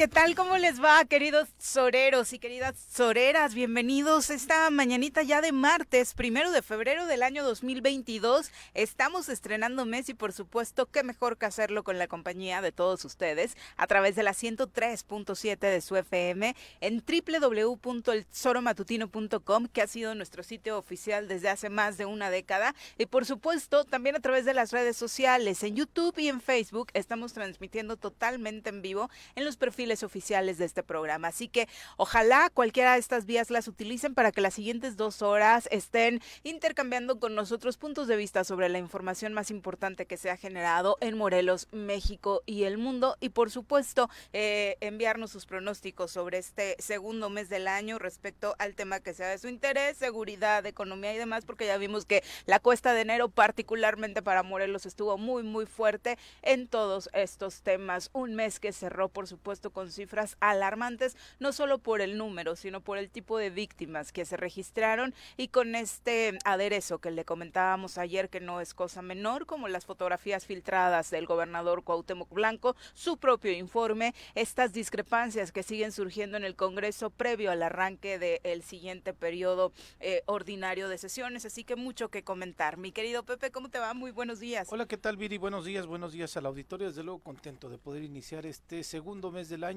¿qué tal? ¿Cómo les va, queridos soreros y queridas soreras? Bienvenidos esta mañanita ya de martes, primero de febrero del año 2022. Estamos estrenando mes y por supuesto, qué mejor que hacerlo con la compañía de todos ustedes a través de la 103.7 de su FM en www.elsoromatutino.com, que ha sido nuestro sitio oficial desde hace más de una década. Y por supuesto, también a través de las redes sociales, en YouTube y en Facebook, estamos transmitiendo totalmente en vivo en los perfiles oficiales de este programa. Así que ojalá cualquiera de estas vías las utilicen para que las siguientes dos horas estén intercambiando con nosotros puntos de vista sobre la información más importante que se ha generado en Morelos, México y el mundo. Y por supuesto, eh, enviarnos sus pronósticos sobre este segundo mes del año respecto al tema que sea de su interés, seguridad, economía y demás, porque ya vimos que la cuesta de enero, particularmente para Morelos, estuvo muy, muy fuerte en todos estos temas. Un mes que cerró, por supuesto, con cifras alarmantes, no solo por el número, sino por el tipo de víctimas que se registraron y con este aderezo que le comentábamos ayer que no es cosa menor, como las fotografías filtradas del gobernador Cuauhtémoc Blanco, su propio informe, estas discrepancias que siguen surgiendo en el Congreso previo al arranque del siguiente periodo eh, ordinario de sesiones, así que mucho que comentar. Mi querido Pepe, ¿cómo te va? Muy buenos días. Hola, ¿qué tal Viri? Buenos días, buenos días al auditorio. Desde luego contento de poder iniciar este segundo mes del año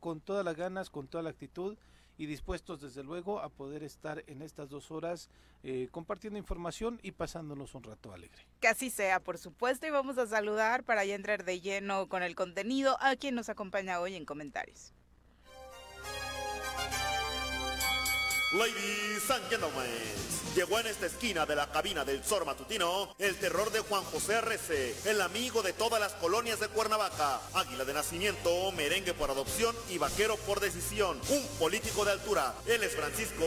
con todas las ganas, con toda la actitud y dispuestos desde luego a poder estar en estas dos horas eh, compartiendo información y pasándonos un rato alegre. Que así sea, por supuesto, y vamos a saludar para ya entrar de lleno con el contenido a quien nos acompaña hoy en comentarios. Ladies and gentlemen, llegó en esta esquina de la cabina del Zor Matutino el terror de Juan José Arrece, el amigo de todas las colonias de Cuernavaca, águila de nacimiento, merengue por adopción y vaquero por decisión, un político de altura. Él es Francisco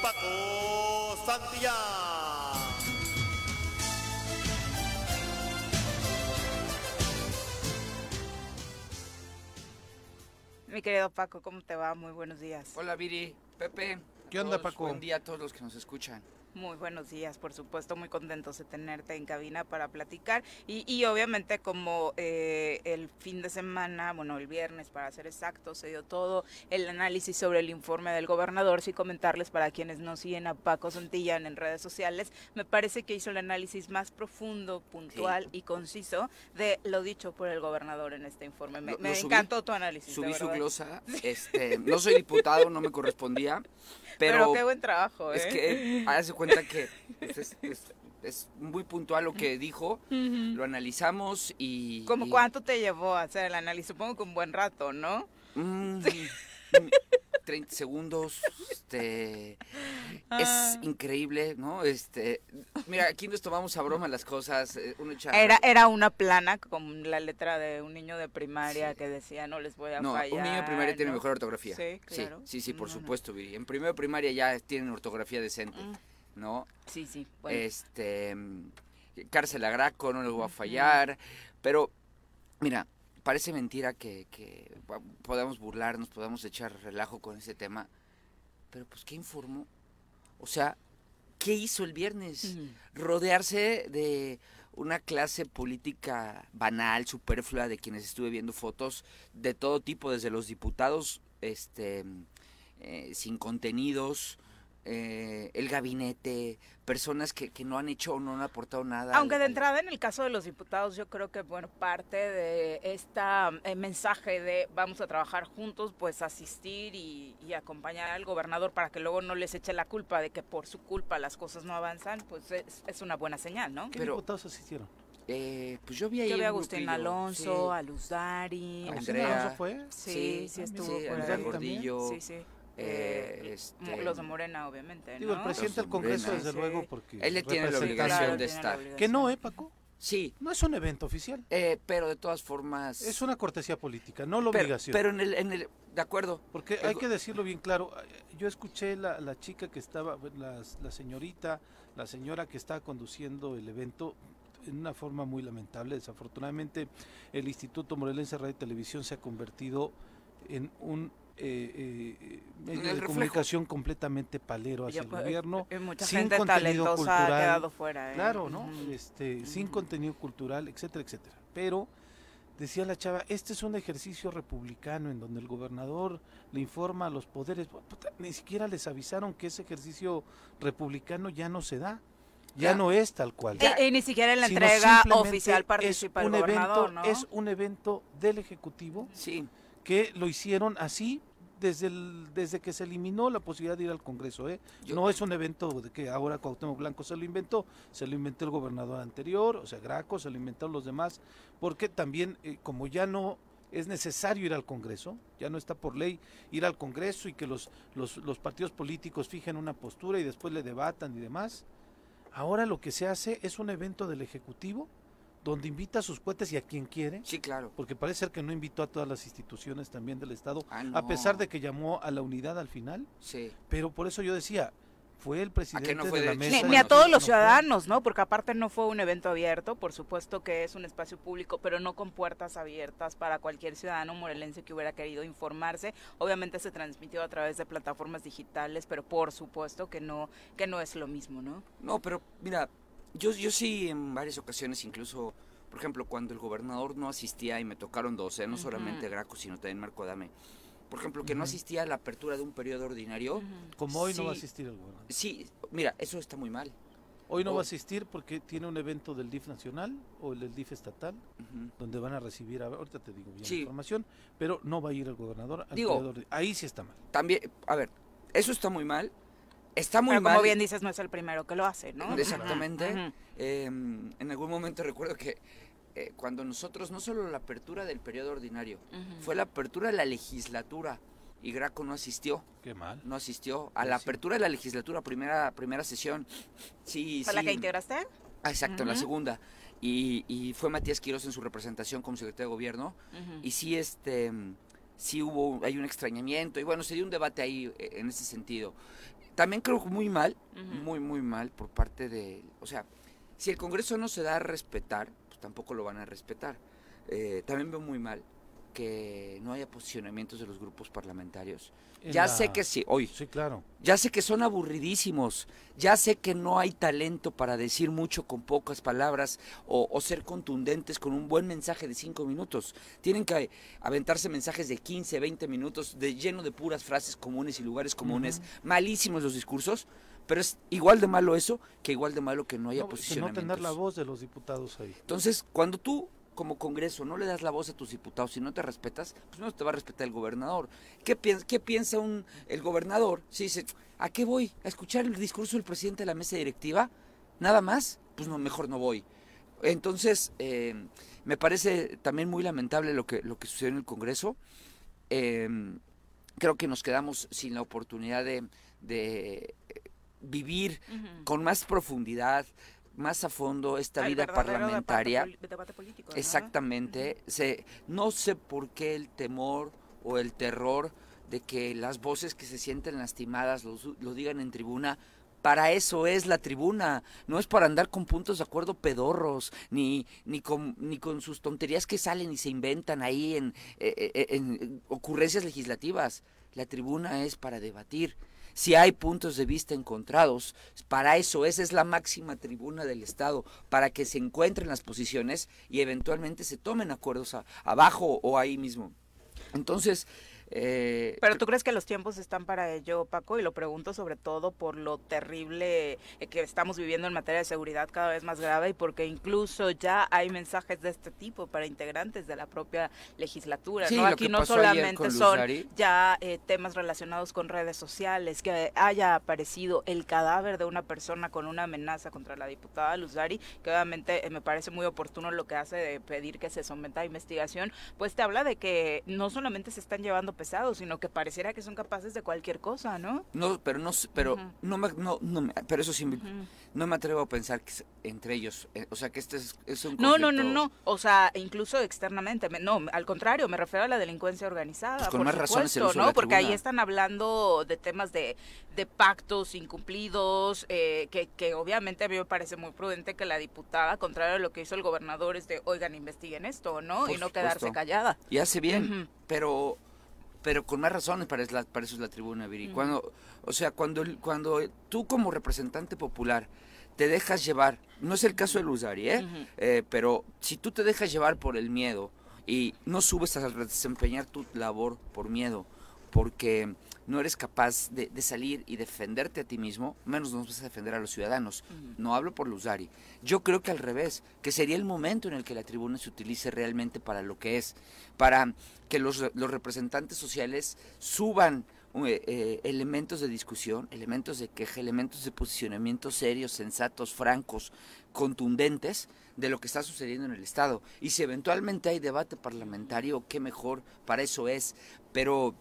Paco Santillán. Mi querido Paco, ¿cómo te va? Muy buenos días. Hola Viri, Pepe. ¿Qué onda, todos, Paco? Buen día a todos los que nos escuchan. Muy buenos días, por supuesto, muy contentos de tenerte en cabina para platicar y, y obviamente como eh, el fin de semana, bueno, el viernes para ser exacto, se dio todo el análisis sobre el informe del gobernador, sí comentarles para quienes no siguen a Paco Santillán en redes sociales, me parece que hizo el análisis más profundo, puntual y conciso de lo dicho por el gobernador en este informe. Me, Lo- me lo subí- encantó tu análisis. Subí su glosa. Este, no soy diputado, no me correspondía, Pero, pero, qué buen trabajo, ¿eh? es que hágase cuenta que pues, es, es- es muy puntual lo que dijo. Lo analizamos y. ¿Cómo y- cuánto te llevó a hacer el análisis? Supongo que un buen rato, ¿no? Mm, mm, 30 segundos, este, Ah. es increíble, ¿no? Este, mira, aquí nos tomamos a broma las cosas, eh, uno Era, era una plana con la letra de un niño de primaria Sí. que decía no les voy a No, fallar. un niño de primaria tiene mejor ortografía. Sí, claro. sí, sí, por No, supuesto, Viri. En primero de primaria ya tienen ortografía decente, Mm. ¿no? Sí, sí. bueno. Este, mm, cárcel a Graco, no les voy a fallar, pero mira, parece mentira que, que podamos burlarnos, podamos echar relajo con ese tema, pero pues, ¿qué informó? O sea, ¿qué hizo el viernes? Ujú. rodearse de una clase política banal, superflua, de quienes estuve viendo fotos de todo tipo, desde los diputados este, eh, sin contenidos, eh, el gabinete, personas que, que no han hecho o no han aportado nada. Aunque al- de al- entrada en el caso de los diputados yo creo que bueno parte de este mensaje de vamos a trabajar juntos pues asistir y, y acompañar al gobernador para que luego no les eche la culpa de que por su culpa las cosas no avanzan pues es, es una buena señal, ¿no? ¿Qué Pero- diputados asistieron? eh, pues yo vi ahí Yo vi a Agustín Alonso, sí. a Luz Dari, Agustín ¿Agustín Andrea. Alonso fue? Sí, Sí, sí, estuvo Sí, Andrea. Gordillo. Sí, sí. Eh, Eh, este, los de Morena, obviamente. Digo, el presidente del Congreso, Morena. desde Sí. luego, porque... Él le tiene la obligación Claro, de estar. obligación. Que no, ¿eh, Paco? Sí, No es un evento oficial. eh, pero de todas formas... Es una cortesía política, no la obligación. pero en el, en el, de acuerdo, Porque hay que decirlo bien claro. eh, Yo escuché la, la chica que estaba, la, la señorita, la señora que estaba conduciendo el evento en una forma muy lamentable. Desafortunadamente, el Instituto Morelense de Radio y Televisión se ha convertido en un eh, eh, medio el de comunicación completamente palero hacia Yo, el pues, gobierno. eh, mucha sin gente contenido talentosa ha cultural. quedado fuera. ¿eh? Claro, ¿no? Este, sin contenido cultural, etcétera, etcétera. Pero decía la chava, este es un ejercicio republicano en donde el gobernador le informa a los poderes, puta, ni siquiera les avisaron que ese ejercicio republicano ya no se da, ya, Ya. no es tal cual. Y, y ni siquiera en la entrega oficial participa es el un gobernador, evento, ¿no? Es un evento del Ejecutivo Sí, que lo hicieron así desde el, desde que se eliminó la posibilidad de ir al Congreso. ¿eh? Yo- no es un evento de que ahora Cuauhtémoc Blanco se lo inventó, se lo inventó el gobernador anterior, o sea, Graco, se lo inventaron los demás, porque también eh, como ya no es necesario ir al Congreso, ya no está por ley ir al Congreso y que los, los, los partidos políticos fijen una postura y después le debatan y demás. Ahora lo que se hace es un evento del Ejecutivo donde invita a sus cuates y a quien quiere, sí, claro. porque parece ser que no invitó a todas las instituciones también del Estado, Ah, a pesar de que llamó a la unidad al final, Sí. pero por eso yo decía, fue el presidente no fue de la? Ni, mesa. ni y a todos los no fue. ciudadanos, ¿no? Porque aparte no fue un evento abierto, por supuesto que es un espacio público, pero no con puertas abiertas para cualquier ciudadano morelense que hubiera querido informarse. Obviamente se transmitió a través de plataformas digitales, pero por supuesto que no que no es lo mismo, ¿no? No, pero mira, yo, yo sí en varias ocasiones, incluso, por ejemplo, cuando el gobernador no asistía, y me tocaron dos, ¿eh? no solamente Graco, sino también Marco Adame, por ejemplo, que no asistía a la apertura de un periodo ordinario, Como hoy no va a asistir el gobernador. sí, mira, eso está muy mal. Hoy no va a asistir porque tiene un evento del DIF nacional o el del DIF estatal, donde van a recibir, a- ahorita te digo bien Sí. la información, pero no va a ir el gobernador. al Digo- ahí sí está mal. También, a ver, eso está muy mal, está muy Pero mal. como bien dices, no es el primero que lo hace, ¿no? Exactamente. Eh, en algún momento recuerdo que eh, cuando nosotros, no solo la apertura del periodo ordinario, fue la apertura de la legislatura y Graco no asistió. Qué mal. no asistió a la Sí. apertura de la legislatura, primera primera sesión. Sí, ¿Fue sí. la que integraste? Ah, exacto, la Ujú. segunda. Y, y fue Matías Quiroz en su representación como secretario de gobierno. Y sí, este, sí hubo, hay un extrañamiento. Y bueno, se dio un debate ahí eh, en ese sentido. También creo que muy mal, muy, muy mal por parte de... O sea, si el Congreso no se da a respetar, pues tampoco lo van a respetar. Eh, también veo muy mal que no haya posicionamientos de los grupos parlamentarios. En Ya la- sé que sí, hoy, Sí, claro. ya sé que son aburridísimos, ya sé que no hay talento para decir mucho con pocas palabras o, o ser contundentes con un buen mensaje de cinco minutos. Tienen que aventarse mensajes de 15, 20 minutos de lleno de puras frases comunes y lugares comunes. Malísimos los discursos, pero es igual de malo eso que igual de malo que no haya No, que no posicionamientos. tener la voz de los diputados ahí. Entonces, cuando tú como Congreso no le das la voz a tus diputados y no te respetas, pues no te va a respetar el gobernador. ¿Qué piensa, qué piensa un, el gobernador? Si dice, ¿a qué voy? ¿A escuchar el discurso del presidente de la mesa directiva? ¿Nada más? Pues no, mejor no voy. Entonces, eh, me parece también muy lamentable lo que, lo que sucedió en el Congreso. Eh, creo que nos quedamos sin la oportunidad de, de eh, vivir con más profundidad, más a fondo esta vida debate parlamentaria. poli- debate político, ¿no? Exactamente. Se, no sé por qué el temor o el terror de que las voces que se sienten lastimadas lo, lo digan en tribuna. Para eso es la tribuna, no es para andar con puntos de acuerdo pedorros, ni, ni, con, ni con sus tonterías que salen y se inventan ahí en, eh, eh, en ocurrencias legislativas. La tribuna es para debatir. Si hay puntos de vista encontrados, para eso, esa es la máxima tribuna del Estado, para que se encuentren las posiciones y eventualmente se tomen acuerdos abajo o ahí mismo. Entonces, eh, Pero tú crees que los tiempos están para ello, Paco, y lo pregunto sobre todo por lo terrible eh, que estamos viviendo en materia de seguridad cada vez más grave y porque incluso ya hay mensajes de este tipo para integrantes de la propia legislatura. Sí, ¿no? lo Aquí no solamente son ya eh, temas relacionados con redes sociales, que haya aparecido el cadáver de una persona con una amenaza contra la diputada Luzari, que obviamente eh, me parece muy oportuno lo que hace de pedir que se someta a investigación, pues te habla de que no solamente se están llevando pesados, sino que pareciera que son capaces de cualquier cosa, ¿no? no, pero no, pero no, me, no, no me- pero eso sí, no me atrevo a pensar que es entre ellos, eh, o sea, que este es, es un No, no, no, conflicto- no, o sea, incluso externamente, me- no, al contrario, me refiero a la delincuencia organizada, Pues con por más razones el supuesto, de ¿no? la Porque ahí están hablando de temas de, de pactos incumplidos, eh, que, que obviamente a mí me parece muy prudente que la diputada, contrario a lo que hizo el gobernador, es de, oigan, investiguen esto, ¿no? Por y no quedarse callada. Y hace bien, pero pero con más razones para, es la- para eso es la tribuna, Viri. Cuando, o sea, cuando, cuando tú como representante popular te dejas llevar, no es el caso de Luzari, ¿eh? Eh, pero si tú te dejas llevar por el miedo Y no subes a desempeñar tu labor por miedo, porque no eres capaz de, de, salir y defenderte a ti mismo, menos nos vas a defender a los ciudadanos. No hablo por Luzari. Yo creo que al revés, que sería el momento en el que la tribuna se utilice realmente para lo que es, para que los, los representantes sociales suban eh, eh, elementos de discusión, elementos de queja, elementos de posicionamiento serios, sensatos, francos, contundentes de lo que está sucediendo en el Estado. Y si eventualmente hay debate parlamentario, qué mejor, para eso es. Pero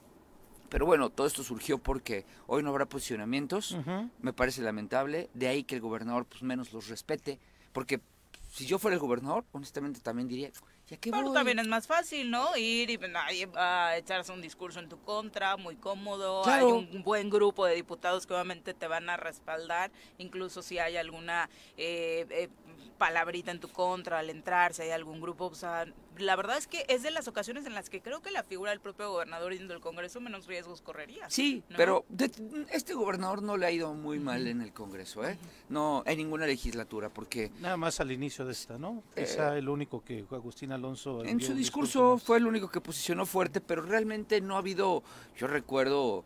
pero bueno, todo esto surgió porque hoy no habrá posicionamientos, me parece lamentable, de ahí que el gobernador pues menos los respete, porque si yo fuera el gobernador, honestamente también diría, ¿ya qué Pero también es más fácil, ¿no? Ir y a echarse un discurso en tu contra, muy cómodo, hay un buen grupo de diputados que obviamente te van a respaldar, incluso si hay alguna eh, eh, palabrita en tu contra al entrar, si hay algún grupo, o sea, la verdad es que es de las ocasiones en las que creo que la figura del propio gobernador yendo del Congreso menos riesgos correría. Sí, pero este gobernador no le ha ido muy mal en el Congreso, ¿eh? No, en ninguna legislatura, porque... Nada más al inicio de esta, ¿no? Quizá eh, el único que Agustín Alonso... En su discurso fue el único que posicionó fuerte, pero realmente no ha habido, yo recuerdo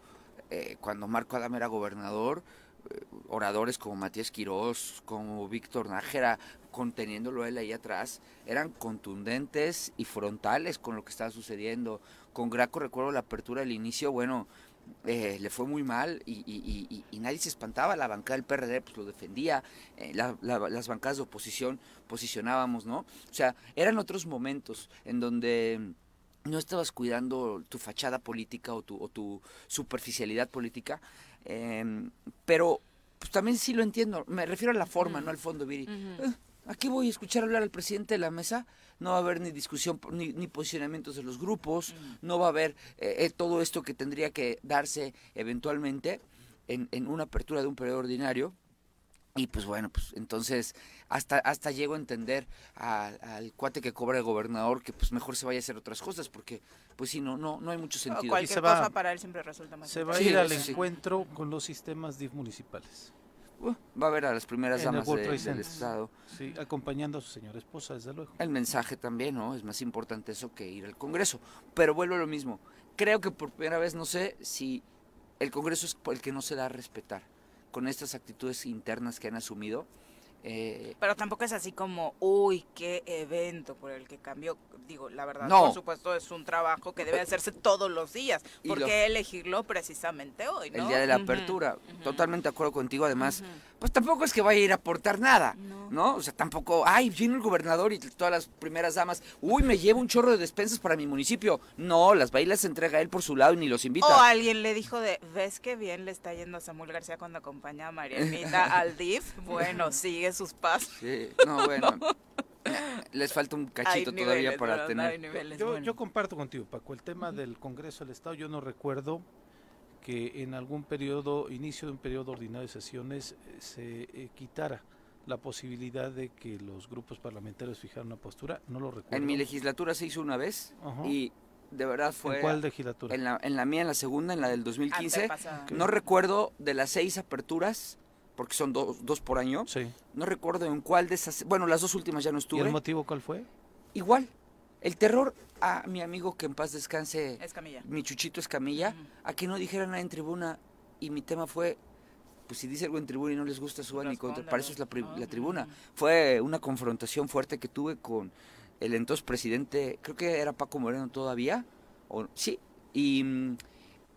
eh, cuando Marco Adam era gobernador, eh, oradores como Matías Quirós, como Víctor Nájera, conteniéndolo él ahí atrás, eran contundentes y frontales con lo que estaba sucediendo. Con Graco recuerdo la apertura del inicio, bueno, eh, le fue muy mal y, nadie se espantaba, la bancada del PRD pues lo defendía, eh, las bancadas de oposición posicionábamos, ¿no? O sea, eran otros momentos en donde no estabas cuidando tu fachada política o tu, o tu superficialidad política, em, pero pues también sí lo entiendo, me refiero a la forma, no al fondo, Viri. Aquí voy a escuchar hablar al presidente de la mesa, no va a haber ni discusión ni, posicionamientos de los grupos, no va a haber eh, eh, todo esto que tendría que darse eventualmente en, en una apertura de un periodo ordinario. Y pues bueno, pues entonces hasta hasta llego a entender al cuate que cobra el gobernador que pues mejor se vaya a hacer otras cosas porque pues sí no no no hay mucho sentido. cualquier cosa para él siempre resulta más. Se va a ir al encuentro con los sistemas DIF municipales. Uh, va a ver a las primeras damas del Estado. Sí, acompañando a su señora esposa, desde luego. El mensaje también, ¿no? Es más importante eso que ir al Congreso. Pero vuelvo a lo mismo. Creo que por primera vez, no sé si el Congreso es el que no se da a respetar con estas actitudes internas que han asumido eh, Pero tampoco es así como, uy, qué evento por el que cambió. Digo, la verdad, por supuesto, es un trabajo que debe hacerse todos los días. ¿Por qué elegirlo precisamente hoy? El día de la apertura. Totalmente de acuerdo contigo. Además, pues tampoco es que vaya a ir a aportar nada, no. O sea, tampoco, ay, viene el gobernador y todas las primeras damas, uy, me llevo un chorro de despensas para mi municipio. No, las bailas se entrega él por su lado y ni los invita. O alguien le dijo de, ¿ves qué bien le está yendo a Samuel García cuando acompaña a Marianita al DIF? Bueno, sigue sus pasos. Sí, no, bueno. Les falta un cachito todavía para tener. yo, yo, comparto contigo, Paco, el tema del Congreso del Estado, yo no recuerdo que en algún periodo, inicio de un periodo ordinario de sesiones, eh, se eh, quitara la posibilidad de que los grupos parlamentarios fijaran una postura, no lo recuerdo. En mi legislatura se hizo una vez y de verdad fue... ¿En cuál legislatura? En la, en la mía, en la segunda, en la del 2015. No recuerdo de las seis aperturas porque son dos por año. Sí. No recuerdo en cuál de esas, bueno, las dos últimas ya no estuve. ¿Y el motivo cuál fue? Igual. El terror a mi amigo que en paz descanse, Escamilla. mi chuchito Escamilla, a que no dijera nada en tribuna y mi tema fue, pues si dice algo en tribuna y no les gusta, suban y contra. Para eso es la, la tribuna. Fue una confrontación fuerte que tuve con el entonces presidente, creo que era Paco Moreno todavía, o, sí, y,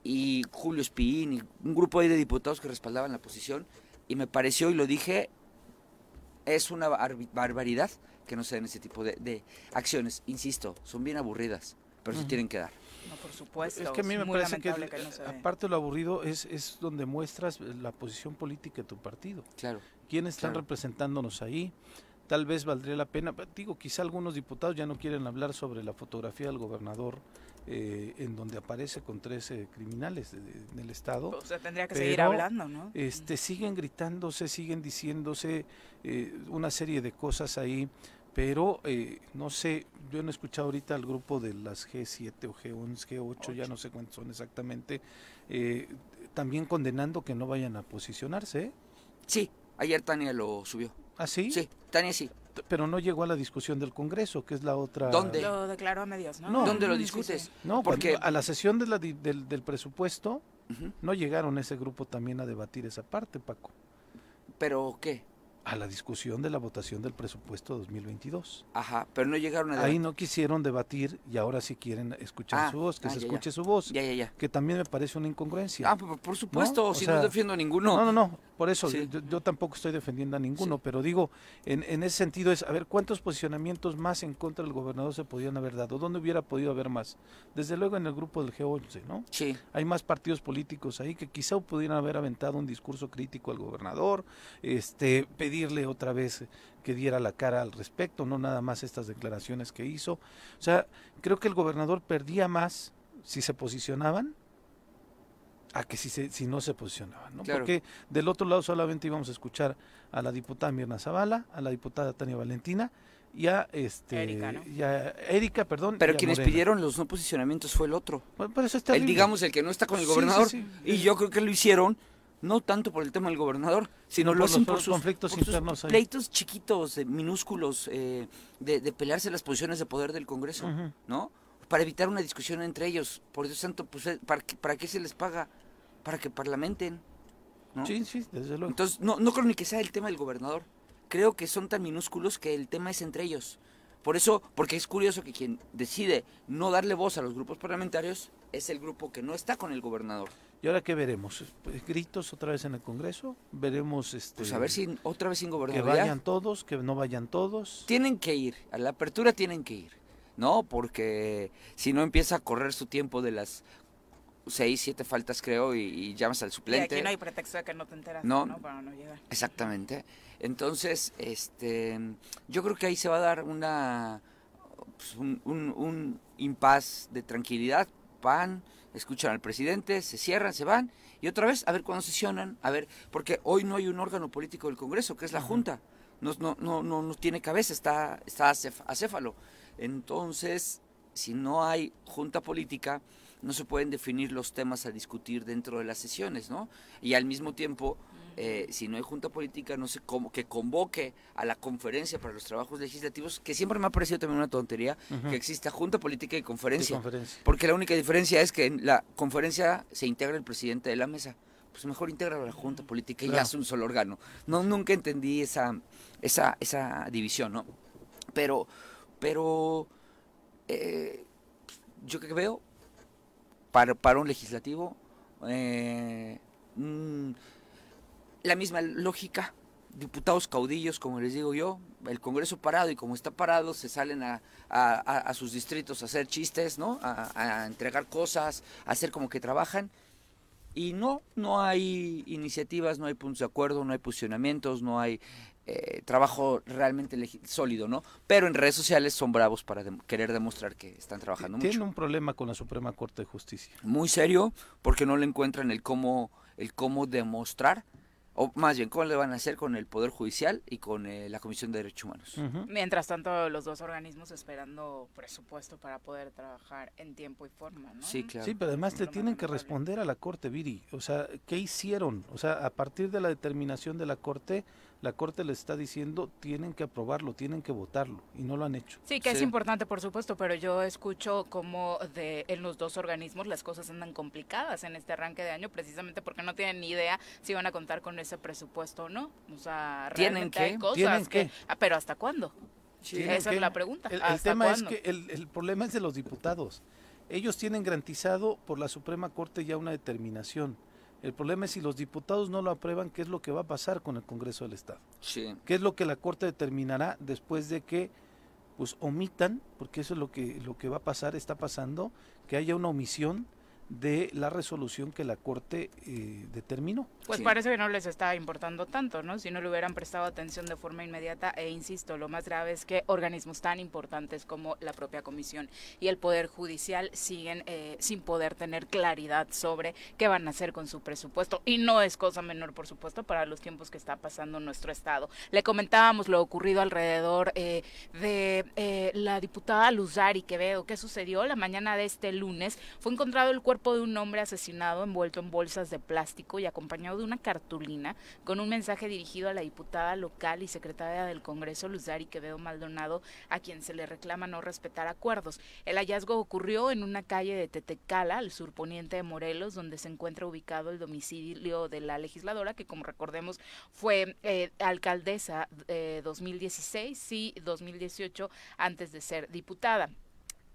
y Julio Espín, y un grupo ahí de diputados que respaldaban la posición y me pareció, y lo dije, es una barbaridad que no se den ese tipo de, acciones. Insisto, son bien aburridas, pero se tienen que dar. No, por supuesto. Es que a mí me parece que, aparte de lo aburrido, es, es donde muestras la posición política de tu partido. Claro. ¿Quiénes están representándonos ahí? Tal vez valdría la pena, digo, quizá algunos diputados ya no quieren hablar sobre la fotografía del gobernador eh, en donde aparece con 13 criminales del Estado. O sea, tendría que seguir hablando, ¿no? Este, siguen gritándose, siguen diciéndose eh, una serie de cosas ahí, pero eh, no sé, yo no he escuchado ahorita al grupo de las G7 o G11, G8, ya no sé cuántos son exactamente, también condenando que no vayan a posicionarse. Sí, ayer Tania lo subió. ¿Ah, sí? Sí, Tania sí. Pero no llegó a la discusión del Congreso, que es la otra. ¿Dónde? Lo declaró a medios, ¿no? No. ¿Dónde lo Sí, sí, discutes? sí. No, Porque- a la sesión de la di- del, del presupuesto Ujú. no llegaron ese grupo también a debatir esa parte, Paco. ¿Pero qué? A la discusión de la votación del presupuesto 2022. Ajá, pero no llegaron a... Ahí no quisieron debatir y ahora sí quieren escuchar Ah, su voz, que ah, se ya, ya. escuche su voz, Ya, ya, ya. que también me parece una incongruencia. Ah, por, por supuesto, O si sea, no defiendo a ninguno. No, no, no, por eso Sí. yo, yo tampoco estoy defendiendo a ninguno, Sí. pero digo, en, en ese sentido es, a ver, ¿cuántos posicionamientos más en contra del gobernador se podían haber dado? ¿Dónde hubiera podido haber más? Desde luego en el grupo del G11, ¿no? Sí, Hay más partidos políticos ahí que quizá pudieran haber aventado un discurso crítico al gobernador, este, pedirle otra vez que diera la cara al respecto, no nada más estas declaraciones que hizo. O sea, creo que el gobernador perdía más si se posicionaban a que si, se, si no se posicionaban, ¿no? Claro. Porque del otro lado solamente íbamos a escuchar a la diputada Mirna Zavala, a la diputada Tania Valentina y a, este, Erika, ¿no? y a Erika, perdón. pero y a quienes Morena. pidieron los no posicionamientos fue el otro. Bueno, pero eso es El, digamos, el que no está con el Sí, sí, gobernador. sí. Y yo creo que lo hicieron no tanto por el tema del gobernador, sino por lo hacen los por sus conflictos por sus internos ahí. pleitos chiquitos, eh, minúsculos, eh, de, de pelearse las posiciones de poder del Congreso. ¿no? Para evitar una discusión entre ellos. Por Dios santo, pues, eh, ¿para qué, ¿para qué se les paga? Para que parlamenten. ¿no? Sí, sí, desde luego. Entonces, no, no creo ni que sea el tema del gobernador. Creo que son tan minúsculos que el tema es entre ellos. Por eso, porque es curioso que quien decide no darle voz a los grupos parlamentarios es el grupo que no está con el gobernador. ¿Y ahora qué veremos? Pues, ¿Gritos otra vez en el Congreso? ¿Veremos este, Pues a ver si otra vez sin que gobernador. vayan todos, que no vayan todos? Tienen que ir, a la apertura tienen que ir, ¿no? Porque si no empieza a correr su tiempo de las seis, siete faltas creo y, y llamas al Y suplente. aquí no hay pretexto de que no te enteras, No. ¿no? Para no llegar. Exactamente. Entonces, este, yo creo que ahí se va a dar una, pues, un, un, un impas de tranquilidad. Van, escuchan al presidente, se cierran, se van y otra vez a ver cuándo sesionan, a ver, porque hoy no hay un órgano político del Congreso, que es la Junta. No, no, no, no, no tiene cabeza, está, está acéfalo. Entonces, si no hay junta política, no se pueden definir los temas a discutir dentro de las sesiones, ¿no? Y al mismo tiempo, eh, si no hay junta política, no sé cómo que convoque a la conferencia para los trabajos legislativos, que siempre me ha parecido también una tontería, que exista junta política y conferencia. conferencia. Porque la única diferencia es que en la conferencia se integra el presidente de la mesa. Pues mejor integra la junta política y ya Claro. es un solo órgano. No, nunca entendí esa, esa, esa división, ¿no? Pero, pero eh, yo que veo para, para un legislativo eh, mm, la misma lógica. Diputados caudillos como les digo yo el Congreso parado y como está parado se salen a, a- sus distritos a hacer chistes no a, a entregar cosas a hacer como que trabajan. Y no no hay iniciativas no hay puntos de acuerdo no hay posicionamientos no hay eh, trabajo realmente sólido no pero en redes sociales son bravos para dem- querer demostrar que están trabajando mucho Tiene un problema con la Suprema Corte de Justicia. muy serio porque no le encuentran el cómo el cómo demostrar o más bien cómo le van a hacer con el poder judicial y con eh, la Comisión de Derechos Humanos. Mientras tanto, los dos organismos esperando presupuesto para poder trabajar en tiempo y forma, ¿no? Sí, claro. Sí, pero además más tienen que responder a la Corte, Viri. O sea, ¿qué hicieron? O sea, a partir de la determinación de la Corte, la Corte le está diciendo tienen que aprobarlo, tienen que votarlo, y no lo han hecho. Sí, que es importante, por supuesto, pero yo escucho como de en los dos organismos las cosas andan complicadas en este arranque de año, precisamente porque no tienen ni idea si van a contar con ese presupuesto o no. O sea, ¿Tienen realmente qué? hay cosas ¿Tienen que... qué? Ah, pero ¿hasta cuándo? Sí. Esa es que- la pregunta. El, el ¿Hasta tema cuándo? es que el, el problema es de los diputados. Ellos tienen garantizado por la Suprema Corte ya una determinación. El problema es si los diputados no lo aprueban, ¿qué es lo que va a pasar con el Congreso del Estado? Sí. ¿Qué es lo que la Corte determinará después de que pues omitan, porque eso es lo que lo que va a pasar, está pasando, que haya una omisión de la resolución que la Corte eh, determinó. Pues Sí. parece que no les está importando tanto, ¿no? Si no le hubieran prestado atención de forma inmediata, e insisto, lo más grave es que organismos tan importantes como la propia Comisión y el Poder Judicial siguen eh, sin poder tener claridad sobre qué van a hacer con su presupuesto. Y no es cosa menor, por supuesto, para los tiempos que está pasando nuestro Estado. Le comentábamos lo ocurrido alrededor eh, de eh, la diputada Luzari Quevedo. ¿Qué sucedió? La mañana de este lunes fue encontrado el cuerpo de un hombre asesinado envuelto en bolsas de plástico y acompañado de una cartulina con un mensaje dirigido a la diputada local y secretaria del Congreso, Luzari Quevedo Maldonado, a quien se le reclama no respetar acuerdos. El hallazgo ocurrió en una calle de Tetecala, al surponiente de Morelos, donde se encuentra ubicado el domicilio de la legisladora, que como recordemos fue eh, alcaldesa eh, 2016 y 2018 antes de ser diputada.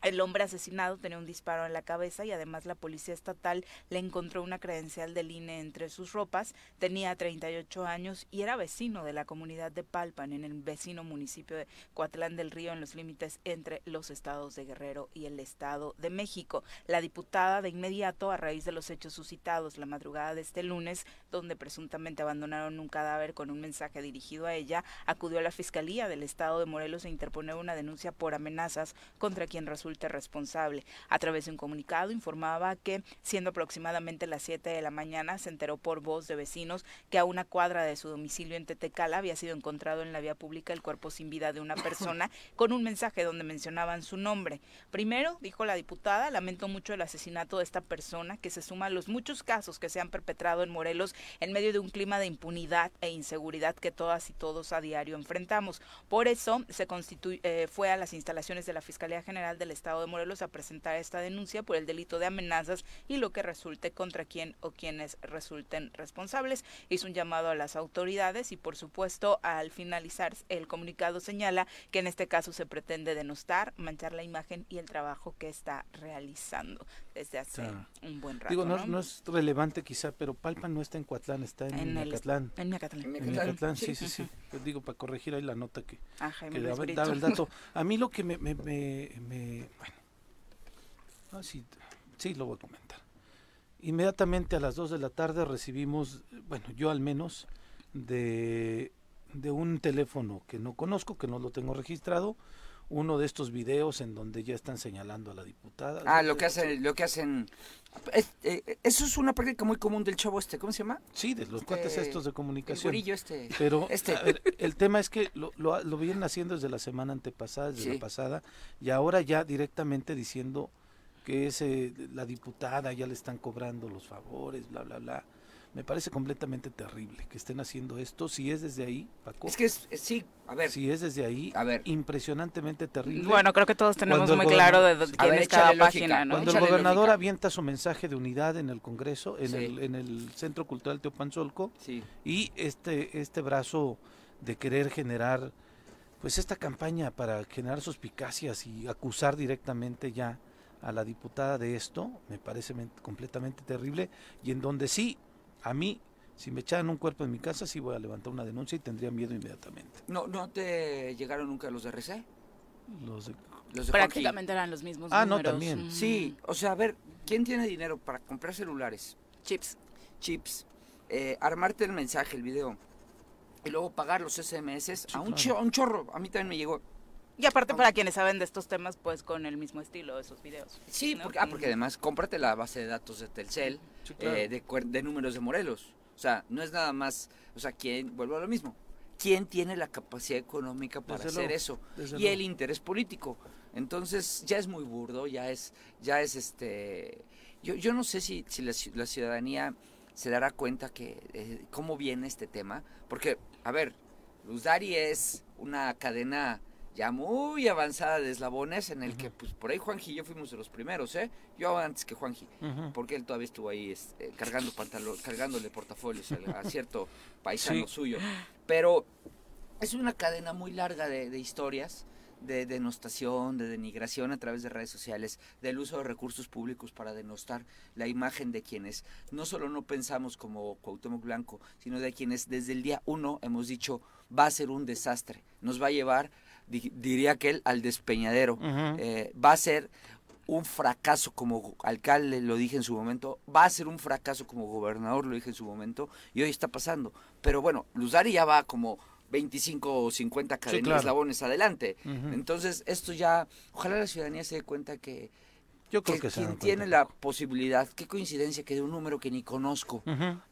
El hombre asesinado tenía un disparo en la cabeza y además la policía estatal le encontró una credencial del INE entre sus ropas. Tenía 38 años y era vecino de la comunidad de Palpan, en el vecino municipio de Coatlán del Río, en los límites entre los estados de Guerrero y el Estado de México. La diputada de inmediato, a raíz de los hechos suscitados la madrugada de este lunes, donde presuntamente abandonaron un cadáver con un mensaje dirigido a ella, acudió a la Fiscalía del Estado de Morelos a interponer una denuncia por amenazas contra quien resulta responsable. A través de un comunicado informaba que, siendo aproximadamente las 7 de la mañana, se enteró por voz de vecinos que a una cuadra de su domicilio en Tetecala había sido encontrado en la vía pública el cuerpo sin vida de una persona con un mensaje donde mencionaban su nombre. Primero, dijo la diputada, lamento mucho el asesinato de esta persona que se suma a los muchos casos que se han perpetrado en Morelos en medio de un clima de impunidad e inseguridad que todas y todos a diario enfrentamos. Por eso se eh, fue a las instalaciones de la Fiscalía General del Estado de Morelos a presentar esta denuncia por el delito de amenazas y lo que resulte contra quien o quienes resulten responsables. Hizo un llamado a las autoridades y por supuesto al finalizar el comunicado señala que en este caso se pretende denostar, manchar la imagen y el trabajo que está realizando desde hace un buen rato. Digo, no, es relevante quizá, pero Palpa no está en Coatlán, está en, en Mecatlán. En Mecatlán. En Mecatlán, sí, sí, sí. Pues digo, para corregir ahí la nota que, que daba, el dato. A mí lo que me, me, me, me bueno, Ah, sí, sí, lo voy a comentar. Inmediatamente a las 2 de la tarde recibimos, bueno, yo al menos, de, de un teléfono que no conozco, que no lo tengo registrado, uno de estos videos en donde ya están señalando a la diputada. Ah, lo que hacen, lo que hacen, eh, eso es una práctica muy común del chavo este, ¿cómo se llama? Sí, de los cuates este, estos de comunicación. El este. Pero este. el tema es que lo, lo, vienen haciendo desde la semana antepasada, desde la pasada, y ahora ya directamente diciendo que es eh, la diputada, ya le están cobrando los favores, bla, bla, bla. Me parece completamente terrible que estén haciendo esto. Si es desde ahí, Paco. Es que es, sí, a ver. Si es desde ahí, a ver. impresionantemente terrible. Bueno, creo que todos tenemos muy claro de, quién es cada página, ¿no? Cuando el gobernador avienta su mensaje de unidad en el Congreso, en, el, en el Centro Cultural Teopanzolco, sí. y este, este brazo de querer generar, pues esta campaña para generar suspicacias y acusar directamente ya a la diputada de esto, me parece completamente terrible, y en donde sí, a mí, si me echaran un cuerpo en mi casa, sí voy a levantar una denuncia y tendría miedo inmediatamente. ¿No, no te llegaron nunca los de RC? Los de... Los Prácticamente eran los mismos Ah, no, también. Sí, o sea, a ver, ¿quién tiene dinero para comprar celulares? Chips. Chips. Eh, armarte el mensaje, el video, y luego pagar los SMS a, un a un chorro. A mí también me llegó y aparte para quienes saben de estos temas, pues con el mismo estilo de esos videos. Sí, porque, ah, porque además cómprate la base de datos de Telcel, eh, de, de, números de Morelos. O sea, no es nada más, o sea, ¿quién, vuelvo a lo mismo, quién tiene la capacidad económica para hacer eso? Y el interés político. Entonces ya es muy burdo, ya es, ya es este, yo, yo no sé si, si la, ciudadanía se dará cuenta que eh, cómo viene este tema, porque, a ver, Luz Dari es una cadena ya muy avanzada de eslabones en el que pues por ahí Juanji y yo fuimos de los primeros, ¿eh? Yo antes que Juanji, porque él todavía estuvo ahí este, cargando pantalón, cargándole portafolios a, cierto paisano suyo. Pero es una cadena muy larga de, historias de denostación, de denigración a través de redes sociales, del uso de recursos públicos para denostar la imagen de quienes no solo no pensamos como Cuauhtémoc Blanco, sino de quienes desde el día uno hemos dicho va a ser un desastre, nos va a llevar diría que él, al despeñadero. Eh, va a ser un fracaso como alcalde, lo dije en su momento, va a ser un fracaso como gobernador, lo dije en su momento, y hoy está pasando. Pero bueno, Luzari ya va como 25 o 50 cadenas eslabones adelante. Entonces, esto ya, ojalá la ciudadanía se dé cuenta que yo creo que, quien tiene la posibilidad, qué coincidencia que de un número que ni conozco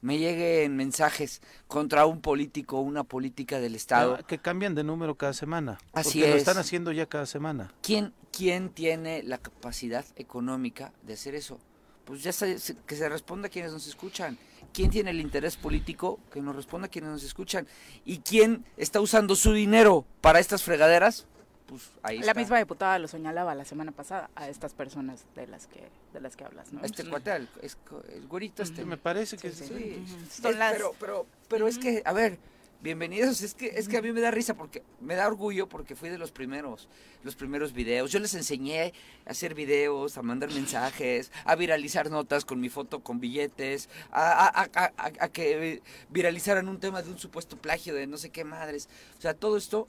me lleguen mensajes contra un político o una política del Estado. Que, cambian de número cada semana. Así porque lo están haciendo ya cada semana. ¿Quién, ¿Quién tiene la capacidad económica de hacer eso? pues ya se, que se responda a quienes nos escuchan. ¿Quién tiene el interés político? Que nos responda a quienes nos escuchan. ¿Y quién está usando su dinero para estas fregaderas? Pues ahí La misma diputada lo señalaba la semana pasada a estas personas de las que de las que hablas, ¿no? Este cuate, el, es, el güerito este. Me parece que sí. sí. Pero, pero, pero es que, a ver, bienvenidos. Es que, es que a mí me da risa porque me da orgullo porque fui de los primeros, los primeros videos. Yo les enseñé a hacer videos, a mandar mensajes, a viralizar notas con mi foto con billetes, a, a, que viralizaran un tema de un supuesto plagio de no sé qué madres. O sea, todo esto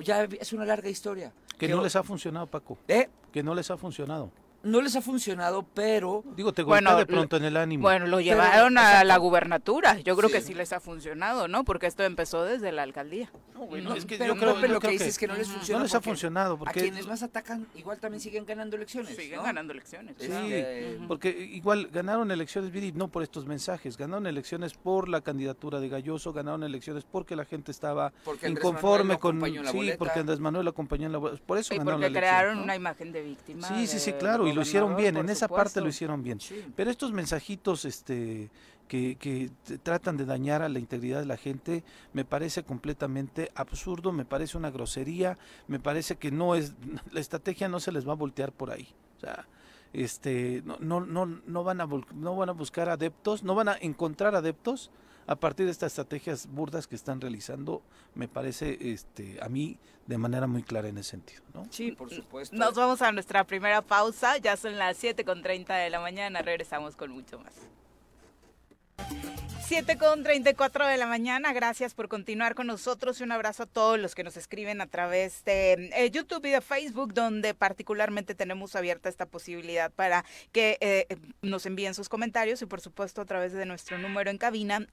ya es una larga historia. Que, no les ha funcionado, Paco. ¿Eh? Que no les ha funcionado no les ha funcionado, pero... Digo, te bueno, de pronto en el ánimo. Bueno, lo llevaron a la gubernatura. Yo creo que sí les ha funcionado, ¿no? Porque esto empezó desde la alcaldía. No, bueno, es que yo creo, lo que, dices es que no les funciona. No les ha funcionado. Porque... A quienes más atacan, igual también siguen ganando elecciones. Siguen ganando elecciones. Sí, porque igual ganaron elecciones, Viri, no por estos mensajes. Ganaron elecciones por la candidatura de Galloso, ganaron elecciones porque la gente estaba inconforme con... Sí, porque Andrés Manuel acompañó en la... Por eso y ganaron porque crearon una imagen de víctima. Sí, sí, sí, claro, y lo hicieron bien. En esa parte lo hicieron bien. Pero estos mensajitos este, que, que tratan de dañar a la integridad de la gente me parece completamente absurdo, me parece una grosería, me parece que no es, la estrategia no se les va a voltear por ahí. O sea, este, no, no, no, no, van a, no van a buscar adeptos, no van a encontrar adeptos a partir de estas estrategias burdas que están realizando, me parece este, a mí de manera muy clara en ese sentido. ¿no? Sí, por supuesto. Nos vamos a nuestra primera pausa, ya son las 7 con 30 de la mañana, regresamos con mucho más. 7 con 34 de la mañana, gracias por continuar con nosotros y un abrazo a todos los que nos escriben a través de eh, YouTube y de Facebook, donde particularmente tenemos abierta esta posibilidad para que eh, nos envíen sus comentarios y por supuesto a través de nuestro número en cabina,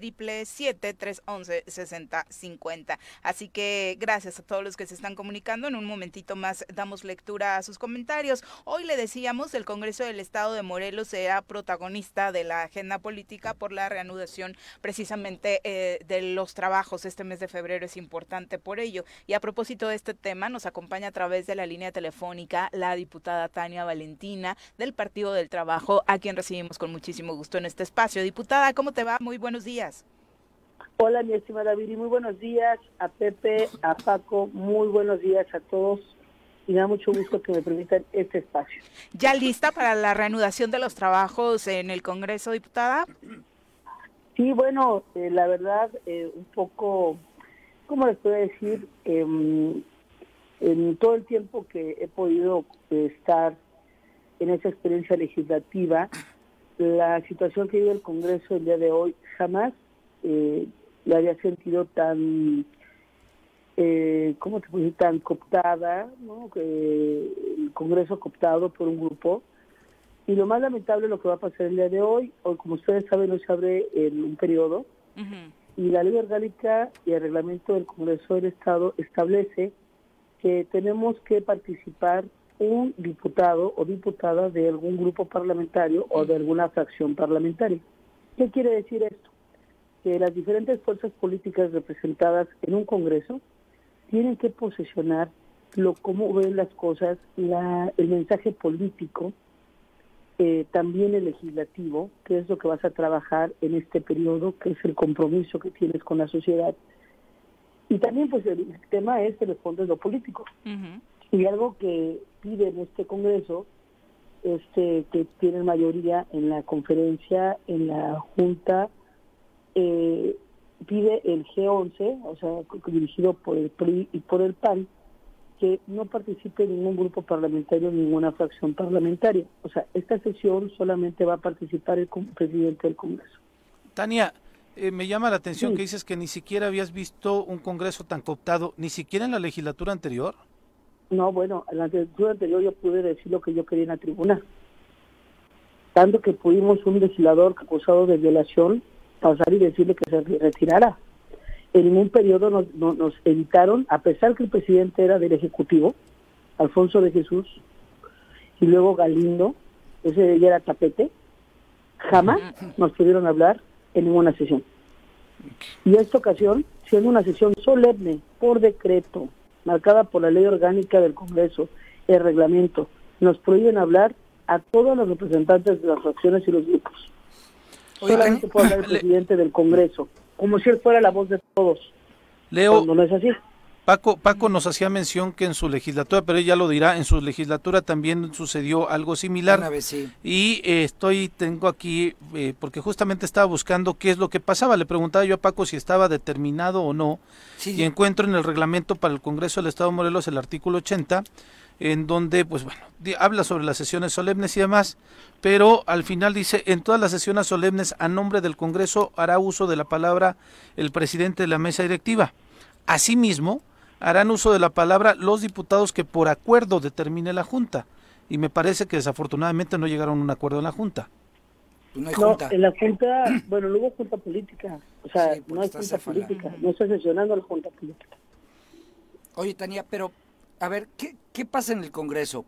triple siete tres once sesenta cincuenta. Así que gracias a todos los que se están comunicando. En un momentito más damos lectura a sus comentarios. Hoy le decíamos el Congreso del Estado de Morelos será protagonista de la agenda política por la reanudación precisamente eh, de los trabajos. Este mes de febrero es importante por ello. Y a propósito de este tema, nos acompaña a través de la línea telefónica la diputada Tania Valentina del Partido del Trabajo, a quien recibimos con muchísimo gusto en este espacio. Diputada, ¿cómo te va? Muy buenos días. Hola, mi estimada Viri, muy buenos días a Pepe, a Paco, muy buenos días a todos y me da mucho gusto que me permitan este espacio. ¿Ya lista para la reanudación de los trabajos en el Congreso, diputada? Sí, bueno, eh, la verdad, eh, un poco, ¿cómo les puedo decir? Em, en todo el tiempo que he podido estar en esa experiencia legislativa, la situación que vive el Congreso el día de hoy jamás eh, la había sentido tan, eh, ¿cómo te decir? Tan cooptada, ¿no? Que el Congreso cooptado por un grupo. Y lo más lamentable es lo que va a pasar el día de hoy. Hoy, como ustedes saben, hoy se abre en un periodo. Y la ley orgánica y el reglamento del Congreso del Estado establece que tenemos que participar un diputado o diputada de algún grupo parlamentario o de alguna fracción parlamentaria. ¿Qué quiere decir esto? Que las diferentes fuerzas políticas representadas en un Congreso tienen que posesionar lo cómo ven las cosas, la, el mensaje político, eh, también el legislativo, que es lo que vas a trabajar en este periodo, que es el compromiso que tienes con la sociedad. Y también pues el tema es el fondo de lo político. Y algo que pide en este Congreso, este que tiene mayoría en la conferencia, en la Junta, eh, pide el G11, o sea, dirigido por el PRI y por el PAN, que no participe ningún grupo parlamentario, ninguna fracción parlamentaria. O sea, esta sesión solamente va a participar el presidente del Congreso. Tania, eh, me llama la atención que dices que ni siquiera habías visto un Congreso tan cooptado, ni siquiera en la legislatura anterior. No, bueno, en la legislatura anterior yo pude decir lo que yo quería en la tribuna. Tanto que pudimos un legislador acusado de violación pasar y decirle que se retirara. En un periodo nos, nos evitaron, a pesar que el presidente era del Ejecutivo, Alfonso de Jesús, y luego Galindo, ese ya era tapete, jamás nos pudieron hablar en ninguna sesión. Y esta ocasión, siendo una sesión solemne, por decreto, marcada por la ley orgánica del Congreso, el reglamento, nos prohíben hablar a todos los representantes de las fracciones y los grupos. Solamente puede hablar el presidente del Congreso, como si él fuera la voz de todos. Leo, no es así. Paco, Paco nos hacía mención que en su legislatura, pero ella lo dirá, en su legislatura también sucedió algo similar. Una vez sí. Y eh, estoy, tengo aquí, eh, porque justamente estaba buscando qué es lo que pasaba. Le preguntaba yo a Paco si estaba determinado o no. Y encuentro en el reglamento para el Congreso del Estado de Morelos el artículo 80, en donde, pues bueno, habla sobre las sesiones solemnes y demás, pero al final dice, en todas las sesiones solemnes a nombre del Congreso hará uso de la palabra el presidente de la mesa directiva. Asimismo, harán uso de la palabra los diputados que por acuerdo determine la Junta. Y me parece que desafortunadamente no llegaron a un acuerdo en la Junta. Pues no, en la Junta, bueno, no hubo Junta Política. O sea, no hay Junta Política. No está sesionando la Junta Política. Oye, Tania, pero, a ver, ¿qué, ¿qué pasa en el Congreso?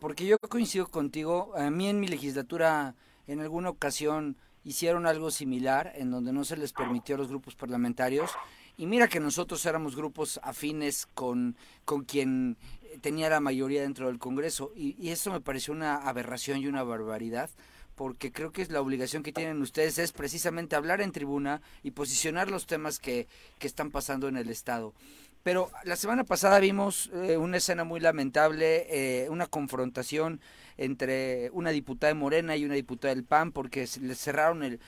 Porque yo coincido contigo. A mí en mi legislatura, en alguna ocasión, hicieron algo similar, en donde no se les permitió a los grupos parlamentarios y mira que nosotros éramos grupos afines con, con quien tenía la mayoría dentro del Congreso. Y, y eso me pareció una aberración y una barbaridad porque creo que es la obligación que tienen ustedes es precisamente hablar en tribuna y posicionar los temas que, que están pasando en el Estado. Pero la semana pasada vimos eh, una escena muy lamentable, eh, una confrontación entre una diputada de Morena y una diputada del PAN porque les cerraron el,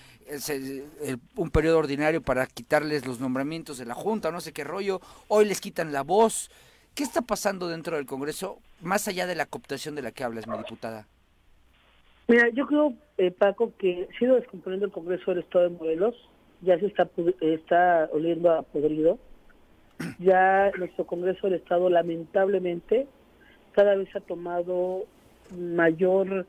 un periodo ordinario para quitarles los nombramientos de la Junta, no sé qué rollo, hoy les quitan la voz. ¿Qué está pasando dentro del Congreso, más allá de la cooptación de la que hablas, mi diputada? Mira, yo creo, eh, Paco, que ha sido descomponiendo el Congreso del Estado de Morelos, ya se está, está oliendo a podrido. Ya nuestro Congreso del Estado, lamentablemente, cada vez ha tomado mayor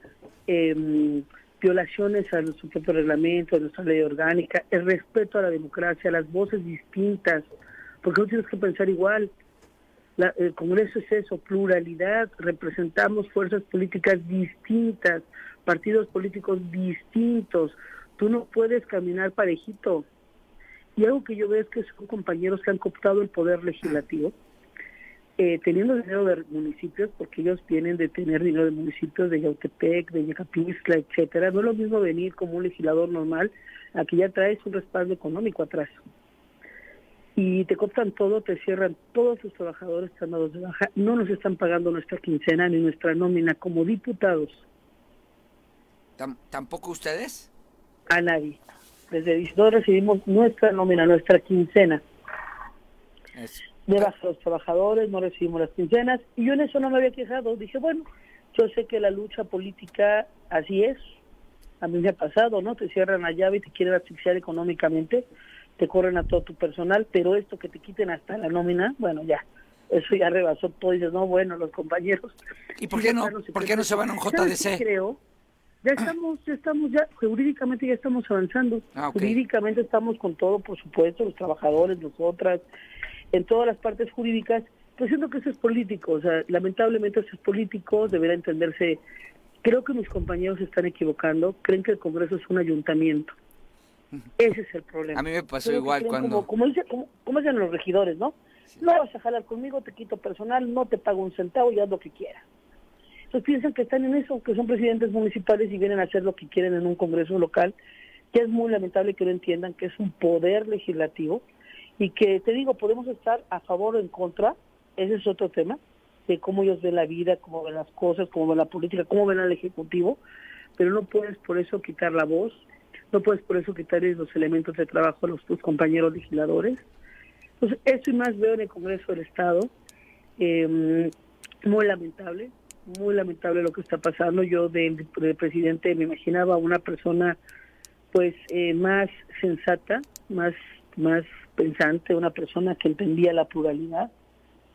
eh, violaciones a nuestro propio reglamento, a nuestra ley orgánica, el respeto a la democracia, las voces distintas, porque no tienes que pensar igual. el Congreso es eso, pluralidad, representamos fuerzas políticas distintas, partidos políticos distintos. Tú no puedes caminar parejito. Y algo que yo veo es que son compañeros que han cooptado el poder legislativo eh, teniendo dinero de municipios, porque ellos vienen de tener dinero de municipios de Yautepec, de Yacapixtla, etcétera. No es lo mismo venir como un legislador normal a que ya traes un respaldo económico atrás. Y te cooptan todo, te cierran todos sus trabajadores están dados de baja, no nos están pagando nuestra quincena ni nuestra nómina como diputados. ¿Tampoco ustedes? A nadie. Desde no recibimos nuestra nómina, nuestra quincena de los trabajadores, no recibimos las quincenas, y yo en eso no me había quejado. Dije, bueno, yo sé que la lucha política así es, a mí me ha pasado, ¿no? Te cierran la llave y te quieren asfixiar económicamente, te corren a todo tu personal, pero esto que te quiten hasta la nómina, bueno, ya, eso ya rebasó todo, y dices, no, bueno, los compañeros. ¿Y por qué no, ¿por qué no se van a un JDC? Creo, ya estamos, ya estamos, ya jurídicamente ya estamos avanzando. Ah, jurídicamente estamos con todo, por supuesto, los trabajadores, nosotras, en todas las partes jurídicas, pues siento que eso es político, o sea, lamentablemente eso es político, deberá entenderse, creo que mis compañeros se están equivocando, creen que el Congreso es un ayuntamiento. Ese es el problema. A mí me pasó igual cuando... Como, dice, como, dicen los regidores, ¿no? No vas a jalar conmigo, te quito personal, no te pago un centavo y haz lo que quieras. Entonces piensan que están en eso, que son presidentes municipales y vienen a hacer lo que quieren en un Congreso local, que es muy lamentable que no entiendan que es un poder legislativo y que te digo, podemos estar a favor o en contra, ese es otro tema, de cómo ellos ven la vida, cómo ven las cosas, cómo ven la política, cómo ven al Ejecutivo, pero no puedes por eso quitar la voz, no puedes por eso quitarles los elementos de trabajo a los tus compañeros legisladores. Entonces, eso y más veo en el Congreso del Estado, em, muy lamentable, muy lamentable lo que está pasando. Yo del, presidente me imaginaba una persona pues eh, más sensata, más más pensante, una persona que entendía la pluralidad.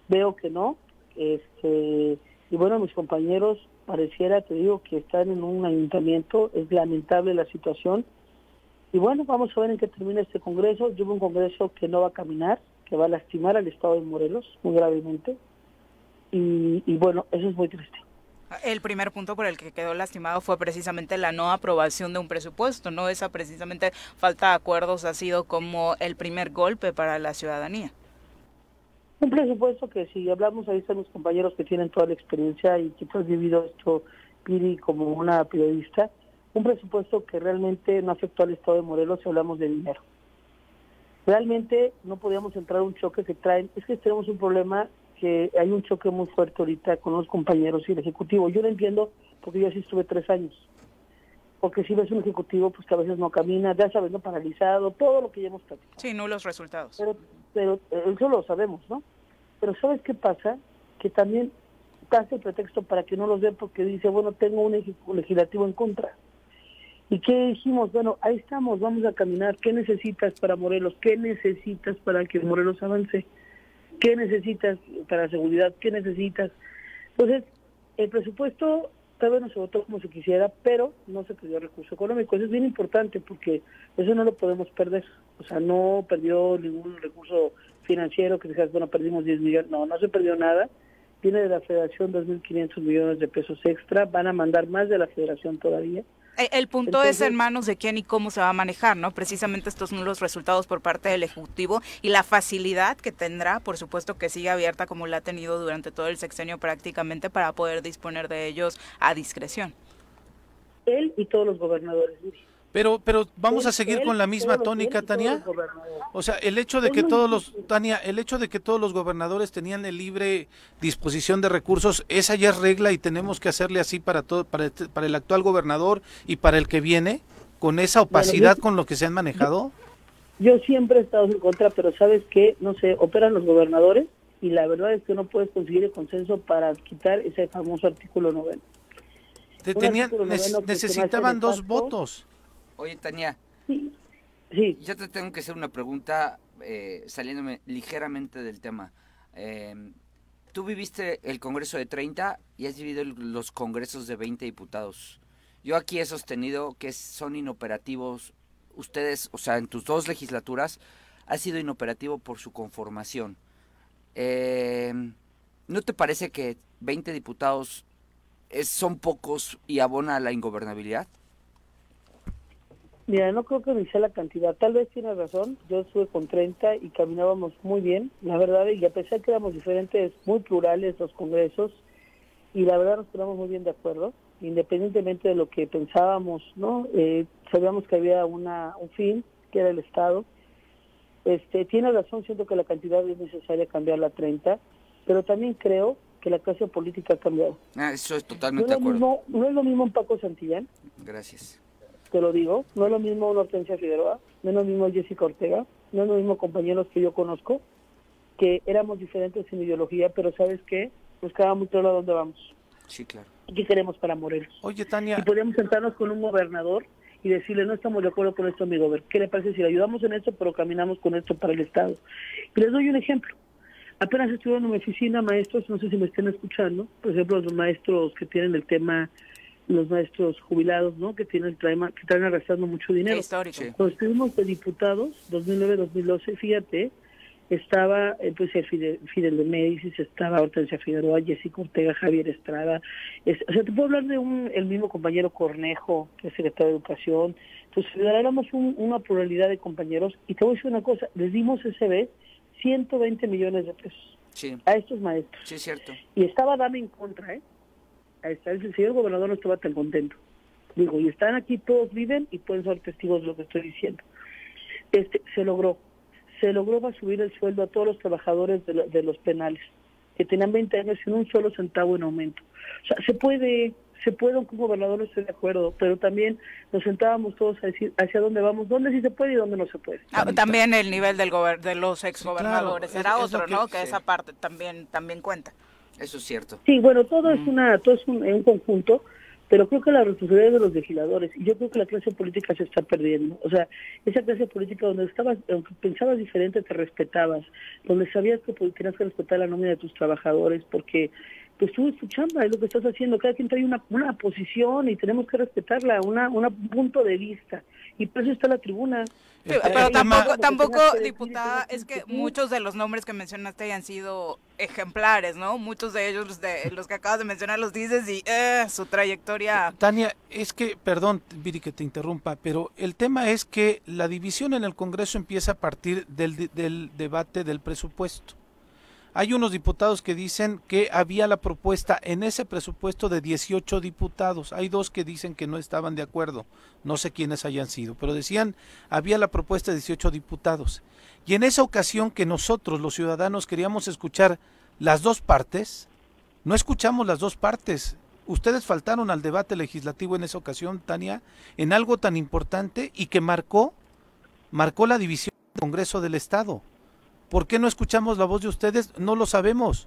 Veo que no. Este, y bueno, mis compañeros pareciera, te digo, que están en un ayuntamiento, es lamentable la situación. Y bueno, vamos a ver en qué termina este Congreso. Yo veo un Congreso que no va a caminar, que va a lastimar al Estado de Morelos muy gravemente. Y, y bueno, eso es muy triste. El primer punto por el que quedó lastimado fue precisamente la no aprobación de un presupuesto, ¿no? Esa precisamente falta de acuerdos ha sido como el primer golpe para la ciudadanía. Un presupuesto que si hablamos, ahí están los compañeros que tienen toda la experiencia y que han vivido esto Piri como una periodista, un presupuesto que realmente no afectó al Estado de Morelos si hablamos de dinero. Realmente no podíamos entrar a un choque que traen, es que tenemos un problema que hay un choque muy fuerte ahorita con los compañeros y el Ejecutivo. Yo lo entiendo porque yo así estuve tres años. Porque si ves un Ejecutivo, pues que a veces no camina, ya sabes, no paralizado, todo lo que ya hemos platicado. Sí, nulos resultados. Pero, pero eh, eso lo sabemos, ¿no? Pero ¿sabes qué pasa? Que también hace el pretexto para que no los den porque dice, bueno, tengo un legislativo en contra. ¿Y qué dijimos? Bueno, ahí estamos, vamos a caminar. ¿Qué necesitas para Morelos? ¿Qué necesitas para que Morelos avance? ¿Qué necesitas para seguridad? ¿Qué necesitas? Entonces, el presupuesto tal vez no se votó como se quisiera, pero no se perdió recurso económico. Eso es bien importante porque eso no lo podemos perder. O sea, no perdió ningún recurso financiero que digas, bueno, perdimos 10 millones. No, no se perdió nada. Viene de la federación 2.500 millones de pesos extra. Van a mandar más de la federación todavía. Eh, el punto es en manos de quién y cómo se va a manejar, ¿no? Precisamente estos nulos resultados por parte del Ejecutivo y la facilidad que tendrá, por supuesto que sigue abierta como la ha tenido durante todo el sexenio prácticamente para poder disponer de ellos a discreción. Él y todos los gobernadores. Pero, pero vamos a seguir con la misma tónica, Tania. O sea, el hecho de que todos los, Tania, el hecho de que todos los gobernadores tenían de libre disposición de recursos, esa ya es regla y tenemos que hacerle así para todo, para, este, para el actual gobernador y para el que viene, con esa opacidad con lo que se han manejado. Yo, siempre he estado en contra, pero sabes que, no sé, operan los gobernadores y la verdad es que no puedes conseguir el consenso para quitar ese famoso artículo noveno. Tenían, necesitaban dos votos. Oye, Tania. Sí. Yo te tengo que hacer una pregunta eh, saliéndome ligeramente del tema. Eh, tú viviste el Congreso de 30 y has vivido los congresos de 20 diputados. Yo aquí he sostenido que son inoperativos. Ustedes, o sea, en tus dos legislaturas, ha sido inoperativo por su conformación. Eh, ¿No te parece que 20 diputados son pocos y abona a la ingobernabilidad? Mira, no creo que me sea la cantidad. Tal vez tiene razón. Yo estuve con 30 y caminábamos muy bien, la verdad, y a pesar que éramos diferentes, muy plurales los congresos, y la verdad nos quedamos muy bien de acuerdo, independientemente de lo que pensábamos, ¿no? Eh, sabíamos que había una, un fin, que era el Estado. Este, tiene razón, siento que la cantidad es necesaria cambiarla a 30, pero también creo que la clase política ha cambiado. Ah, eso es totalmente de acuerdo. no es lo mismo un Paco Santillán. Gracias te lo digo, no es lo mismo una Hortensia Figueroa, no es lo mismo Jessica Ortega, no es lo mismo compañeros que yo conozco, que éramos diferentes en ideología, pero ¿sabes qué? Nos quedaba muy claro a dónde vamos. Sí, claro. ¿Qué queremos para Morelos? Oye, Tania. Y podríamos sentarnos con un gobernador y decirle, no estamos de acuerdo con esto, amigo, ver, ¿qué le parece si le ayudamos en esto, pero caminamos con esto para el Estado? Y les doy un ejemplo. Apenas estuvieron en mi oficina maestros, no sé si me estén escuchando, por ejemplo, los maestros que tienen el tema los maestros jubilados, ¿no? Que tienen traen, que están arrastrando mucho dinero. Histórico. Cuando estuvimos de diputados, 2009-2012, fíjate, estaba eh, pues Fidel, Fidel, de Médicis, estaba Hortensia Figueroa, Jessica Ortega, Javier Estrada. o sea, te puedo hablar de un, el mismo compañero Cornejo, que es secretario de Educación. Entonces, éramos una pluralidad de compañeros. Y te voy a decir una cosa, les dimos ese vez 120 millones de pesos a estos maestros. Sí, cierto. Y estaba dando en contra, ¿eh? El señor gobernador no estaba tan contento. Digo, y están aquí, todos viven y pueden ser testigos de lo que estoy diciendo. Este, se logró, se logró va subir el sueldo a todos los trabajadores de, los penales, que tenían 20 años sin un solo centavo en aumento. O sea, se puede, se puede, aunque un gobernador no esté de acuerdo, pero también nos sentábamos todos a decir hacia dónde vamos, dónde sí se puede y dónde no se puede. Ah, también el nivel del de los exgobernadores era otro, ¿no? Que esa parte también, también cuenta. Eso es cierto. Sí, bueno, todo es una todo es un, conjunto, pero creo que la responsabilidad de los legisladores, y yo creo que la clase política se está perdiendo. O sea, esa clase política donde estabas, aunque pensabas diferente, te respetabas, donde sabías que tenías que respetar la nómina de tus trabajadores, porque pues tú es tu chamba, es lo que estás haciendo, cada quien trae una, una posición y tenemos que respetarla, una, un punto de vista, y por eso está la tribuna. pero tampoco, tampoco diputada, es que muchos de los nombres que mencionaste hayan sido ejemplares, ¿no? Muchos de ellos, de los que acabas de mencionar, los dices y eh, su trayectoria. Tania, es que, perdón, Viri, que te interrumpa, pero el tema es que la división en el Congreso empieza a partir del, del debate del presupuesto. Hay unos diputados que dicen que había la propuesta en ese presupuesto de 18 diputados. Hay dos que dicen que no estaban de acuerdo. No sé quiénes hayan sido, pero decían había la propuesta de 18 diputados. Y en esa ocasión que nosotros, los ciudadanos, queríamos escuchar las dos partes, no escuchamos las dos partes. Ustedes faltaron al debate legislativo en esa ocasión, Tania, en algo tan importante y que marcó, marcó la división del Congreso del Estado. ¿Por qué no escuchamos la voz de ustedes? No lo sabemos.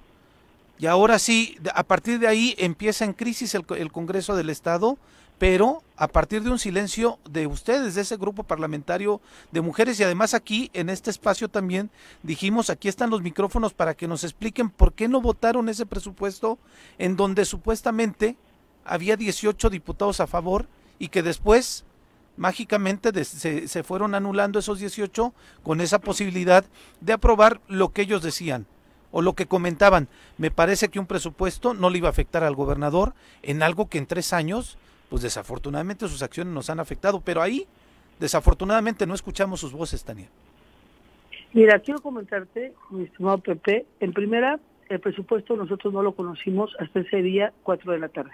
Y ahora sí, a partir de ahí empieza en crisis el, el, Congreso del Estado, pero a partir de un silencio de ustedes, de ese grupo parlamentario de mujeres, y además aquí en este espacio también dijimos, aquí están los micrófonos para que nos expliquen por qué no votaron ese presupuesto en donde supuestamente había 18 diputados a favor y que después mágicamente de, se, se, fueron anulando esos 18 con esa posibilidad de aprobar lo que ellos decían o lo que comentaban. Me parece que un presupuesto no le iba a afectar al gobernador en algo que en tres años, pues desafortunadamente sus acciones nos han afectado, pero ahí desafortunadamente no escuchamos sus voces, Tania. Mira, quiero comentarte, mi estimado Pepe, en primera, el presupuesto nosotros no lo conocimos hasta ese día, 4 de la tarde.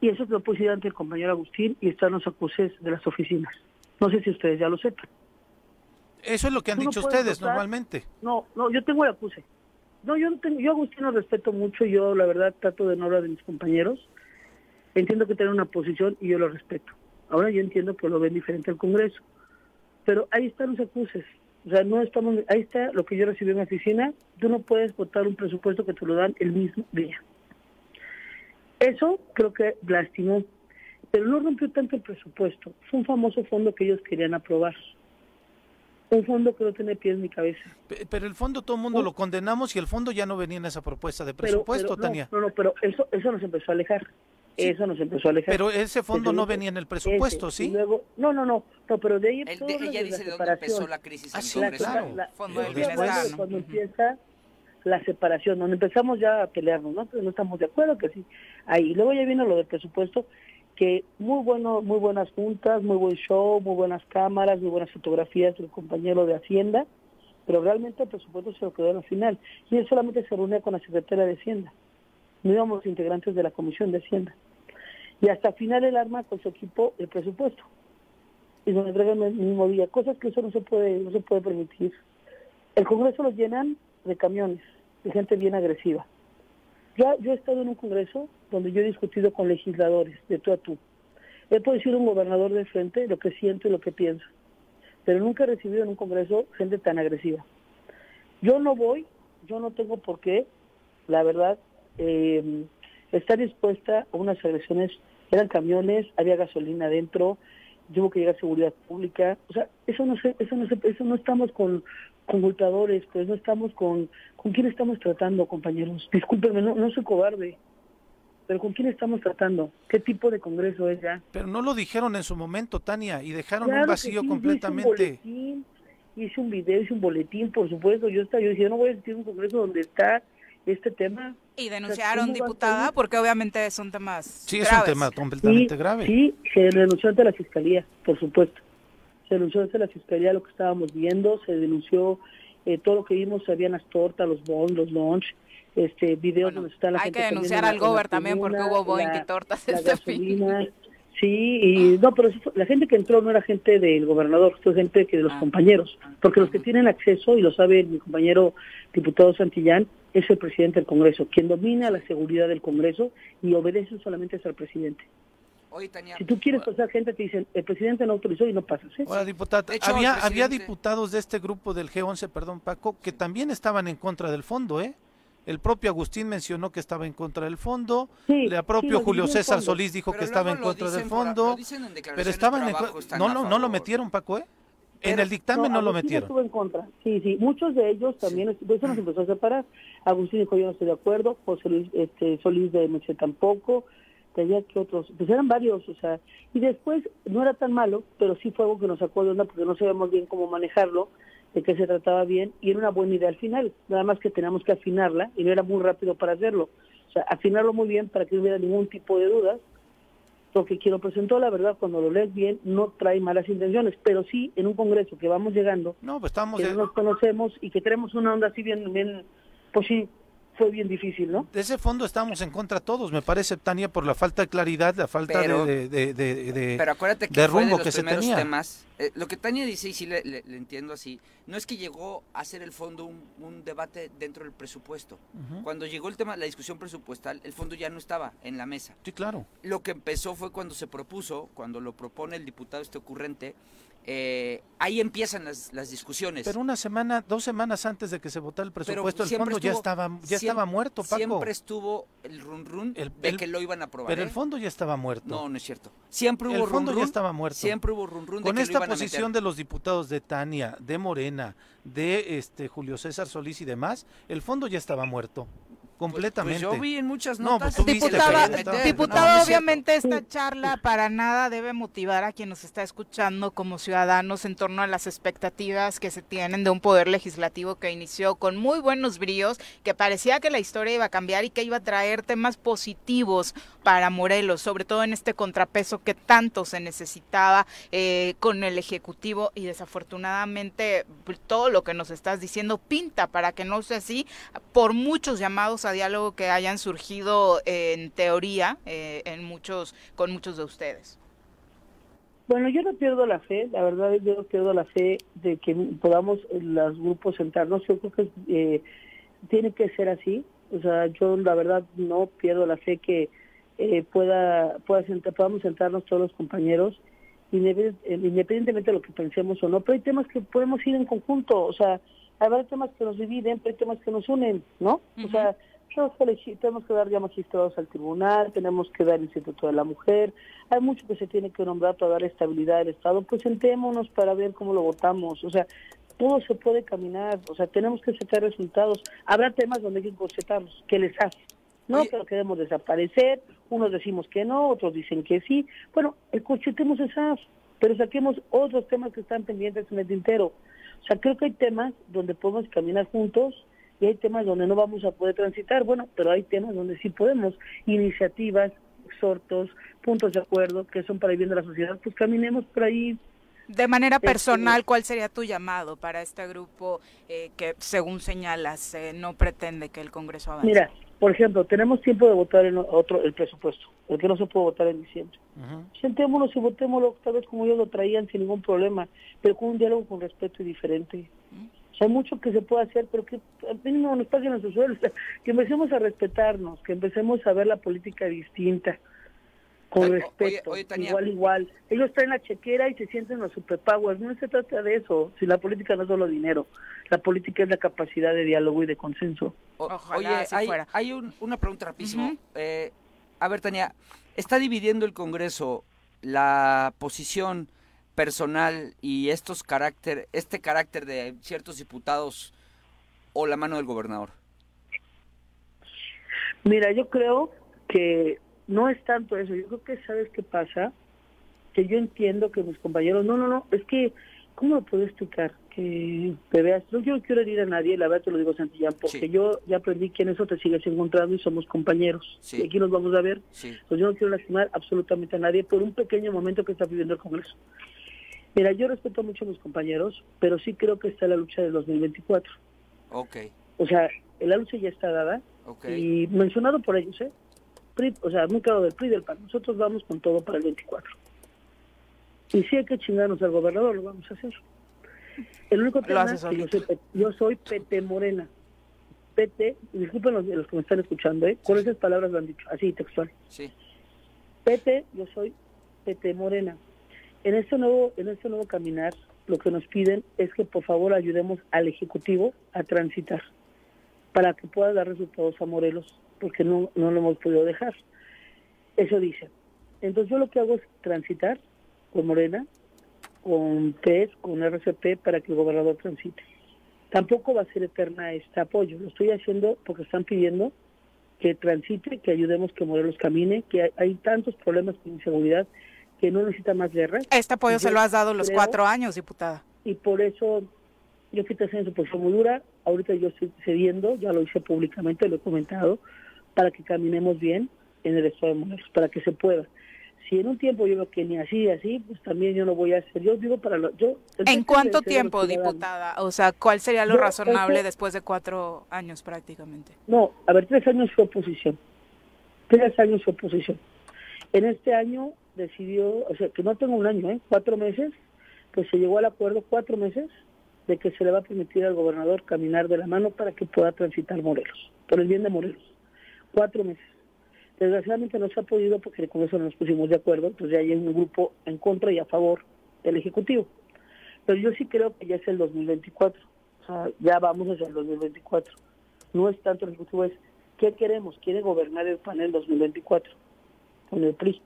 Y eso lo puse ante el compañero Agustín y están los acuses de las oficinas. No sé si ustedes ya lo sepan. Eso es lo que han Tú dicho ustedes votar. normalmente. No, no, yo tengo el acuse. No, yo no tengo, yo Agustín lo respeto mucho, yo la verdad trato de no hablar de mis compañeros. Entiendo que tienen una posición y yo lo respeto. Ahora yo entiendo que lo ven diferente al Congreso. Pero ahí están los acuses. O sea, no estamos, ahí está lo que yo recibí en mi oficina. Tú no puedes votar un presupuesto que te lo dan el mismo día. Eso creo que lastimó, pero no rompió tanto el presupuesto. Fue un famoso fondo que ellos querían aprobar. Un fondo que no tiene pies ni cabeza. Pe- Pero el fondo todo el mundo lo condenamos y el fondo ya no venía en esa propuesta de presupuesto, pero Tania. No, no, pero eso, eso nos empezó a alejar. Sí. Eso nos empezó a alejar. Pero ese fondo no venía en el presupuesto, ese, y ¿sí? luego, no, no, no, no, pero de ahí todo de- ella dice la de dónde empezó la crisis Ah, en el sí, Congreso. claro. la- la- Fondo del bienestar. Cuando empieza la separación, donde empezamos ya a pelearnos, ¿no? Pero no estamos de acuerdo, que sí. Ahí, luego ya vino lo del presupuesto, que muy bueno, muy buenas juntas, muy buen show, muy buenas cámaras, muy buenas fotografías del compañero de Hacienda, pero realmente el presupuesto se lo quedó al final. Y él solamente se reunía con la secretaria de Hacienda. No íbamos integrantes de la Comisión de Hacienda. Y hasta final él arma con su equipo el presupuesto. Y nos entregan el mismo día, cosas que eso no se puede, no se puede permitir. El Congreso los llenan de camiones, de gente bien agresiva. Yo, yo he estado en un Congreso donde yo he discutido con legisladores, de tú a tú. He podido decir un gobernador de frente lo que siento y lo que pienso, pero nunca he recibido en un Congreso gente tan agresiva. Yo no voy, yo no tengo por qué, la verdad, eh, estar dispuesta a unas agresiones. Eran camiones, había gasolina adentro, tuvo que llegar seguridad pública. O sea, eso no se, eso no se, eso no estamos con, con multadores, pues no estamos con, ¿con quién estamos tratando, compañeros? Discúlpenme, no, no soy cobarde, pero ¿con quién estamos tratando? ¿Qué tipo de congreso es ya? Pero no lo dijeron en su momento, Tania, y dejaron Claro un que vacío sí, completamente. Hice un, boletín, hice un video, hice un boletín, por supuesto. Yo estaba, yo decía, no voy a a un congreso donde está este tema. Y denunciaron, ¿cómo va a diputada, porque obviamente son temas Sí, es un graves. tema completamente Sí, grave. Sí, se renunció ante la fiscalía, por supuesto. Se denunció ante la fiscalía lo que estábamos viendo, se denunció eh, todo lo que vimos, habían las tortas, los bonds, los lunch, este, videos Bueno, donde está la hay gente que comiendo denunciar al gober también porque hubo Boeing y tortas la este fin. Sí, y no, pero la gente que entró no era gente del gobernador, fue gente que de los Ah. compañeros, porque los que tienen acceso, y lo sabe mi compañero diputado Santillán, es el presidente del Congreso, quien domina la seguridad del Congreso y obedece solamente es al presidente. Oye, Tania, Si tú quieres pasar gente, te dicen, el presidente no autorizó y no pasas. ¿eh? Ahora, diputada, hecho, había, había diputados de este grupo del G11, perdón, Paco, que también estaban en contra del fondo, ¿eh? El propio Agustín mencionó que estaba en contra del fondo, Sí, el sí, propio Julio César fondo. Solís dijo pero que estaba en contra del fondo, lo dicen en pero estaban en por co- abajo, están no, lo, no lo metieron, Paco, ¿eh? en el dictamen no, lo metieron. estuvo en contra. Sí, sí. Muchos de ellos también, de eso nos empezó a separar. Agustín dijo, yo no estoy de acuerdo. José Luis este, Solís de Meche tampoco. Que había que otros, pues eran varios, o sea. Y después no era tan malo, pero sí fue algo que nos sacó de onda porque no sabíamos bien cómo manejarlo, de qué se trataba bien. Y era una buena idea al final. Nada más que teníamos que afinarla y no era muy rápido para hacerlo. O sea, afinarlo muy bien para que no hubiera ningún tipo de dudas lo que quien lo presentó, la verdad, cuando lo lees bien, no trae malas intenciones, pero sí en un congreso que vamos llegando, No, pues estamos que de, no nos conocemos y que tenemos una onda así bien, bien, pues sí, fue bien difícil, ¿no? de ese fondo estamos en contra todos, me parece, Tania, por la falta de claridad, la falta Pero- de, de, de- de- Pero acuérdate que de fue rumbo de los que se primeros tenía. temas. eh, lo que Tania dice, y sí le, le- le entiendo así, no es que llegó a ser el fondo un, un debate dentro del presupuesto. Cuando llegó el tema, la discusión presupuestal, el fondo ya no estaba en la mesa. Sí, claro. Lo que empezó fue cuando se propuso, cuando lo propone el diputado este ocurrente, eh, ahí empiezan las, las discusiones. Pero una semana, dos semanas antes de que se votara el presupuesto, el siempre fondo ya estuvo- estaba, ya siem- estaba muerto, Paco. Siempre estuvo el run run El- de el- que lo iban a aprobar. Pero ¿eh? el fondo ya estaba muerto. No, no es cierto. Siempre hubo el run fondo ya run, estaba muerto. Siempre hubo run run de Con que lo esta a posición meter. de los diputados de Tania, de Morena, de este Julio César Solís y demás, el fondo ya estaba muerto. Completamente. Pues yo vi en muchas No, notas. pues que lo Diputada, diputada, No, no es obviamente esta charla para nada debe motivar a quien nos está escuchando como ciudadanos en torno a las expectativas que se tienen de un poder legislativo que inició con muy buenos bríos, que parecía que la historia iba a cambiar y que iba a traer temas positivos para Morelos, sobre todo en este contrapeso que tanto se necesitaba eh, con el Ejecutivo y desafortunadamente pues, todo lo que nos estás diciendo pinta para que no sea así por muchos llamados a diálogo que hayan surgido eh, en teoría eh, en muchos con muchos de ustedes. Bueno, yo no pierdo la fe, la verdad yo no pierdo la fe de que podamos eh, los grupos sentarnos. Yo creo que eh, tiene que ser así. O sea, yo la verdad no pierdo la fe que eh, pueda, pueda sentar, podamos sentarnos todos los compañeros, independ- independientemente de lo que pensemos o no. Pero hay temas que podemos ir en conjunto. O sea, habrá temas que nos dividen, pero hay temas que nos unen, ¿no? O sea, tenemos que, elegir- tenemos que dar ya magistrados al tribunal, tenemos que dar Instituto de la Mujer, hay mucho que se tiene que nombrar para dar estabilidad al Estado, pues sentémonos para ver cómo lo votamos, o sea, todo se puede caminar, o sea, tenemos que sacar resultados, habrá temas donde hay que concetarlos, que les hace, no lo queremos desaparecer, unos decimos que no, otros dicen que sí, bueno, conchetemos esas, pero saquemos otros temas que están pendientes en el tintero, o sea, creo que hay temas donde podemos caminar juntos y hay temas donde no vamos a poder transitar, bueno, pero hay temas donde sí podemos, iniciativas, exhortos, puntos de acuerdo que son para el bien de la sociedad, pues caminemos por ahí. De manera Este- personal, ¿cuál sería tu llamado para este grupo eh, que, según señalas, eh, no pretende que el Congreso avance? Mira, por ejemplo, tenemos tiempo de votar en otro el presupuesto, el que no se puede votar en diciembre. Ujú. Sentémonos y votémoslo tal vez como ellos lo traían sin ningún problema, pero con un diálogo con respeto y diferente. O sea, hay mucho que se puede hacer, pero que al mínimo nos paguen a sus sueldos, que empecemos a respetarnos, que empecemos a ver la política distinta, con Oye, respeto, oye, Tania. igual, igual. Ellos traen la chequera y se sienten los superpowers, no se trata de eso, si la política no es solo dinero, la política es la capacidad de diálogo y de consenso. O- Ojalá Oye, hay, fuera. hay un- una pregunta rapidísimo. Ujú. Eh, a ver, Tania, ¿está dividiendo el Congreso la posición personal y estos carácter, este carácter de ciertos diputados o la mano del gobernador? Mira, yo creo que no es tanto eso, yo creo que sabes qué pasa, que yo entiendo que mis compañeros, no, no, no, es que, ¿cómo lo puedo explicar? Que te veas, no, yo no quiero herir a nadie, la verdad te lo digo Santillán, porque Sí. yo ya aprendí que en eso te sigues encontrando y somos compañeros, Sí. y aquí nos vamos a ver, Sí. pues yo no quiero lastimar absolutamente a nadie por un pequeño momento que está viviendo el Congreso. Mira, yo respeto mucho a mis compañeros, pero sí creo que está la lucha del 2024. Ok, O sea, la lucha ya está dada, ok. y mencionado por ellos, ¿eh? PRI, o sea, muy claro del PRI del PAN. Nosotros vamos con todo para el 24. Y si hay que chingarnos al gobernador, lo vamos a hacer. El único tema es que yo soy, yo soy PT Morena. PT, disculpen los, los que me están escuchando, ¿eh? Con esas palabras lo han dicho, así textual. Sí. PT, yo soy PT Morena. En este nuevo, en este nuevo caminar, lo que nos piden es que por favor ayudemos al Ejecutivo a transitar para que pueda dar resultados a Morelos, porque no, no lo hemos podido dejar. Eso dice. Entonces yo lo que hago es transitar con Morena, con PES, con RCP, para que el gobernador transite. Tampoco va a ser eterna este apoyo. Lo estoy haciendo porque están pidiendo que transite, que ayudemos que Morelos camine, que hay tantos problemas con inseguridad que no necesita más guerra Este apoyo Yo se lo has dado los creo- cuatro años, diputada. y por eso yo fui en su posición muy dura. Ahorita yo estoy cediendo, ya lo hice públicamente, lo he comentado, para que caminemos bien en el estado de Morelos, para que se pueda. si en un tiempo yo veo que ni así, así, pues también yo no voy a hacer. Yo digo para lo, yo. ¿En cuánto tiempo, diputada? O sea, ¿cuál sería lo razonable después de cuatro años prácticamente? No, a ver, tres años fue oposición. Tres años fue oposición. En este año decidió, o sea, que no tengo un año, ¿eh? Cuatro meses, pues se llegó al acuerdo cuatro meses de que se le va a permitir al gobernador caminar de la mano para que pueda transitar Morelos, por el bien de Morelos. Cuatro meses. Desgraciadamente no se ha podido porque con eso no nos pusimos de acuerdo, entonces ya hay un grupo en contra y a favor del Ejecutivo. Pero yo sí creo que ya es el 2024, o sea, ya vamos hacia el 2024. No es tanto el Ejecutivo, es ¿qué queremos? ¿Quiere gobernar el panel 2024 con el PRI?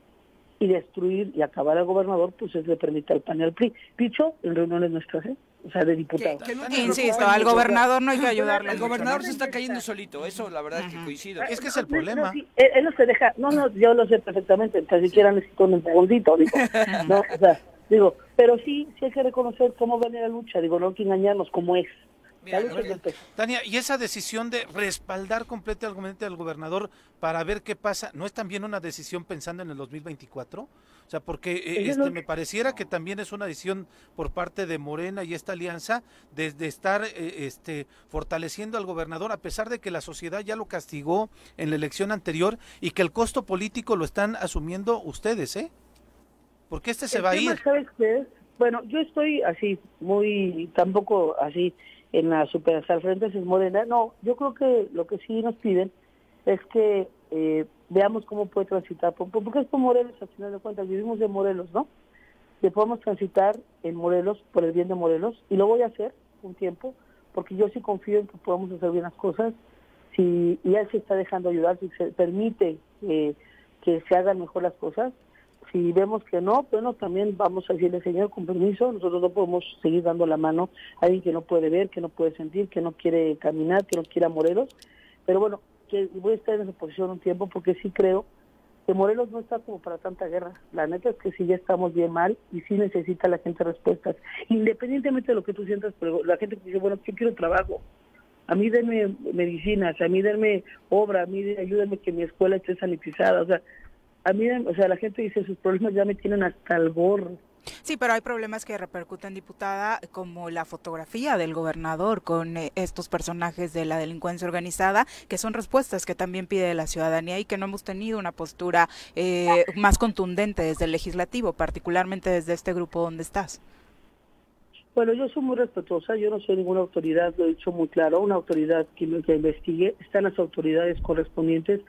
Y destruir y acabar al gobernador, pues es le permite al panel PRI. Dicho en reuniones nuestras, ¿eh? o sea, de diputados. Insisto, al gobernador no hay que ayudarle. El gobernador se está cayendo solito, eso la verdad es que coincido. Es que es el problema. él, no se deja, no, no, yo lo sé perfectamente, ni siquiera necesito un segundito, digo, no, o sea, digo, pero sí, sí hay que reconocer cómo viene la lucha, digo, no hay que engañarnos como es. Tania, y esa decisión de respaldar completamente al gobernador para ver qué pasa, ¿no es también una decisión pensando en el 2024? O sea, porque eh, este, me pareciera que también es una decisión por parte de Morena y esta alianza de, estar eh, este, fortaleciendo al gobernador a pesar de que la sociedad ya lo castigó en la elección anterior y que el costo político lo están asumiendo ustedes, ¿eh? Porque este se va a ir. ¿sabes qué Bueno, yo estoy así, muy, tampoco así en la super hasta el frente es Morena. No, yo creo que lo que sí nos piden es que eh, veamos cómo puede transitar, porque es por Morelos, al final de cuentas, vivimos de Morelos, ¿no? Que podemos transitar en Morelos por el bien de Morelos, y lo voy a hacer un tiempo, porque yo sí confío en que podamos hacer bien las cosas, si y él se está dejando ayudar, si se permite eh, que se hagan mejor las cosas, si vemos que no, bueno, también vamos a decirle, Señor, con permiso, nosotros no podemos seguir dando la mano a alguien que no puede ver, que no puede sentir, que no quiere caminar, que no quiere a Morelos. Pero bueno, que voy a estar en esa posición un tiempo porque sí creo que Morelos no está como para tanta guerra. La neta es que sí ya estamos bien mal y sí necesita la gente respuestas. Independientemente de lo que tú sientas, pero la gente dice, bueno, yo quiero trabajo. A mí denme medicinas, a mí denme obra, a mí ayúdenme que mi escuela esté sanitizada. O sea, a mí, o sea, la gente dice, sus problemas ya me tienen hasta el gorro. Sí, pero hay problemas que repercuten, diputada, como la fotografía del gobernador con eh, estos personajes de la delincuencia organizada, que son respuestas que también pide la ciudadanía y que no hemos tenido una postura eh, más contundente desde el legislativo, particularmente desde este grupo donde estás. Bueno, yo soy muy respetuosa, yo no soy ninguna autoridad, lo he dicho muy claro, una autoridad que, que investigue, están las autoridades correspondientes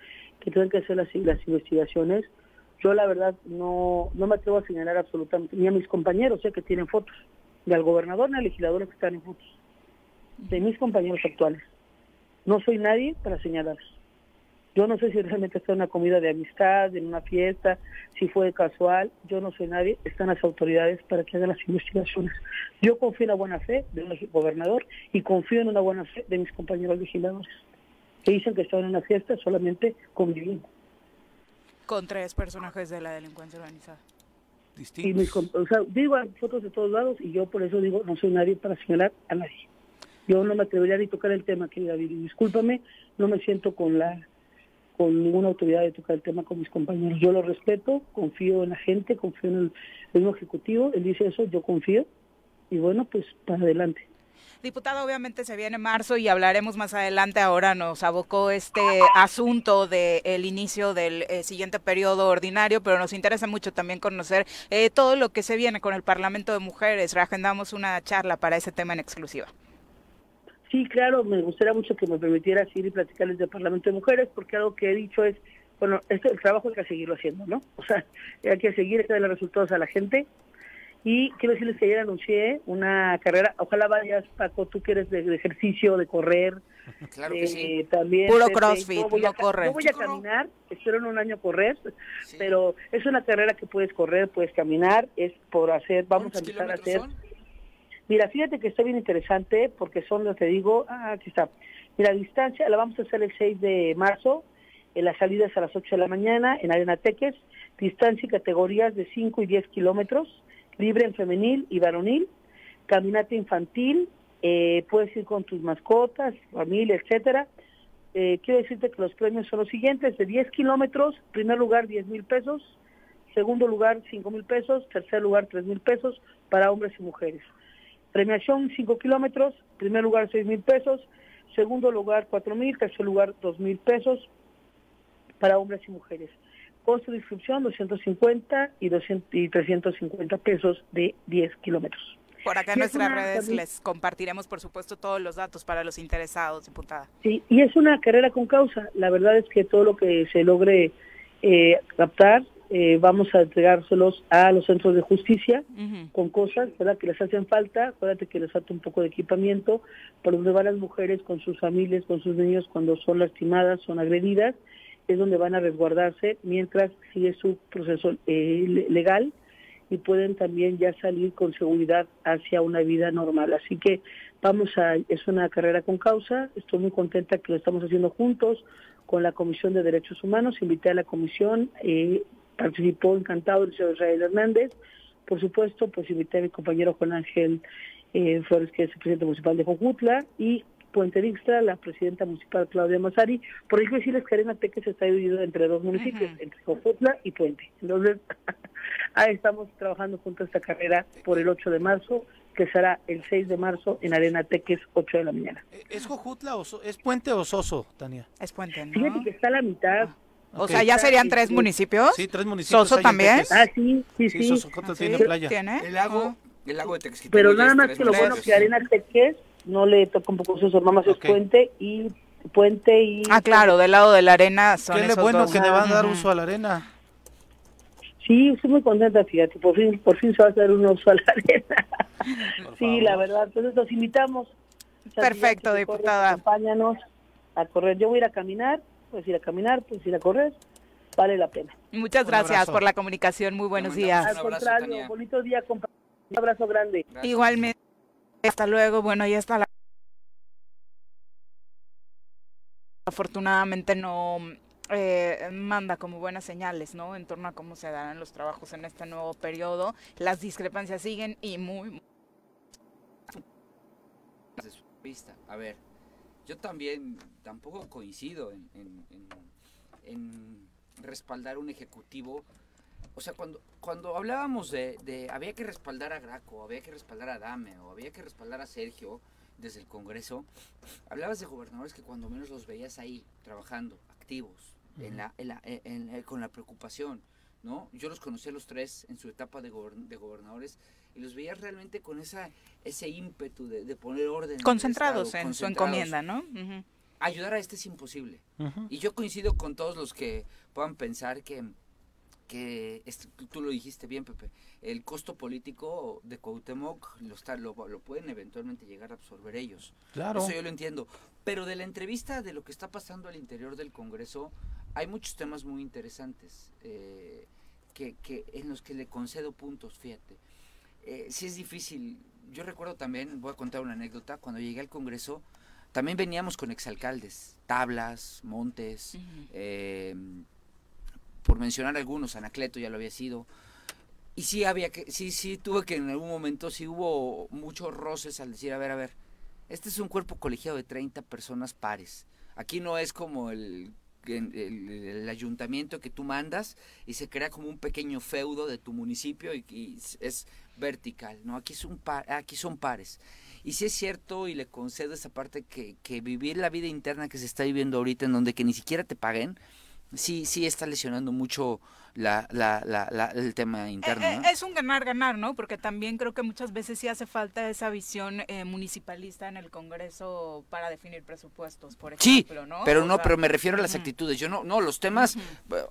que tienen que hacer las, investigaciones. Yo la verdad no, no me atrevo a señalar absolutamente, ni a mis compañeros, sé que tienen fotos, ni al gobernador ni al legislador que están en fotos, de mis compañeros actuales. No soy nadie para señalar. Yo no sé si realmente en una comida de amistad, en una fiesta, si fue casual, yo no soy nadie, están las autoridades para que hagan las investigaciones. Yo confío en la buena fe de nuestro gobernador y confío en una buena fe de mis compañeros legisladores que dicen que estaban en una fiesta solamente conviviendo. Con tres personajes de la delincuencia organizada. Distintos. o sea, digo, hay fotos de todos lados y yo por eso digo, no soy nadie para señalar a nadie. Yo no me atrevería ni tocar el tema, querida Viri. Discúlpame, no me siento con la con ninguna autoridad de tocar el tema con mis compañeros. Yo lo respeto, confío en la gente, confío en el mismo ejecutivo. Él dice eso, yo confío. Y bueno, pues para adelante. Diputado, obviamente se viene marzo y hablaremos más adelante. Ahora nos abocó este asunto del inicio del eh, siguiente periodo ordinario, pero nos interesa mucho también conocer eh, todo lo que se viene con el Parlamento de Mujeres. Reagendamos una charla para ese tema en exclusiva. Sí, claro, me gustaría mucho que me permitieras ir y platicarles del Parlamento de Mujeres, porque algo que he dicho es, bueno, este, el trabajo hay que seguirlo haciendo, ¿no? O sea, hay que seguir, hay que darle resultados a la gente, y quiero decirles que ayer anuncié una carrera, ojalá vayas, Paco, tú que eres de, ejercicio, de correr. Claro que sí. Eh, también, Puro crossfit, no, voy a, corre. No voy a caminar, espero en un año correr, pero es una carrera que puedes correr, puedes caminar, es por hacer, vamos a empezar a hacer. Mira, fíjate que está bien interesante porque son, lo te digo, ah, aquí está. Mira, distancia la vamos a hacer el 6 de marzo, en las salidas a las 8 de la mañana en Arena Teques, distancia y categorías de 5 y 10 kilómetros libre en femenil y varonil, caminata infantil, eh, puedes ir con tus mascotas, familia, etcétera. Eh, quiero decirte que los premios son los siguientes, de 10 kilómetros, primer lugar 10 mil pesos, segundo lugar 5 mil pesos, tercer lugar 3 mil pesos para hombres y mujeres. Premiación 5 kilómetros, primer lugar 6 mil pesos, segundo lugar 4 mil, tercer lugar 2 mil pesos para hombres y mujeres. Costo de inscripción 250 y, 200, y 350 pesos de 10 kilómetros. Por acá en nuestras redes les compartiremos, por supuesto, todos los datos para los interesados, diputada. Sí, y es una carrera con causa. La verdad es que todo lo que se logre eh, captar, eh, vamos a entregárselos a los centros de justicia con cosas ¿verdad? que les hacen falta. Acuérdate que les falta un poco de equipamiento, por donde van las mujeres con sus familias, con sus niños cuando son lastimadas, son agredidas, es donde van a resguardarse mientras sigue su proceso eh, legal y pueden también ya salir con seguridad hacia una vida normal. Así que vamos a, es una carrera con causa, estoy muy contenta que lo estamos haciendo juntos con la Comisión de Derechos Humanos, invité a la comisión, eh, participó encantado el señor Israel Hernández, por supuesto, pues invité a mi compañero Juan Ángel eh, Flores, que es el presidente municipal de Jojutla, y Puente Dixtra, la presidenta municipal Claudia Mazari. Por eso decirles que Arena Teques está dividido entre dos municipios, entre Jojutla y Puente. Entonces, ahí estamos trabajando junto a esta carrera por el 8 de marzo, que será el 6 de marzo en Arena Teques, 8 de la mañana. ¿Es Jojutla o es Puente o Soso, Tania? Es Puente, ¿no? Fíjate que está a la mitad. O sea, ¿ya serían tres municipios? Sí, tres municipios. ¿Soso también? Ah, sí, sí, sí. Soso tiene playa. ¿Tiene? El lago, el lago de Texquito. Pero nada más que lo bueno que Arena Teques no le toca un poco Soso, nada más es Puente y Puente y... Ah, claro, del lado de la arena son Qué esos bueno dos. que le van a dar uso a la arena. Sí, estoy muy contenta, fíjate, por fin, por fin se va a hacer un uso a la arena. sí, la verdad, entonces los invitamos. Perfecto, Si diputada. acompáñanos a correr. Yo voy a ir a caminar, pues ir a caminar, pues ir a correr, vale la pena. Muchas Un gracias abrazo. por la comunicación. Muy buenos días. Al Un abrazo, contrario, Tania. bonito día, compañeros. Un abrazo grande. Gracias. Igualmente. Hasta luego. Bueno, ahí está la. Afortunadamente no eh, manda como buenas señales, ¿no? En torno a cómo se darán los trabajos en este nuevo periodo. Las discrepancias siguen y muy. vista. A ver, yo también tampoco coincido en respaldar un ejecutivo. O sea, cuando, cuando hablábamos de, de había que respaldar a Graco, había que respaldar a Dame, o había que respaldar a Sergio desde el Congreso, hablabas de gobernadores que cuando menos los veías ahí, trabajando, activos, en la, en la- en- en- con la preocupación, ¿no? Yo los conocí a los tres en su etapa de, de gobernadores y los veía realmente con esa, ese ímpetu de, de poner orden. Concentrados Estado, en su concentrados. encomienda, ¿no? Ujú. Ayudar a este es imposible. Ujú. Y yo coincido con todos los que puedan pensar que, que es- tú lo dijiste bien, Pepe, el costo político de Cuauhtémoc lo, está, lo, lo pueden eventualmente llegar a absorber ellos. Claro. Eso yo lo entiendo. Pero de la entrevista de lo que está pasando al interior del Congreso, hay muchos temas muy interesantes eh, que, que en los que le concedo puntos, fíjate. Eh, sí es difícil. Yo recuerdo también, voy a contar una anécdota, cuando llegué al Congreso, también veníamos con exalcaldes, Tablas, Montes, eh, por mencionar algunos, Anacleto ya lo había sido. Y sí había que, sí, sí tuve que en algún momento, sí hubo muchos roces al decir, a ver, a ver, este es un cuerpo colegiado de 30 personas pares. Aquí no es como el, el, ayuntamiento que tú mandas y se crea como un pequeño feudo de tu municipio y, y es vertical, ¿no? Aquí, es un aquí son pares. Y sí es cierto, y le concedo esa parte, que, que vivir la vida interna que se está viviendo ahorita, en donde que ni siquiera te paguen, sí, sí está lesionando mucho la, la, la, la- el tema interno. Eh, eh, ¿no? Es un ganar-ganar, ¿no? Porque también creo que muchas veces sí hace falta esa visión eh, municipalista en el Congreso para definir presupuestos, por Sí, ejemplo, ¿no? pero O no, sea, pero me refiero a las actitudes. Yo no, no, los temas,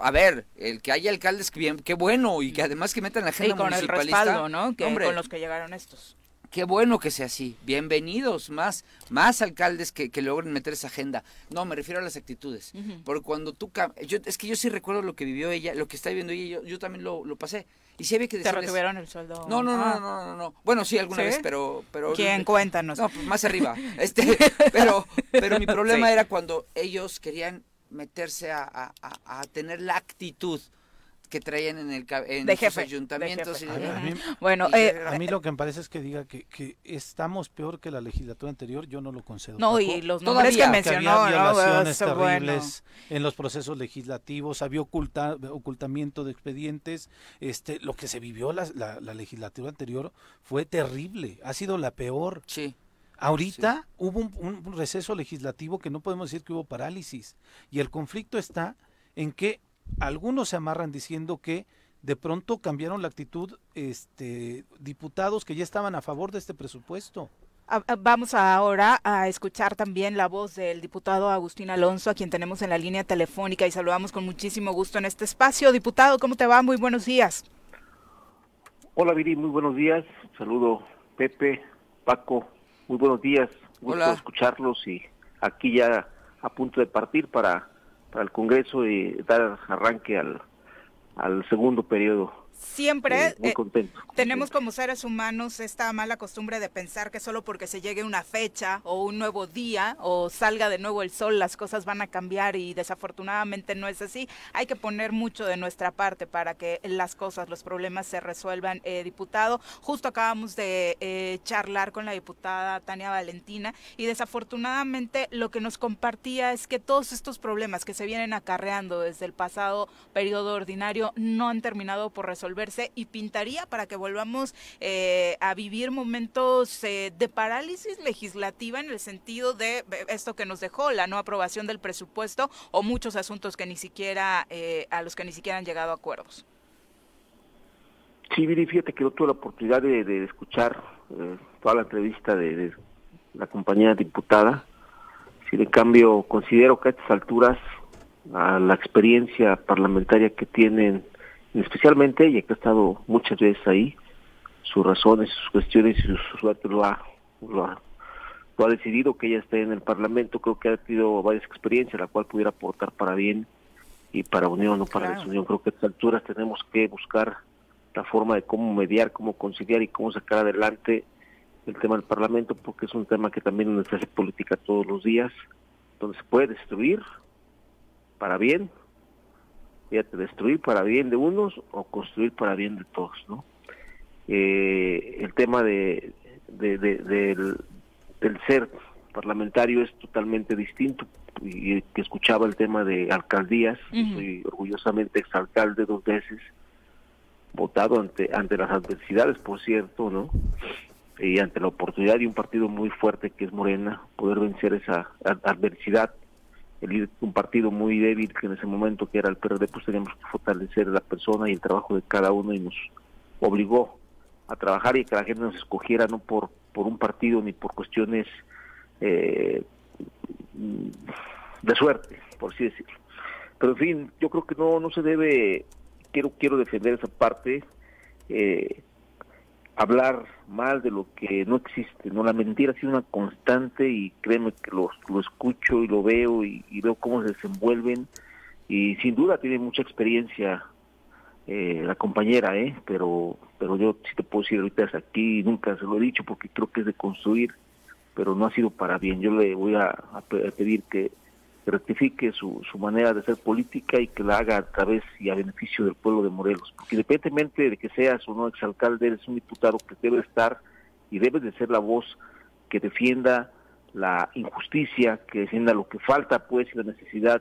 a ver, el que haya alcaldes, que bien, qué bueno, y que además que metan la agenda con el municipalista. respaldo, ¿no? Que, hombre, con los que llegaron estos. Qué bueno que sea así. Bienvenidos, más, más alcaldes que, que logren meter esa agenda. No, me refiero a las actitudes. Porque cuando tú... Yo, es que yo sí recuerdo lo que vivió ella, lo que está viviendo ella, yo, yo también lo, lo pasé. Y sí había que Te decirles... retuvieron el sueldo. No, no, no, Ah. no, no, no, no. Bueno, sí, alguna ¿Sí? vez, pero... pero ¿Quién? Cuéntanos. No, pues, más arriba. Este, pero, pero mi problema Sí. era cuando ellos querían meterse a, a- a- a tener la actitud que traían en el en de jefe, ayuntamientos. Mí, a mí- Bueno, y eh, a mí lo que me parece es que diga que, que estamos peor que la legislatura anterior, yo no lo concedo. no, y los nombres que mencionó, había ¿no? violaciones bueno. terribles en los procesos legislativos, había oculta- ocultamiento de expedientes, este, lo que se vivió la, la- la legislatura anterior fue terrible, ha sido la peor. Sí. Ahorita hubo un, un receso legislativo que no podemos decir que hubo parálisis y el conflicto está en que algunos se amarran diciendo que de pronto cambiaron la actitud este, diputados que ya estaban a favor de este presupuesto. Ah, ah, Vamos ahora a escuchar también la voz del diputado Agustín Alonso, a quien tenemos en la línea telefónica y saludamos con muchísimo gusto en este espacio. Diputado, ¿cómo te va? Muy buenos días. Hola Viri, muy buenos días. Saludo Pepe, Paco, muy buenos días. Gusto Hola. escucharlos y aquí ya a punto de partir para, para el Congreso y dar arranque al, al segundo periodo. Siempre Eh, muy eh, tenemos como seres humanos esta mala costumbre de pensar que solo porque se llegue una fecha o un nuevo día o salga de nuevo el sol las cosas van a cambiar y desafortunadamente no es así. Hay que poner mucho de nuestra parte para que las cosas, los problemas se resuelvan. Eh, diputado, justo acabamos de eh, charlar con la diputada Tania Valentina y desafortunadamente lo que nos compartía es que todos estos problemas que se vienen acarreando desde el pasado periodo ordinario no han terminado por resolverse y pintaría para que volvamos eh, a vivir momentos eh, de parálisis legislativa en el sentido de eh, esto que nos dejó la no aprobación del presupuesto o muchos asuntos que ni siquiera eh, a los que ni siquiera han llegado a acuerdos. Sí, Viri, fíjate que yo tuve la oportunidad de, escuchar eh, toda la entrevista de, la compañera diputada. Si de cambio considero que a estas alturas a la experiencia parlamentaria que tienen, especialmente ella que ha estado muchas veces ahí, sus razones, sus cuestiones y su su suerte lo ha, lo ha, lo ha decidido que ella esté en el Parlamento, creo que ha tenido varias experiencias, la cual pudiera aportar para bien y para unión o para Claro. desunión. Creo que a estas alturas tenemos que buscar la forma de cómo mediar, cómo conciliar y cómo sacar adelante el tema del Parlamento, porque es un tema que también nos hace política todos los días, donde se puede destruir para bien, fíjate, destruir para bien de unos o construir para bien de todos, ¿no? Eh, el tema de, de- de- del, del ser parlamentario es totalmente distinto y que escuchaba el tema de alcaldías, Ujú. soy orgullosamente exalcalde dos veces, votado ante ante las adversidades, por cierto, ¿no? Y ante la oportunidad de un partido muy fuerte que es Morena, poder vencer esa ad- adversidad. El de un partido muy débil que en ese momento que era el PRD, pues teníamos que fortalecer la persona y el trabajo de cada uno y nos obligó a trabajar y que la gente nos escogiera no por por un partido ni por cuestiones eh, de suerte, por así decirlo. Pero en fin, yo creo que no no se debe quiero quiero defender esa parte eh, hablar mal de lo que no existe no la mentira ha sido una constante y créeme que lo, lo escucho y lo veo y, veo cómo se desenvuelven y sin duda tiene mucha experiencia eh, la compañera eh pero pero yo sí te puedo decir ahorita es aquí nunca se lo he dicho porque creo que es de construir pero no ha sido para bien. Yo le voy a pedir que que rectifique su, su manera de hacer política y que la haga a través y a beneficio del pueblo de Morelos. Porque independientemente de que seas o no exalcalde, eres un diputado que debe estar y debes de ser la voz que defienda la injusticia, que defienda lo que falta, pues, y la necesidad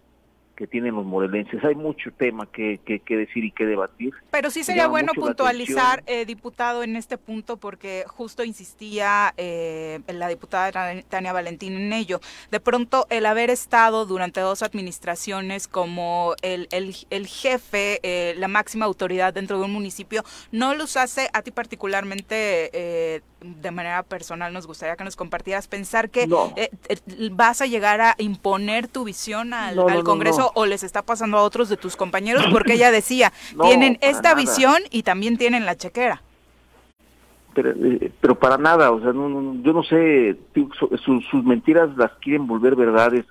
que tienen los morelenses. Hay mucho tema que, que, que decir y que debatir. Pero sí sería bueno puntualizar, eh, diputado, en este punto, porque justo insistía eh, la diputada Tan- Tania Valentín en ello. De pronto, el haber estado durante dos administraciones como el, el, el jefe, eh, la máxima autoridad dentro de un municipio, no los hace a ti particularmente, eh, de manera personal, nos gustaría que nos compartieras, pensar que No. eh, eh, vas a llegar a imponer tu visión al, No, no, al no, Congreso o les está pasando a otros de tus compañeros, porque ella decía, tienen esta nada. visión y también tienen la chequera. pero, eh, pero para nada, o sea, yo no sé, sus, sus mentiras las quieren volver verdades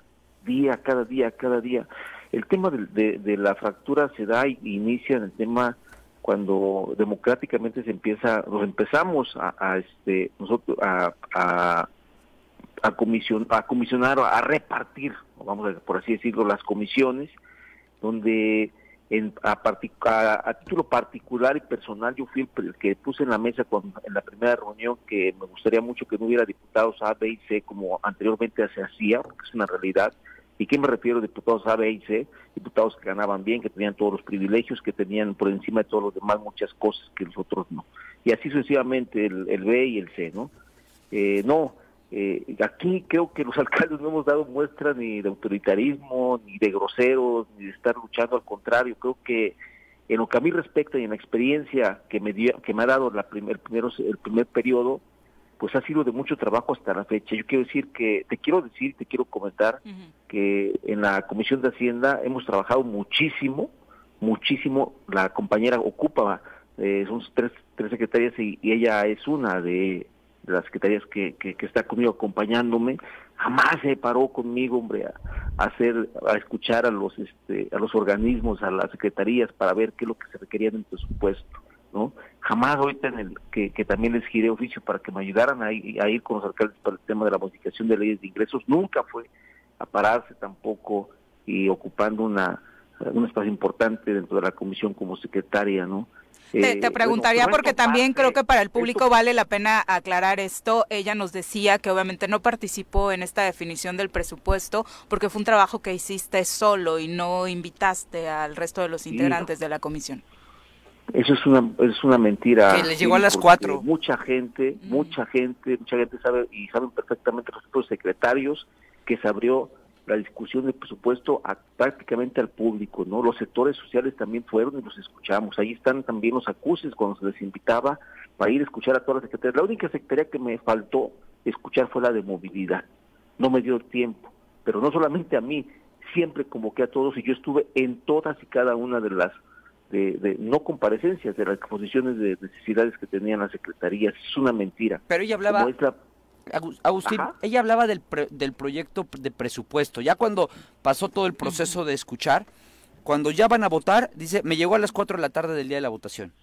día, cada día, cada día. El tema de, de- de la fractura se da y inicia en el tema cuando democráticamente se empieza, nos empezamos a, a, este, nosotros a, a, a, comisión, a comisionar, a repartir, vamos a por así decirlo, las comisiones, donde En, a, a, título particular y personal, yo fui el, que puse en la mesa cuando, en la primera reunión que me gustaría mucho que no hubiera diputados A, B y C como anteriormente se hacía, porque es una realidad. ¿Y qué me refiero diputados A, B y C? Diputados que ganaban bien, que tenían todos los privilegios, que tenían por encima de todos los demás muchas cosas que los otros no. Y así sucesivamente el, el B y el C, ¿no? Eh, no, eh, aquí creo que los alcaldes no hemos dado muestra ni de autoritarismo, ni de groseros, ni de estar luchando, al contrario, creo que en lo que a mí respecta y en la experiencia que me, dio, que me ha dado la primer, el primer periodo, pues ha sido de mucho trabajo hasta la fecha. Yo quiero decir que, te quiero decir, te quiero comentar que en la Comisión de Hacienda hemos trabajado muchísimo, muchísimo. La compañera ocupa, eh, son tres, tres secretarias y, ella es una de, las secretarias que, que, está conmigo acompañándome. Jamás se paró conmigo, hombre, a, hacer, a escuchar a los, este, a los organismos, a las secretarías para ver qué es lo que se requería en el presupuesto. ¿No? Jamás ahorita en el que, también les giré oficio para que me ayudaran a, ir con los alcaldes para el tema de la modificación de leyes de ingresos, nunca fue a pararse tampoco y ocupando una un espacio importante dentro de la comisión como secretaria, ¿no? Te, eh, preguntaría porque también creo que para el público vale la pena aclarar esto. Ella nos decía que obviamente no participó en esta definición del presupuesto porque fue un trabajo que hiciste solo y no invitaste al resto de los integrantes de la comisión. Eso es una es una mentira. Que le llegó a las cuatro. Mucha gente, mm. mucha gente, mucha gente sabe y saben perfectamente los secretarios que se abrió la discusión del presupuesto a, prácticamente al público, ¿no? Los sectores sociales también fueron y los escuchamos. Ahí están también los acuses cuando se les invitaba para ir a escuchar a todas las secretarias. La única secretaría que me faltó escuchar fue la de movilidad. No me dio tiempo, pero no solamente a mí, siempre convoqué a todos y yo estuve en todas y cada una de las de, no comparecencias, de las exposiciones de necesidades que tenían las secretarías. Es una mentira. Pero ella hablaba... Agustín, ella hablaba del, del proyecto de presupuesto. Ya cuando pasó todo el proceso de escuchar, cuando ya van a votar, dice, me llegó a las 4 de la tarde del día de la votación.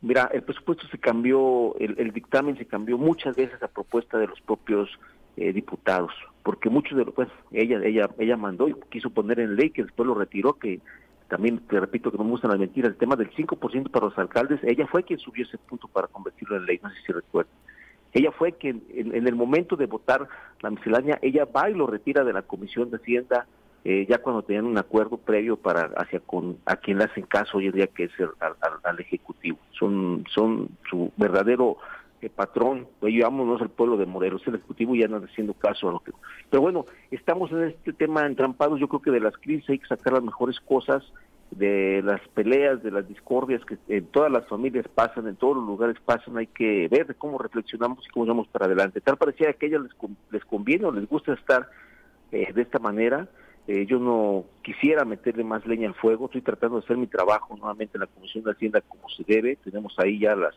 Mira, el presupuesto se cambió, el, dictamen se cambió muchas veces a propuesta de los propios eh, diputados, porque muchos de los, pues, ella, ella, ella mandó y quiso poner en ley que después lo retiró, que también te repito que no me gustan las mentiras, el tema del 5% para los alcaldes, ella fue quien subió ese punto para convertirlo en ley, no sé si recuerdan. Ella fue quien, en, el momento de votar la miscelánea, ella va y lo retira de la Comisión de Hacienda, eh, ya cuando tenían un acuerdo previo para hacia con a quien le hacen caso hoy en día, que es el, al, Ejecutivo. Son, son su verdadero eh, patrón, pues llevámonos al pueblo de Morelos, el Ejecutivo ya no haciendo caso a lo que... Pero bueno, estamos en este tema entrampados, yo creo que de las crisis hay que sacar las mejores cosas, de las peleas, de las discordias que en todas las familias pasan, en todos los lugares pasan, hay que ver cómo reflexionamos y cómo vamos para adelante. Tal parecía que a ellas les, les conviene o les gusta estar eh, de esta manera. Eh, yo no quisiera meterle más leña al fuego, estoy tratando de hacer mi trabajo nuevamente en la Comisión de Hacienda como se debe. Tenemos ahí ya las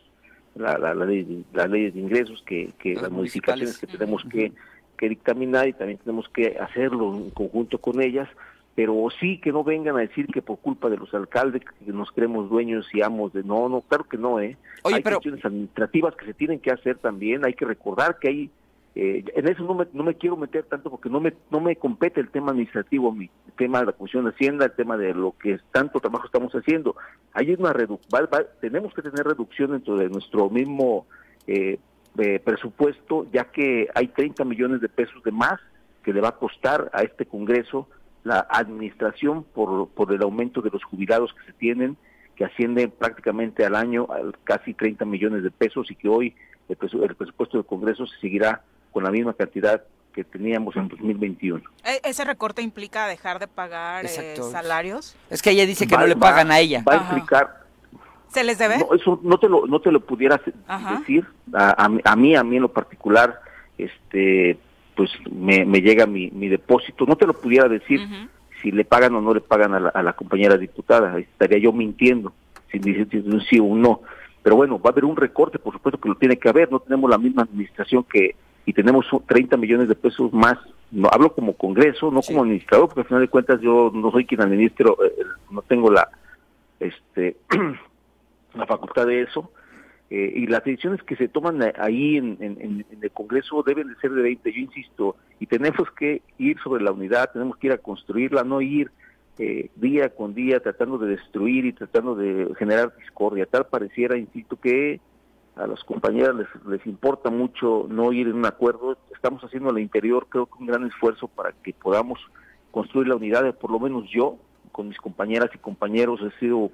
la, la, ley, las leyes de ingresos, que, que las, modificaciones que tenemos que, que dictaminar y también tenemos que hacerlo en conjunto con ellas pero sí que no vengan a decir que por culpa de los alcaldes que nos creemos dueños y amos de no, no, claro que no, ¿eh? hay cuestiones administrativas que se tienen que hacer también, hay que recordar que hay, eh, en eso no me, no me quiero meter tanto porque no me, no me compete el tema administrativo, mi el tema de la Comisión de Hacienda, el tema de lo que tanto trabajo estamos haciendo. Hay una reducción, tenemos que tener reducción dentro de nuestro mismo eh, presupuesto, ya que hay 30 millones de pesos de más que le va a costar a este Congreso la administración por, por el aumento de los jubilados que se tienen, que asciende prácticamente al año a casi 30 millones de pesos y que hoy el, presupuesto del Congreso se seguirá con la misma cantidad que teníamos en 2021. ¿E-, ¿Ese recorte implica dejar de pagar eh, salarios? Es que ella dice que no le pagan a ella. Va a implicar... ¿Se les debe? No, eso no te lo, no te lo pudiera decir. A, a, mí, a mí en lo particular, este pues me, me llega mi, mi, depósito. No te lo pudiera decir si le pagan o no le pagan a la, a la compañera diputada, estaría yo mintiendo si dice un sí o un no. Pero bueno, va a haber un recorte, por supuesto que lo tiene que haber, no tenemos la misma administración que y tenemos 30 millones de pesos más. No hablo como Congreso, no como administrador, porque al final de cuentas yo no soy quien administro, eh, no tengo la este la facultad de eso eh, y las decisiones que se toman ahí en, el Congreso deben de ser de 20, yo insisto, y tenemos que ir sobre la unidad, tenemos que ir a construirla, no ir eh, día con día tratando de destruir y tratando de generar discordia. Tal pareciera, insisto, que a las compañeras les, les importa mucho no ir en un acuerdo. Estamos haciendo al interior, creo que un gran esfuerzo para que podamos construir la unidad, por lo menos yo, con mis compañeras y compañeros, he sido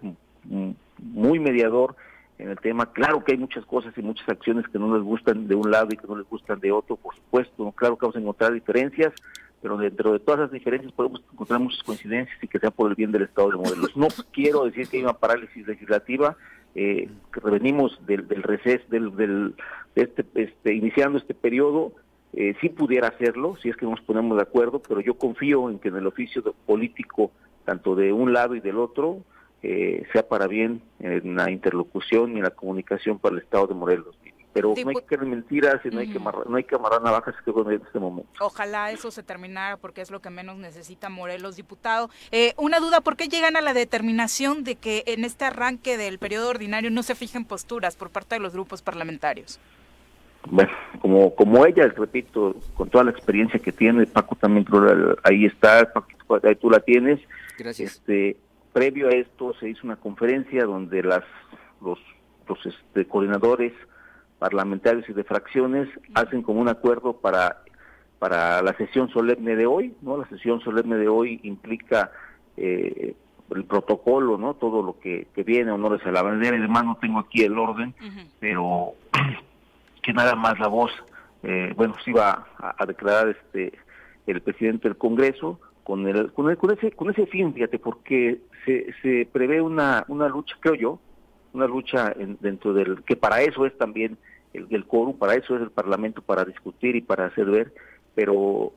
muy mediador en el tema. Claro que hay muchas cosas y muchas acciones que no les gustan de un lado y que no les gustan de otro, por supuesto. Claro que vamos a encontrar diferencias, pero dentro de todas las diferencias podemos encontrar muchas coincidencias y que sea por el bien del Estado de Morelos. No quiero decir que hay una parálisis legislativa, eh, que revenimos del, del receso, del, del este, este, iniciando este periodo, eh, sí pudiera hacerlo, si es que nos ponemos de acuerdo, pero yo confío en que en el oficio político, tanto de un lado y del otro, eh, sea para bien en la interlocución y en la comunicación para el Estado de Morelos. Pero no hay que creer mentiras y no, hay que amarrar, no hay que amarrar navajas en este momento. Ojalá eso se terminara porque es lo que menos necesita Morelos, diputado. Eh, una duda, ¿por qué llegan a la determinación de que en este arranque del periodo ordinario no se fijen posturas por parte de los grupos parlamentarios? Bueno, como, como ella, repito, con toda la experiencia que tiene, Paco también ahí está, Paco, ahí tú la tienes. Gracias. Este, previo a esto se hizo una conferencia donde las los, los este, coordinadores parlamentarios y de fracciones hacen como un acuerdo para para la sesión solemne de hoy, ¿no? La sesión solemne de hoy implica eh, el protocolo, ¿no? Todo lo que, que viene, honores a la bandera y demás, no tengo aquí el orden, pero que nada más la voz, eh, bueno, se iba a, a, declarar este el presidente del Congreso con el, con, el, con ese con ese fin, fíjate, porque se, se prevé una, una lucha, creo yo, una lucha en, dentro del, que para eso es también el, el quórum, para eso es el Parlamento, para discutir y para hacer ver, pero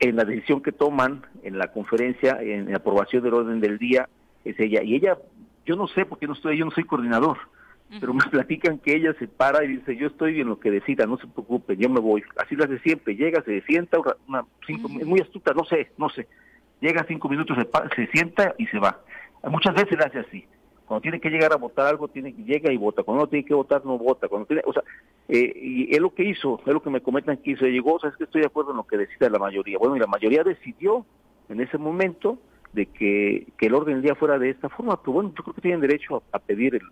en la decisión que toman en la conferencia, en la aprobación del orden del día, es ella. Y ella, yo no sé, porque no estoy, yo no soy coordinador, pero me platican que ella se para y dice, yo estoy en lo que decida, no se preocupe, yo me voy. Así lo hace siempre, llega, se sienta, una, cinco, es muy astuta, no sé, no sé llega cinco minutos, se, se sienta y se va. Muchas veces la hace así. Cuando tiene que llegar a votar algo, tiene llega y vota. Cuando no tiene que votar, no vota. Cuando tiene, o sea, eh, y es lo que hizo, es lo que me comentan que hizo. Llegó, o sea, es que estoy de acuerdo en lo que decida la mayoría. Bueno, y la mayoría decidió en ese momento de que, que el orden del día fuera de esta forma. Pero bueno, yo creo que tienen derecho a, pedir el,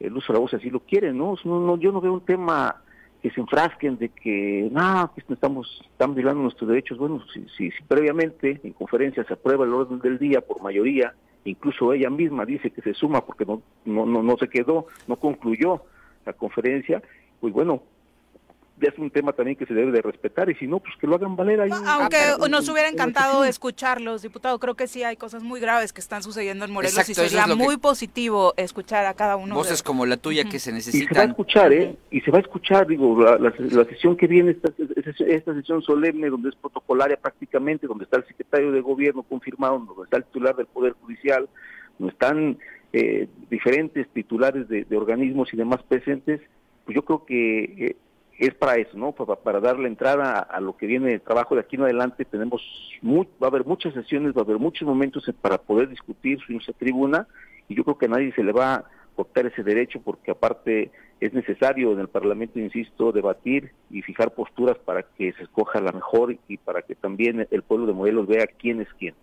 el, uso de la voz si lo quieren, ¿no? No, ¿no? Yo no veo un tema que se enfrasquen de que, no, que estamos, estamos violando nuestros derechos. Bueno, si, si, si, previamente en conferencia se aprueba el orden del día por mayoría, incluso ella misma dice que se suma porque no, no, no, no se quedó, no concluyó la conferencia, pues bueno, es un tema también que se debe de respetar y si no, pues que lo hagan valer ahí. Aunque nos hubiera encantado escucharlos, diputado, creo que sí hay cosas muy graves que están sucediendo en Morelos Exacto, y sería muy positivo escuchar a cada uno. Voces de... como la tuya uh -huh. que se necesitan. Y se va a escuchar, ¿eh? Y se va a escuchar, digo, la, la, la sesión que viene, esta, esta, sesión solemne, donde es protocolaria prácticamente, donde está el secretario de gobierno confirmado, donde está el titular del Poder Judicial, donde están eh, diferentes titulares de, de, organismos y demás presentes, pues yo creo que... Eh, es para eso, ¿no? Para, para darle entrada a, lo que viene de trabajo de aquí en adelante. Tenemos, muy, va a haber muchas sesiones, va a haber muchos momentos para poder discutir en esa tribuna y yo creo que a nadie se le va a cortar ese derecho porque aparte es necesario en el Parlamento, insisto, debatir y fijar posturas para que se escoja la mejor y para que también el pueblo de Morelos vea quién es quién.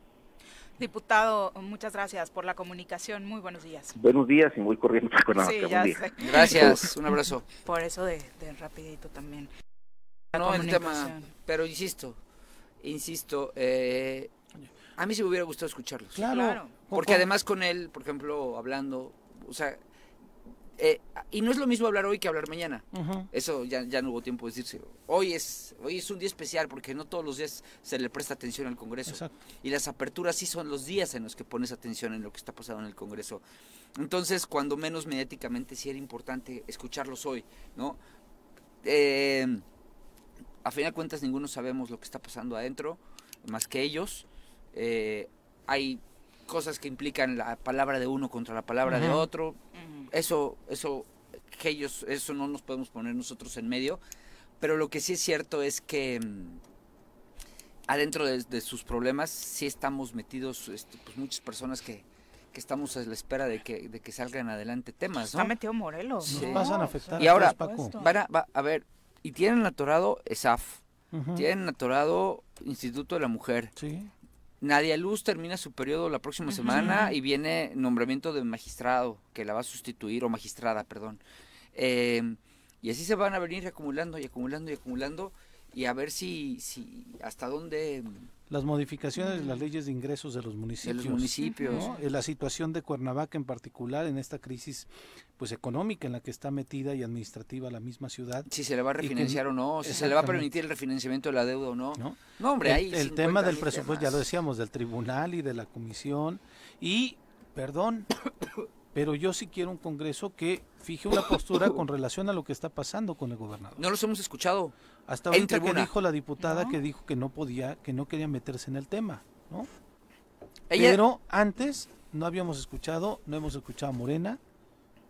Diputado, muchas gracias por la comunicación. Muy buenos días. Buenos días y muy corriendo con sí, ya sé. Gracias, un abrazo. Por eso de, de rapidito también. La no, el tema, pero insisto, insisto, eh, a mí sí me hubiera gustado escucharlos. Claro. claro. Porque además con él, por ejemplo, hablando, o sea, eh, y no es lo mismo hablar hoy que hablar mañana. Uh -huh. Eso ya, ya no hubo tiempo de decirse. Hoy es, hoy es un día especial porque no todos los días se le presta atención al Congreso. Exacto. Y las aperturas sí son los días en los que pones atención en lo que está pasando en el Congreso. Entonces, cuando menos mediáticamente sí era importante escucharlos hoy, ¿no? Eh, a fin de cuentas, ninguno sabemos lo que está pasando adentro, más que ellos. Eh, hay cosas que implican la palabra de uno contra la palabra uh -huh. de otro. Eso, eso, que ellos, eso no nos podemos poner nosotros en medio. Pero lo que sí es cierto es que mmm, adentro de, de, sus problemas sí estamos metidos, este, pues muchas personas que, que estamos a la espera de que, de que salgan adelante temas, ¿no? Está metido Morelos. Sí. Nos pasan a afectar. Y ahora, van a, va, a ver, y tienen atorado ESAF, uh -huh. tienen atorado Instituto de la Mujer. Sí Nadia Luz termina su periodo la próxima semana y viene nombramiento de magistrado que la va a sustituir, o magistrada, perdón. Eh, y así se van a venir acumulando y acumulando y acumulando y a ver si, si hasta dónde las modificaciones de las leyes de ingresos de los municipios. De los municipios. ¿no? La situación de Cuernavaca en particular en esta crisis pues económica en la que está metida y administrativa la misma ciudad. Si se le va a refinanciar o no, si se le va a permitir el refinanciamiento de la deuda o no. No, no hombre, el, hay el tema del presupuesto, ya lo decíamos, del tribunal y de la comisión. Y, perdón, pero yo sí quiero un Congreso que fije una postura con relación a lo que está pasando con el gobernador. No los hemos escuchado. Hasta ahorita que dijo la diputada que dijo que no podía, que no quería meterse en el tema, ¿no? Pero antes no habíamos escuchado, no hemos escuchado a Morena,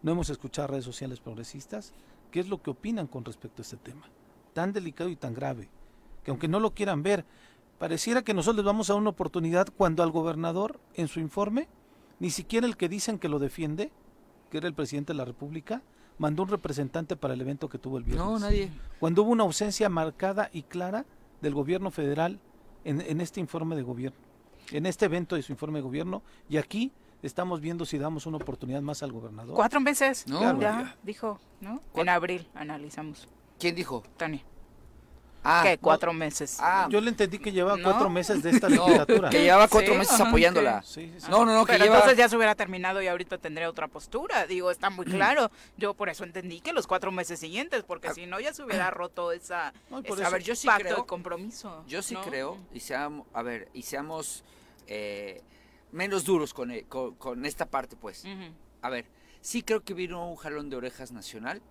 no hemos escuchado a redes sociales progresistas, qué es lo que opinan con respecto a este tema, tan delicado y tan grave, que aunque no lo quieran ver, pareciera que nosotros les vamos a dar una oportunidad cuando al gobernador en su informe, ni siquiera el que dicen que lo defiende, que era el presidente de la República, mandó un representante para el evento que tuvo el viernes. No, nadie. Cuando hubo una ausencia marcada y clara del gobierno federal en, en, este informe de gobierno, en este evento de su informe de gobierno, y aquí estamos viendo si damos una oportunidad más al gobernador. Cuatro meses, no, claro. ya dijo, ¿no? En abril analizamos. ¿Quién dijo? Tania. Ah, ¿Qué? Cuatro no, meses. Ah, yo le entendí que llevaba ¿no? cuatro meses de esta legislatura. que llevaba cuatro ¿Sí? meses apoyándola. Sí, sí, no, no, no, Pero que lleva... entonces ya se hubiera terminado y ahorita tendría otra postura. Digo, está muy claro. Yo por eso entendí que los cuatro meses siguientes, porque Ah. si no ya se hubiera roto esa, No, y por esa eso- A ver, yo sí pacto creo- de compromiso. Yo sí ¿no? creo, y seamos, a ver, y seamos eh, menos duros con, eh, con, con esta parte, pues. A ver, sí creo que vino un jalón de orejas nacional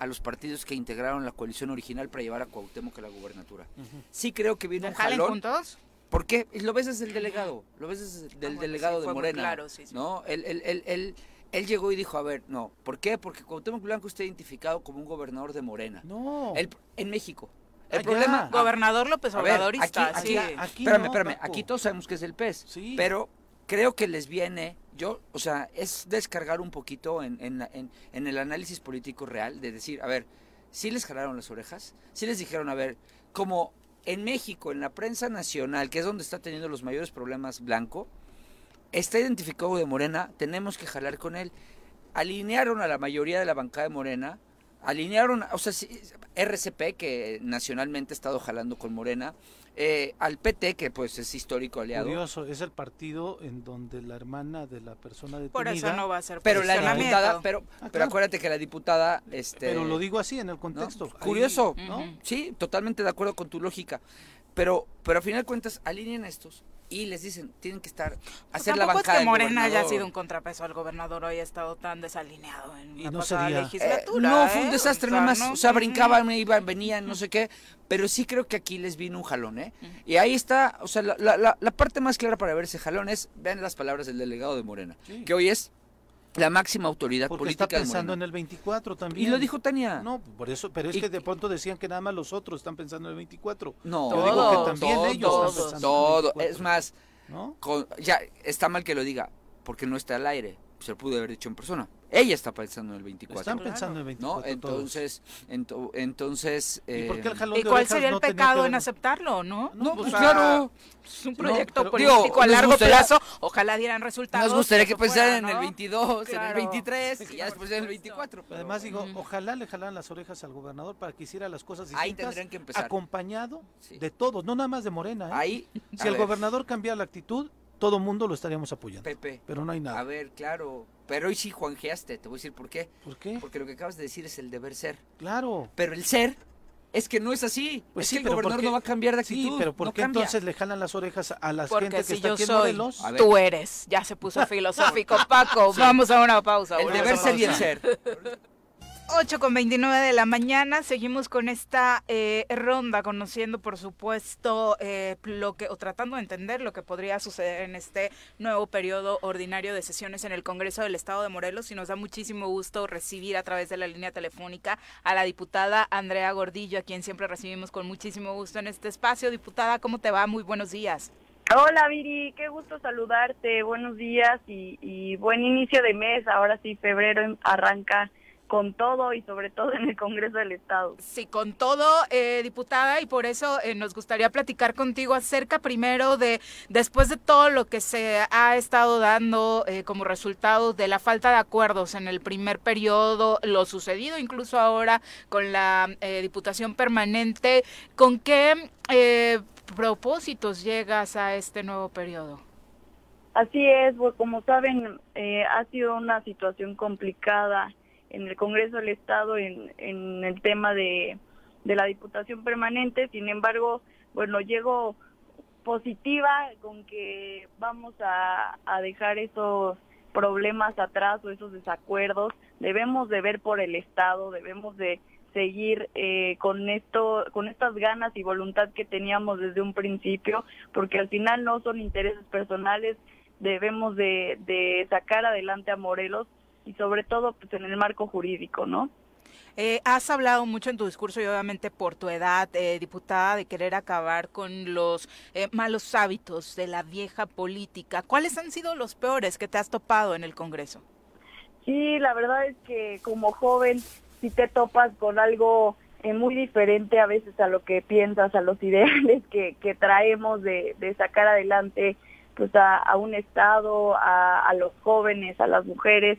a los partidos que integraron la coalición original para llevar a Cuauhtémoc a la gubernatura. Sí creo que vino un ¿Jalen jalón. juntos? ¿Por qué? Y Lo ves desde el delegado, lo ves desde el Ah, bueno, delegado sí, de Morena. claro, sí, sí. ¿no? Él, él, él, él, él llegó y dijo, a ver, no, ¿por qué? Porque Cuauhtémoc Blanco está identificado como un gobernador de Morena. No. El- en México. El Allá. problema... ah, Gobernador López a ver, Obradorista, aquí- sí. aquí- aquí espérame, no, espérame, aquí todos sabemos que es del PES, Sí. pero creo que les viene, yo, o sea, es descargar un poquito en, en, la- en- en el análisis político real, de decir, a ver, sí les jalaron las orejas, sí les dijeron, a ver, como en México, en la prensa nacional, que es donde está teniendo los mayores problemas Blanco, está identificado de Morena, tenemos que jalar con él. Alinearon a la mayoría de la bancada de Morena, alinearon, o sea, RCP, que nacionalmente ha estado jalando con Morena, eh, al PT, que pues es histórico aliado. Curioso, es el partido en donde la hermana de la persona detenida... Por eso no va a ser Pero la diputada, pero, Ah, pero acuérdate que la diputada, este, Pero lo digo así, en el contexto. Curioso, Ahí- ¿no? Sí, totalmente de acuerdo con tu lógica, pero, pero a final de cuentas alinean estos y les dicen, tienen que estar, Pues hacer la bancada es que Morena haya sido un contrapeso al gobernador hoy ha estado tan desalineado en Y la no pasada sería- Eh, legislatura. no, fue un ¿eh? desastre O sea, nada más. no- O sea, brincaban, iban, venían, no sé qué. Pero sí creo que aquí les vino un jalón, ¿eh? Y ahí está, o sea, la, la- la- la parte más clara para ver ese jalón es, vean las palabras del delegado de Morena, Sí. que hoy es la máxima autoridad Porque política está pensando en el 24 también. Y lo dijo Tania. No, por eso, pero es Y- que de pronto decían que nada más los otros están pensando en el 24. No, Yo digo que también todos, ellos están todos, pensando en el todo. 24. Es más, ¿No? con- ya está mal que lo diga, porque no está al aire. Se lo pudo haber dicho en persona. Ella está pensando en el 24. Están pensando en el ¿No? 24 todos. Entonces, ento- entonces... ¿Y por qué el eh, jalón ¿Y de cuál sería el no pecado que en aceptarlo, no? No, O pues sea, claro. Es un No, proyecto pero- político Digo, a largo gustaría- plazo. Ojalá dieran resultados. Nos gustaría que pensaran en el ¿no? 22, en el Claro. 23 y ya después en el supuesto. 24. pero- Además digo, ojalá le jalaran las orejas al gobernador para que hiciera las cosas distintas. Ahí tendrían que empezar. Acompañado Sí. de todos, no nada más de Morena. ¿eh? Ahí, si el ver, gobernador cambiara la actitud, todo mundo lo estaríamos apoyando. Pepe, Pero no hay a nada. ver, claro, pero hoy sí juanjeaste, te voy a decir por qué. ¿Por qué? Porque lo que acabas de decir es el deber ser. Claro. Pero el ser es que no es así. Pues es sí, que el pero ¿por gobernador no va a cambiar de actitud. Sí, pero ¿por no qué cambia. entonces le jalan las orejas a la gente que si está yo aquí en soy, Morelos? A ver. tú eres. Ya se puso filosófico, Paco. Vamos a una pausa. El deber ser y el ser. 8 con 29 de la mañana, seguimos con esta eh, ronda, conociendo por supuesto eh, lo que, o tratando de entender lo que podría suceder en este nuevo periodo ordinario de sesiones en el Congreso del Estado de Morelos y nos da muchísimo gusto recibir a través de la línea telefónica a la diputada Andrea Gordillo, a quien siempre recibimos con muchísimo gusto en este espacio. Diputada, ¿cómo te va? Muy buenos días. Hola Viri, qué gusto saludarte, buenos días y, y buen inicio de mes, ahora sí febrero em- arranca con todo y sobre todo en el Congreso del Estado. Sí, con todo, eh, diputada, y por eso eh, nos gustaría platicar contigo acerca primero de, después de todo lo que se ha estado dando eh, como resultado de la falta de acuerdos en el primer periodo, lo sucedido incluso ahora con la Diputación Permanente, ¿con qué propósitos llegas a este nuevo periodo? Así es, pues como saben, ha sido una situación complicada en el Congreso del Estado en, en el tema de, de la Diputación Permanente. Sin embargo, bueno, llego positiva con que vamos a, a dejar esos problemas atrás o esos desacuerdos. Debemos de ver por el Estado, debemos de seguir eh, con esto, con estas ganas y voluntad que teníamos desde un principio, porque al final no son intereses personales, debemos de, de sacar adelante a Morelos y sobre todo pues en el marco jurídico, ¿no? Eh, has hablado mucho en tu discurso y obviamente por tu edad, eh, diputada, de querer acabar con los eh, malos hábitos de la vieja política. ¿Cuáles han sido los peores que te has topado en el Congreso? Sí, la verdad es que como joven si te topas con algo muy diferente a veces a lo que piensas, a los ideales que, que traemos de, de sacar adelante pues a, un Estado, a, a los jóvenes, a las mujeres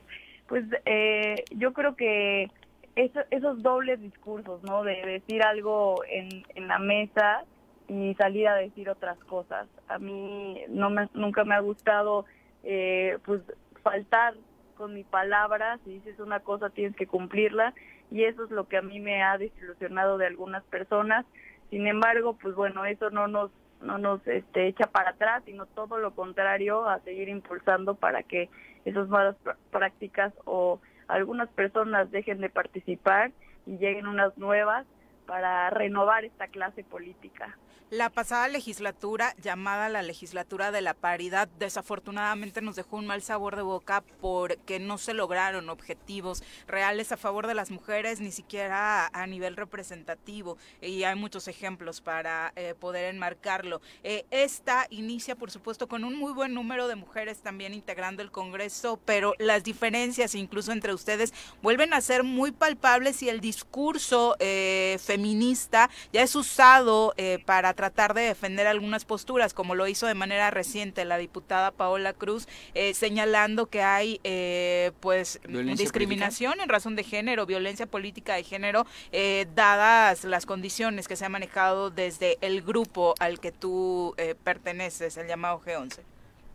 pues eh, yo creo que esos dobles discursos, ¿no? De decir algo en, en la mesa y salir a decir otras cosas. A mí no me, nunca me ha gustado, eh, pues, faltar con mi palabra. Si dices una cosa, tienes que cumplirla. Y eso es lo que a mí me ha desilusionado de algunas personas. Sin embargo, pues bueno, eso no nos no nos este, echa para atrás, sino todo lo contrario, a seguir impulsando para que esas malas prácticas o algunas personas dejen de participar y lleguen unas nuevas para renovar esta clase política. La pasada legislatura, llamada la legislatura de la paridad, desafortunadamente nos dejó un mal sabor de boca porque no se lograron objetivos reales a favor de las mujeres, ni siquiera a nivel representativo. Y hay muchos ejemplos para eh, poder enmarcarlo. Eh, esta inicia, por supuesto, con un muy buen número de mujeres también integrando el Congreso, pero las diferencias, incluso entre ustedes, vuelven a ser muy palpables y el discurso eh, feminista ya es usado para tratar de defender algunas posturas, como lo hizo de manera reciente la diputada Paola Cruz, eh, señalando que hay eh, pues discriminación en razón de género, violencia política de género, eh, dadas las condiciones que se ha manejado desde el grupo al que tú perteneces, el llamado G11.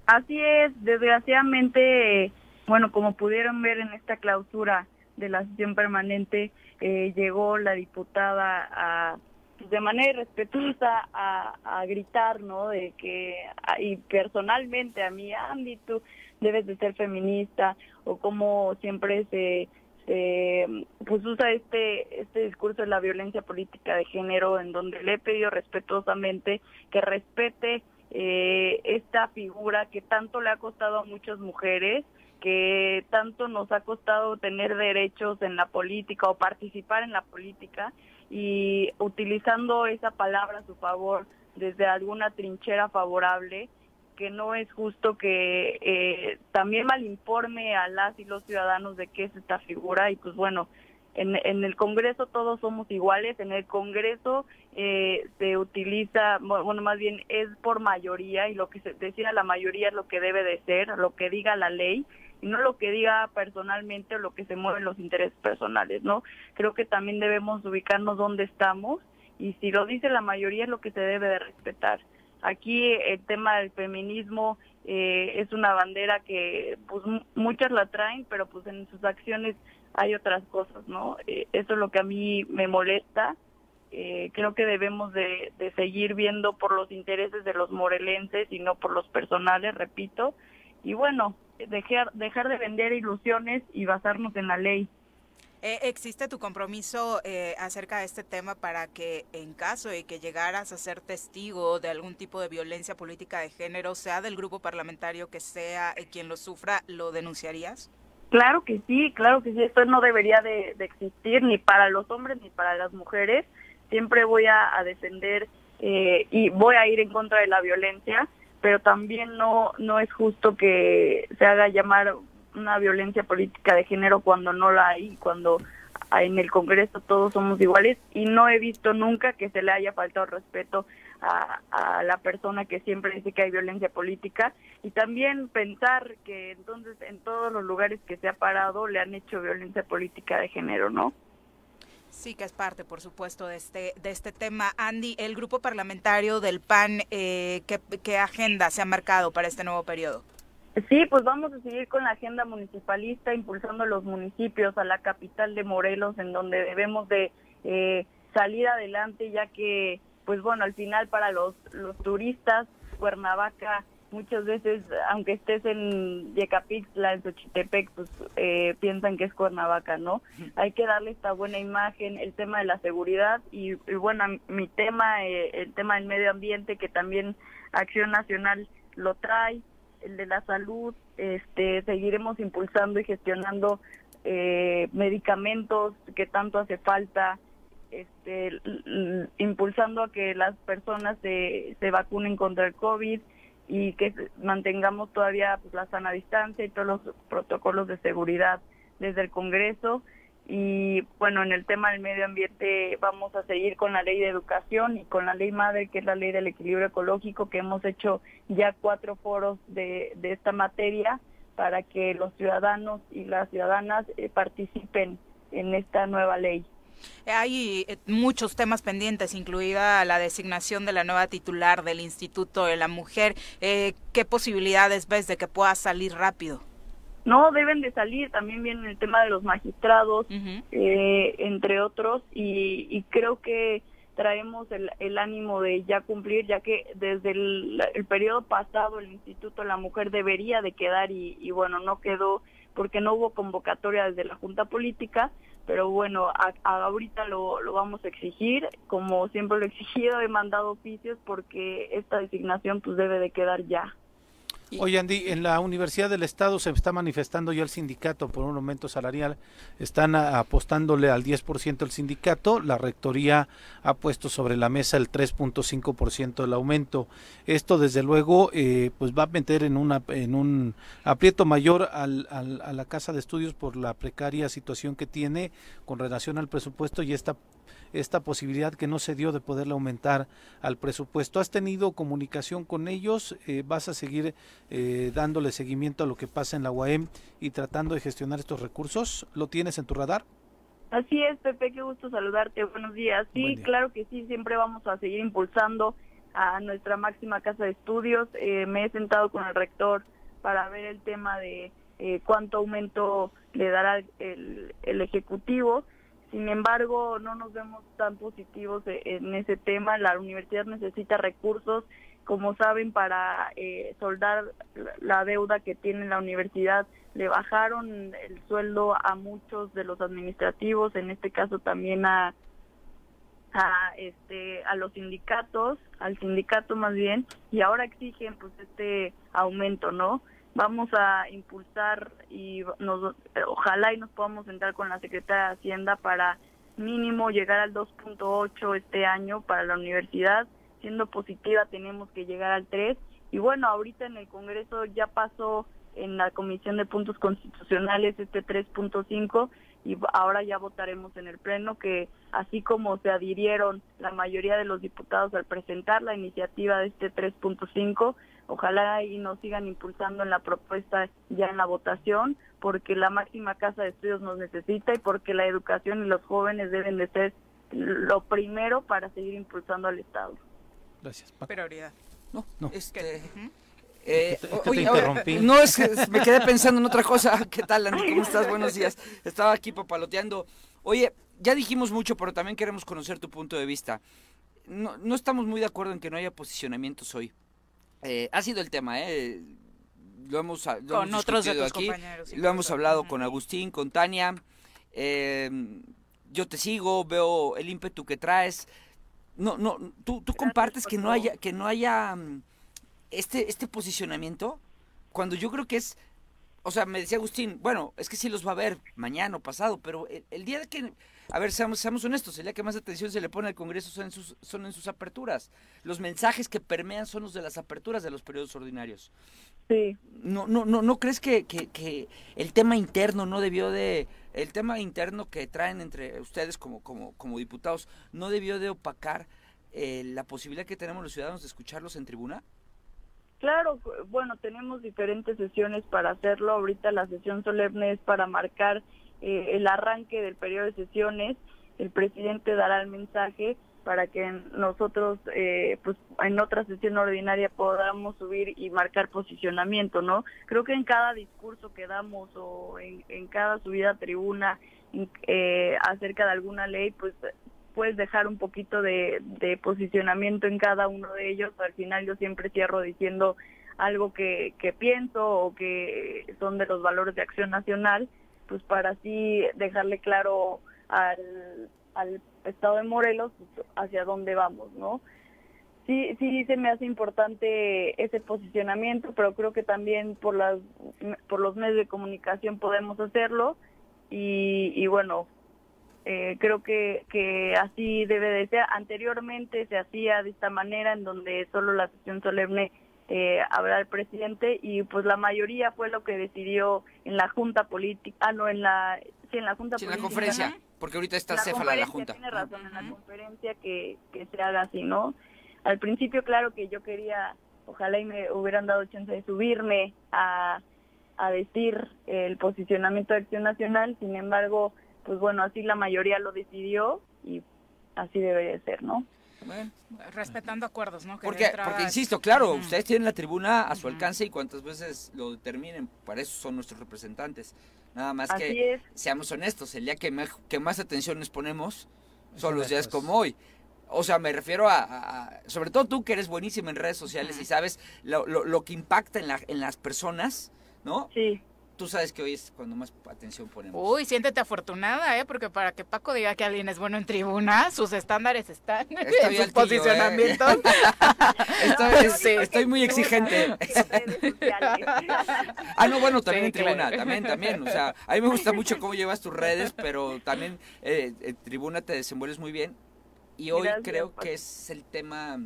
Así es, desgraciadamente, bueno, como pudieron ver en esta clausura de la sesión permanente, llegó la diputada a pues, de manera irrespetuosa a, gritar, ¿no? De que, y personalmente a mí, Andy, tú debes de ser feminista, o como siempre se, pues usa este, este discurso de la violencia política de género, en donde le he pedido respetuosamente que respete eh, esta figura que tanto le ha costado a muchas mujeres, que tanto nos ha costado tener derechos en la política o participar en la política y utilizando esa palabra a su favor desde alguna trinchera favorable, que no es justo que eh, también malinforme a las y los ciudadanos de qué es esta figura. Y pues bueno, en, en el Congreso todos somos iguales, en el Congreso eh, se utiliza, bueno, más bien es por mayoría y lo que se decida la mayoría es lo que debe de ser, lo que diga la ley no lo que diga personalmente o lo que se mueven los intereses personales, ¿no? Creo que también debemos ubicarnos dónde estamos y si lo dice la mayoría es lo que se debe de respetar. Aquí el tema del feminismo eh, es una bandera que pues muchas la traen, pero pues en sus acciones hay otras cosas, ¿no? Eh, eso es lo que a mí me molesta. Eh, creo que debemos de, de seguir viendo por los intereses de los morelenses y no por los personales, repito. Y bueno, dejar, dejar de vender ilusiones y basarnos en la ley. Eh, ¿Existe tu compromiso eh, acerca de este tema para que en caso de que llegaras a ser testigo de algún tipo de violencia política de género, sea del grupo parlamentario que sea eh, quien lo sufra, lo denunciarías? Claro que sí, claro que sí, esto no debería de, existir ni para los hombres ni para las mujeres. Siempre voy a, a defender y voy a ir en contra de la violencia pero también no no es justo que se haga llamar una violencia política de género cuando no la hay, cuando en el Congreso todos somos iguales y no he visto nunca que se le haya faltado respeto a, a, la persona que siempre dice que hay violencia política y también pensar que entonces en todos los lugares que se ha parado le han hecho violencia política de género, ¿no? Sí, que es parte, por supuesto, de este, de este tema. Andy, el grupo parlamentario del PAN, eh, ¿qué, ¿qué agenda se ha marcado para este nuevo periodo? Sí, pues vamos a seguir con la agenda municipalista, impulsando los municipios, a la capital de Morelos, en donde debemos de eh, salir adelante, ya que, pues bueno, al final para los, los turistas, Cuernavaca muchas veces, aunque estés en Yecapixtla, en Xochitepec, pues eh, piensan que es Cuernavaca, ¿no? Hay que darle esta buena imagen, el tema de la seguridad y, y bueno, mi tema, eh, el tema del medio ambiente, que también Acción Nacional lo trae, el de la salud, este, seguiremos impulsando y gestionando eh, medicamentos que tanto hace falta, este, impulsando a que las personas se, se vacunen contra el COVID y que mantengamos todavía pues, la sana distancia y todos los protocolos de seguridad desde el Congreso. Y bueno, en el tema del medio ambiente vamos a seguir con la ley de educación y con la ley madre, que es la ley del equilibrio ecológico, que hemos hecho ya cuatro foros de, de esta materia para que los ciudadanos y las ciudadanas eh, participen en esta nueva ley. Hay eh, muchos temas pendientes, incluida la designación de la nueva titular del Instituto de la Mujer. Eh, ¿Qué posibilidades ves de que pueda salir rápido? No, deben de salir. También viene el tema de los magistrados, eh, entre otros, y, y, creo que traemos el, el, ánimo de ya cumplir, ya que desde el, el, periodo pasado el Instituto de la Mujer debería de quedar y, y bueno, no quedó porque no hubo convocatoria desde la Junta Política, pero bueno, a, ahorita lo, lo, vamos a exigir, como siempre lo he exigido, he mandado oficios porque esta designación pues debe de quedar ya. Oye, Andy, en la Universidad del Estado se está manifestando ya el sindicato por un aumento salarial. Están apostándole al 10% el sindicato. La rectoría ha puesto sobre la mesa el 3.5% del aumento. Esto, desde luego, eh, pues va a meter en, una, en un aprieto mayor al, a la Casa de Estudios por la precaria situación que tiene con relación al presupuesto y esta esta posibilidad que no se dio de poderle aumentar al presupuesto. ¿Has tenido comunicación con ellos? Eh, ¿Vas a seguir eh, dándole seguimiento a lo que pasa en la UAM y tratando de gestionar estos recursos? ¿Lo tienes en tu radar? Así es, Pepe, qué gusto saludarte. Buenos días. Sí, claro que sí, siempre vamos a seguir impulsando a nuestra máxima casa de estudios. Eh, me he sentado con el rector para ver el tema de eh, cuánto aumento le dará el, el Ejecutivo sin embargo, no nos vemos tan positivos e, en ese tema. La universidad necesita recursos, como saben, para eh, soldar la deuda que tiene la universidad. Le bajaron el sueldo a muchos de los administrativos, en este caso también a, a este a los sindicatos, al sindicato más bien, y ahora exigen pues este aumento, ¿no? Vamos a impulsar y nos, ojalá y nos podamos sentar con la Secretaría de Hacienda para mínimo llegar al 2.8 este año para la universidad. Siendo positiva tenemos que llegar al 3. Y bueno, ahorita en el Congreso ya pasó en la Comisión de Puntos Constitucionales este 3.5 y ahora ya votaremos en el Pleno que así como se adhirieron la mayoría de los diputados al presentar la iniciativa de este 3.5, Ojalá y nos sigan impulsando en la propuesta ya en la votación, porque la máxima casa de estudios nos necesita y porque la educación y los jóvenes deben de ser lo primero para seguir impulsando al Estado. Gracias. Prioridad. No, no. Este, eh, te, oye, interrumpí. no, es que me quedé pensando en otra cosa. ¿Qué tal, Andy? ¿Cómo estás? Buenos días. Estaba aquí papaloteando. Oye, ya dijimos mucho, pero también queremos conocer tu punto de vista. No, no estamos muy de acuerdo en que no haya posicionamientos hoy. Eh, ha sido el tema, ¿eh? Lo hemos, lo con hemos otros de tus aquí, compañeros. lo hemos hablado con Agustín, con Tania. Eh, yo te sigo, veo el ímpetu que traes. No, no, tú, tú compartes que no haya, que no haya este, este posicionamiento, cuando yo creo que es o sea, me decía Agustín, bueno, es que sí los va a ver mañana o pasado, pero el, el día de que, a ver, seamos, seamos honestos, el día que más atención se le pone al Congreso son en, sus, son en sus aperturas. Los mensajes que permean son los de las aperturas de los periodos ordinarios. Sí. ¿No, no, no, no crees que, que, que el tema interno no debió de, el tema interno que traen entre ustedes como, como, como diputados, no debió de opacar eh, la posibilidad que tenemos los ciudadanos de escucharlos en tribuna? Claro, bueno, tenemos diferentes sesiones para hacerlo. Ahorita la sesión solemne es para marcar eh, el arranque del periodo de sesiones. El presidente dará el mensaje para que nosotros, eh, pues, en otra sesión ordinaria podamos subir y marcar posicionamiento, ¿no? Creo que en cada discurso que damos o en, cada subida a tribuna eh, acerca de alguna ley, pues puedes dejar un poquito de, de, posicionamiento en cada uno de ellos. Al final yo siempre cierro diciendo algo que, pienso o que son de los valores de acción nacional, pues para así dejarle claro al, Estado de Morelos hacia dónde vamos, ¿no? Sí, sí se me hace importante ese posicionamiento, pero creo que también por las por los medios de comunicación podemos hacerlo y, y bueno, eh, creo que, que así debe de ser. Anteriormente se hacía de esta manera, en donde solo la sesión solemne eh, habrá el presidente y pues la mayoría fue lo que decidió en la junta política, ah no, en la, sí, en la junta sí, política. en la conferencia, porque ahorita está céfala la junta. Tiene razón, en la conferencia que, que se haga así, ¿no? Al principio, claro que yo quería, ojalá y me hubieran dado chance de subirme a, a decir el posicionamiento de Acción Nacional, sin embargo, pues bueno, así la mayoría lo decidió y así debe de ser, ¿no? Bueno, respetando acuerdos, ¿no? Que Porque, porque insisto, claro, uh -huh. ustedes tienen la tribuna a su uh -huh. alcance y cuantas veces lo determinen, para eso son nuestros representantes. Nada más Así que es. seamos honestos, el día que, me, que más atención les ponemos son los días como hoy. O sea, me refiero a, a, sobre todo tú que eres buenísimo en redes sociales uh -huh. y sabes lo, lo, lo, que impacta en, la, en las personas, ¿no? Sí tú sabes que hoy es cuando más atención ponemos. Uy, siéntete afortunada, ¿eh? Porque para que Paco diga que alguien es bueno en tribuna, sus estándares están estoy en sus posicionamientos. ¿eh? estoy, sí. estoy, muy exigente. ah, no, bueno, también sí, en tribuna, claro. también, también. O sea, a mí me gusta mucho cómo llevas tus redes, pero también eh, en tribuna te desenvuelves muy bien. Y hoy Gracias, creo que es el tema,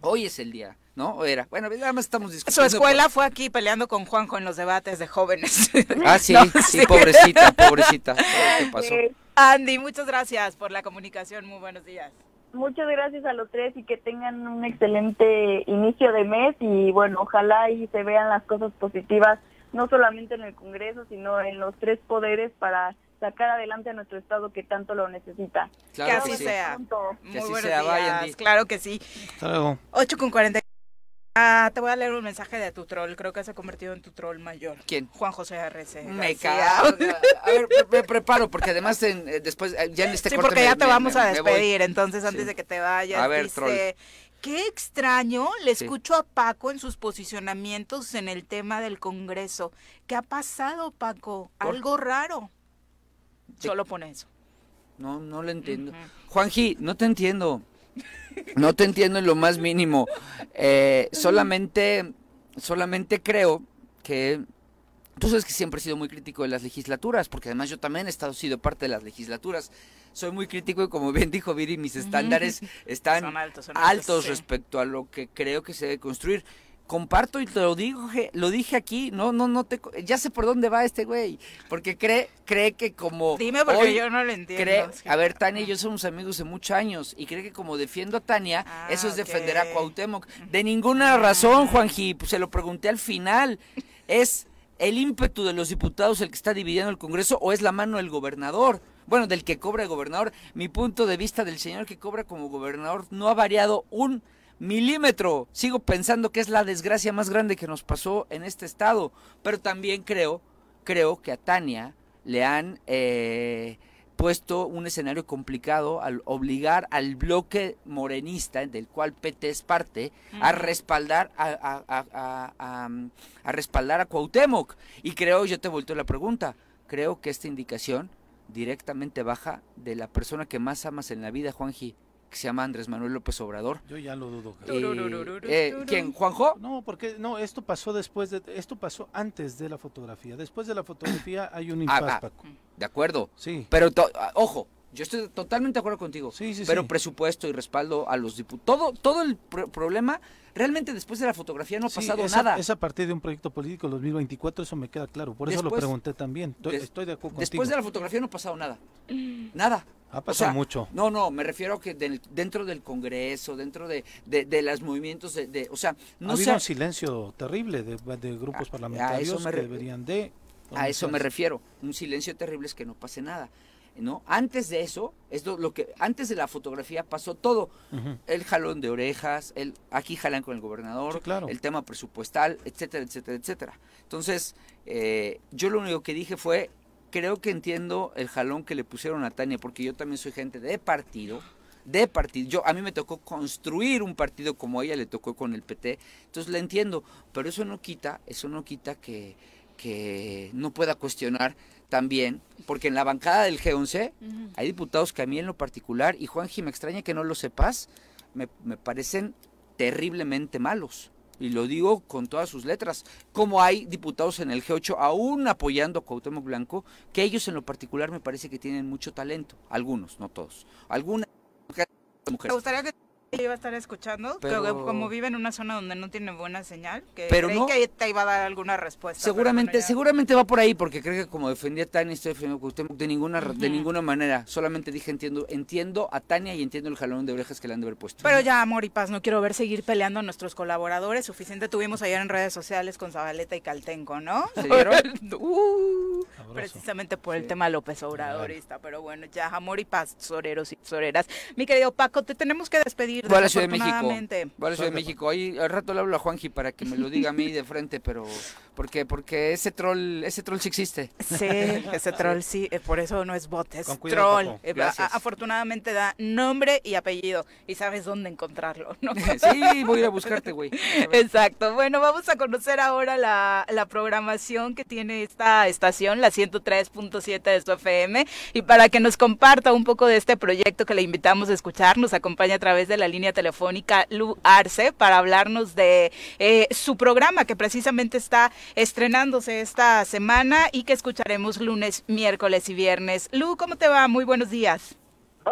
hoy es el día ¿no? O era. Bueno, nada más estamos discutiendo. Su escuela por... fue aquí peleando con Juanjo en los debates de jóvenes. Ah, sí, no, sí, sí, pobrecita, pobrecita. ¿Qué pasó? Andy, muchas gracias por la comunicación. Muy buenos días. Muchas gracias a los tres y que tengan un excelente inicio de mes y bueno, ojalá y se vean las cosas positivas, no solamente en el Congreso, sino en los tres poderes para sacar adelante a nuestro estado que tanto lo necesita. Claro que así sí. sea. Muy Que así buenos sea, días. Claro que sí. Hasta luego. 8 con 40. Ah, te voy a leer un mensaje de tu troll. Creo que se ha convertido en tu troll mayor. ¿Quién? Juan José RC. Me cago. A ver, me, preparo porque además en, eh, después eh, ya en este Sí, corte porque me- ya te me- vamos me- a despedir. Entonces, antes Sí. de que te vayas, A ver, dice... troll. Qué extraño, le Sí. escucho a Paco en sus posicionamientos en el tema del Congreso. ¿Qué ha pasado, Paco? ¿Por? Algo raro. Sí. Solo pone eso. No, no lo entiendo. Juanji, no te entiendo. No te entiendo en lo más mínimo. Eh, solamente, solamente creo que tú sabes que siempre he sido muy crítico de las legislaturas, porque además yo también he estado sido parte de las legislaturas. Soy muy crítico y como bien dijo Viri, mis estándares están Son altos, son altos altos, sí. respecto a lo que creo que se debe construir. Comparto y te lo dije, lo dije aquí, no, no, no te, ya sé por dónde va este güey, porque cree, cree que como Dime porque hoy yo no lo entiendo. cree, a ver, Tania y yo somos amigos de muchos años y cree que como defiendo a Tania, Ah, eso es defender a Cuauhtémoc. De ninguna razón, Juanji, pues se lo pregunté al final. ¿Es el ímpetu de los diputados el que está dividiendo el Congreso o es la mano del gobernador? Bueno, del que cobra el gobernador. Mi punto de vista del señor que cobra como gobernador no ha variado un milímetro. Sigo pensando que es la desgracia más grande que nos pasó en este estado. Pero también creo, creo que a Tania le han eh, puesto un escenario complicado al obligar al bloque morenista, del cual PT es parte, a respaldar a, a- a- a- a, mm, a respaldar a Cuauhtémoc. Y creo, yo te volteo la pregunta, creo que esta indicación directamente baja de la persona que más amas en la vida, Juanji, que se llama Andrés Manuel López Obrador. Yo ya lo dudo. Eh, eh, ¿Quién? ¿Juanjo? No, porque no, esto pasó después de, esto pasó antes de la fotografía. Después de la fotografía hay un Ah, impas, ah, Paco. de acuerdo. Sí. Pero, to- ah, ojo, yo estoy totalmente de acuerdo contigo. Sí, sí, pero sí. presupuesto y respaldo a los diputados. Todo, todo el pro- problema, realmente después de la fotografía no ha pasado nada. Es a partir de un proyecto político 2024, eso me queda claro. Por eso lo Después- pregunté también. Estoy, des- estoy de acuerdo Después contigo. de la fotografía no ha pasado nada. Nada. Ha O pasado sea, mucho. No, no, me refiero a que del- dentro del Congreso, dentro de, de, de los movimientos de, de- o sea, no ha habido un silencio terrible de, de grupos A- a parlamentarios eso me que deberían de... a eso me refiero. Un silencio terrible es que no pase nada. ¿No? Antes de eso, es lo, que antes de la fotografía pasó todo. El jalón de orejas, el aquí jalan con el gobernador, Sí, claro. el tema presupuestal, etcétera, etcétera, etcétera. Entonces, eh, yo lo único que dije fue, creo que entiendo el jalón que le pusieron a Tania, porque yo también soy gente de partido, de partido. Yo, a mí me tocó construir un partido como a ella le tocó con el PT, entonces la entiendo, pero eso no quita, eso no quita que, que no pueda cuestionar también, porque en la bancada del G11 hay diputados que a mí en lo particular, y Juanji, me extraña que no lo sepas, me, me parecen terriblemente malos. Y lo digo con todas sus letras. Como hay diputados en el G8 aún apoyando a Cuauhtémoc Blanco, que ellos en lo particular me parece que tienen mucho talento. Algunos, no todos. Algunas Me mujeres. gustaría que iba a estar escuchando, pero, como vive en una zona donde no tiene buena señal, que Pero creí no- que te iba a dar alguna respuesta. Seguramente, seguramente va por ahí, porque creo que como defendía a Tania, estoy defendiendo a Cuauhtémoc de ninguna, de Ujú. ninguna manera. Solamente dije entiendo, entiendo a Tania y entiendo el jalón de orejas que le han de haber puesto. Pero ya, amor y paz, no quiero ver seguir peleando a nuestros colaboradores. Suficiente tuvimos ayer en redes sociales con Zabaleta y Caltenco, ¿no? Uh, precisamente por el Sí. tema López Obradorista. Pero bueno, ya, amor y paz, soreros y soreras. Mi querido Paco, te tenemos que despedir. Voy a la Ciudad de México. Voy a la Ciudad de México. Ahí al rato le hablo a Juanji para que me lo diga a mí de frente, pero porque porque ese troll, ese troll sí existe. Sí, ese troll sí, eh, por eso no es bot, es troll. Eh, afortunadamente da nombre y apellido y sabes dónde encontrarlo, ¿no? sí, voy a ir a buscarte, güey. Exacto. Bueno, vamos a conocer ahora la, la programación que tiene esta estación, la 103.7 de su FM. Y para que nos comparta un poco de este proyecto que le invitamos a escuchar, nos acompaña a través de la línea telefónica Lu Arce para hablarnos de eh, su programa que precisamente está estrenándose esta semana y que escucharemos lunes, miércoles y viernes. Lu, ¿cómo te va? Muy buenos días.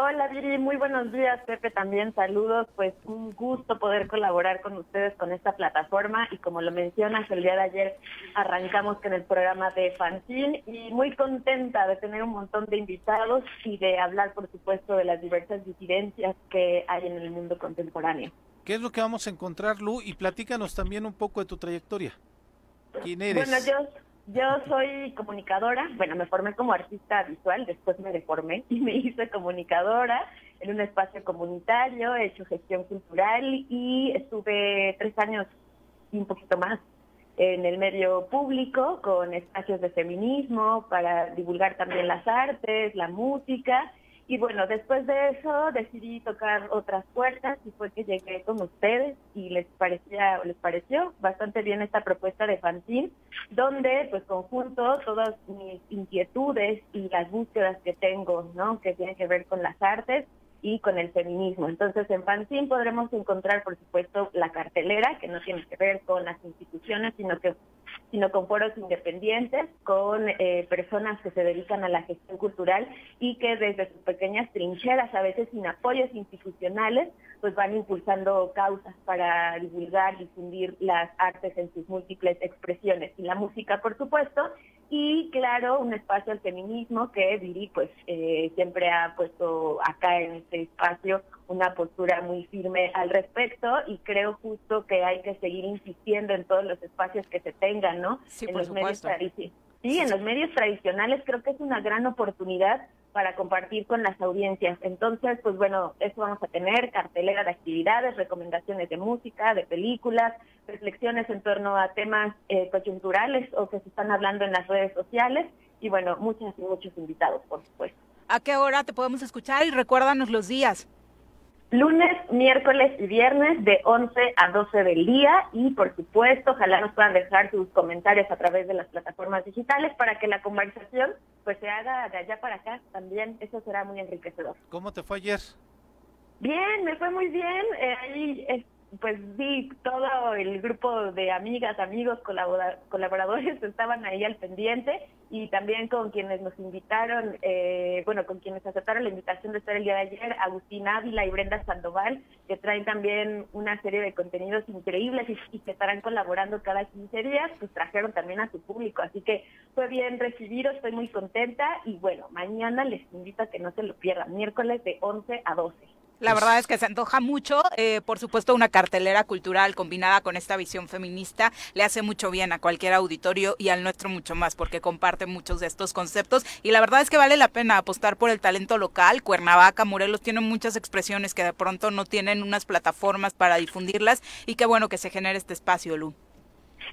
Hola Viri, muy buenos días Pepe también, saludos, pues un gusto poder colaborar con ustedes con esta plataforma y como lo mencionas, el día de ayer arrancamos con el programa de Fanzine y muy contenta de tener un montón de invitados y de hablar por supuesto de las diversas disidencias que hay en el mundo contemporáneo. ¿Qué es lo que vamos a encontrar, Lu? Y platícanos también un poco de tu trayectoria. ¿Quién eres? Bueno, yo, yo soy comunicadora, bueno, me formé como artista visual, después me deformé y me hice comunicadora en un espacio comunitario, he hecho gestión cultural y estuve tres años y un poquito más en el medio público con espacios de feminismo para divulgar también las artes, la música y bueno, después de eso decidí tocar otras puertas y fue que llegué con ustedes y les parecía, les pareció bastante bien esta propuesta de fanzine, donde pues conjunto todas mis inquietudes y las búsquedas que tengo, ¿no? Que tienen que ver con las artes y con el feminismo. Entonces, en Fanzine podremos encontrar, por supuesto, la cartelera, que no tiene que ver con las instituciones, sino que sino con foros independientes, con eh, personas que se dedican a la gestión cultural y que desde sus pequeñas trincheras, a veces sin apoyos institucionales, pues van impulsando causas para divulgar, difundir las artes en sus múltiples expresiones. Y la música, por supuesto, y claro, un espacio al feminismo que Viri pues eh, siempre ha puesto acá en este espacio una postura muy firme al respecto y creo justo que hay que seguir insistiendo en todos los espacios que se tengan, ¿no? Sí, en por los medios supuesto. tradici- Sí, en los medios tradicionales creo que es una gran oportunidad para compartir con las audiencias. Entonces, pues bueno, eso vamos a tener, cartelera de actividades, recomendaciones de música, de películas, reflexiones en torno a temas eh, coyunturales o que se están hablando en las redes sociales y bueno, muchos y muchos invitados, por supuesto. ¿A qué hora te podemos escuchar? Y recuérdanos los días. Lunes, miércoles y viernes de 11 a 12 del día y por supuesto, ojalá nos puedan dejar sus comentarios a través de las plataformas digitales para que la conversación pues se haga de allá para acá también, eso será muy enriquecedor. ¿Cómo te fue ayer? Bien, me fue muy bien. Eh, ahí pues vi todo el grupo de amigas, amigos, colaboradores estaban ahí al pendiente y también con quienes nos invitaron, eh, bueno, con quienes aceptaron la invitación de estar el día de ayer, Agustín Ávila y Brenda Sandoval, que traen también una serie de contenidos increíbles y, que estarán colaborando cada 15 días, pues trajeron también a su público, así que fue bien recibido, estoy muy contenta y bueno, mañana les invito a que no se lo pierdan, miércoles de 11 a 12. La pues verdad es que se antoja mucho, eh, por supuesto una cartelera cultural combinada con esta visión feminista. Le hace mucho bien a cualquier auditorio y al nuestro mucho más porque comparte muchos de estos conceptos. Y la verdad es que vale la pena apostar por el talento local, Cuernavaca, Morelos tienen muchas expresiones que de pronto no tienen unas plataformas para difundirlas. Y qué bueno que se genere este espacio, Lu.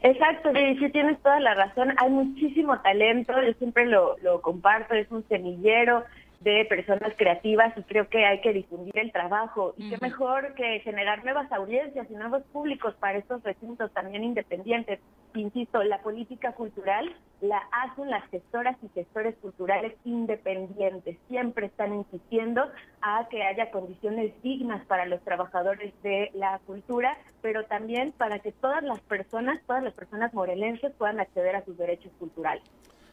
Exacto, y sí tienes toda la razón, hay muchísimo talento, yo siempre lo, lo comparto, es un semillero, de personas creativas y creo que hay que difundir el trabajo. Y qué mejor que generar nuevas audiencias y nuevos públicos para estos recintos también independientes. Insisto, la política cultural la hacen las gestoras y gestores culturales independientes. Siempre están insistiendo a que haya condiciones dignas para los trabajadores de la cultura, pero también para que todas las personas, todas las personas morelenses puedan acceder a sus derechos culturales.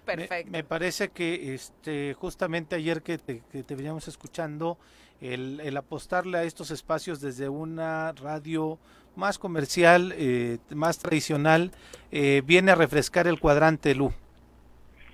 Perfecto. Me, parece que este justamente ayer que te, veníamos escuchando, el, apostarle a estos espacios desde una radio más comercial, eh, más tradicional, eh, viene a refrescar el cuadrante Lu.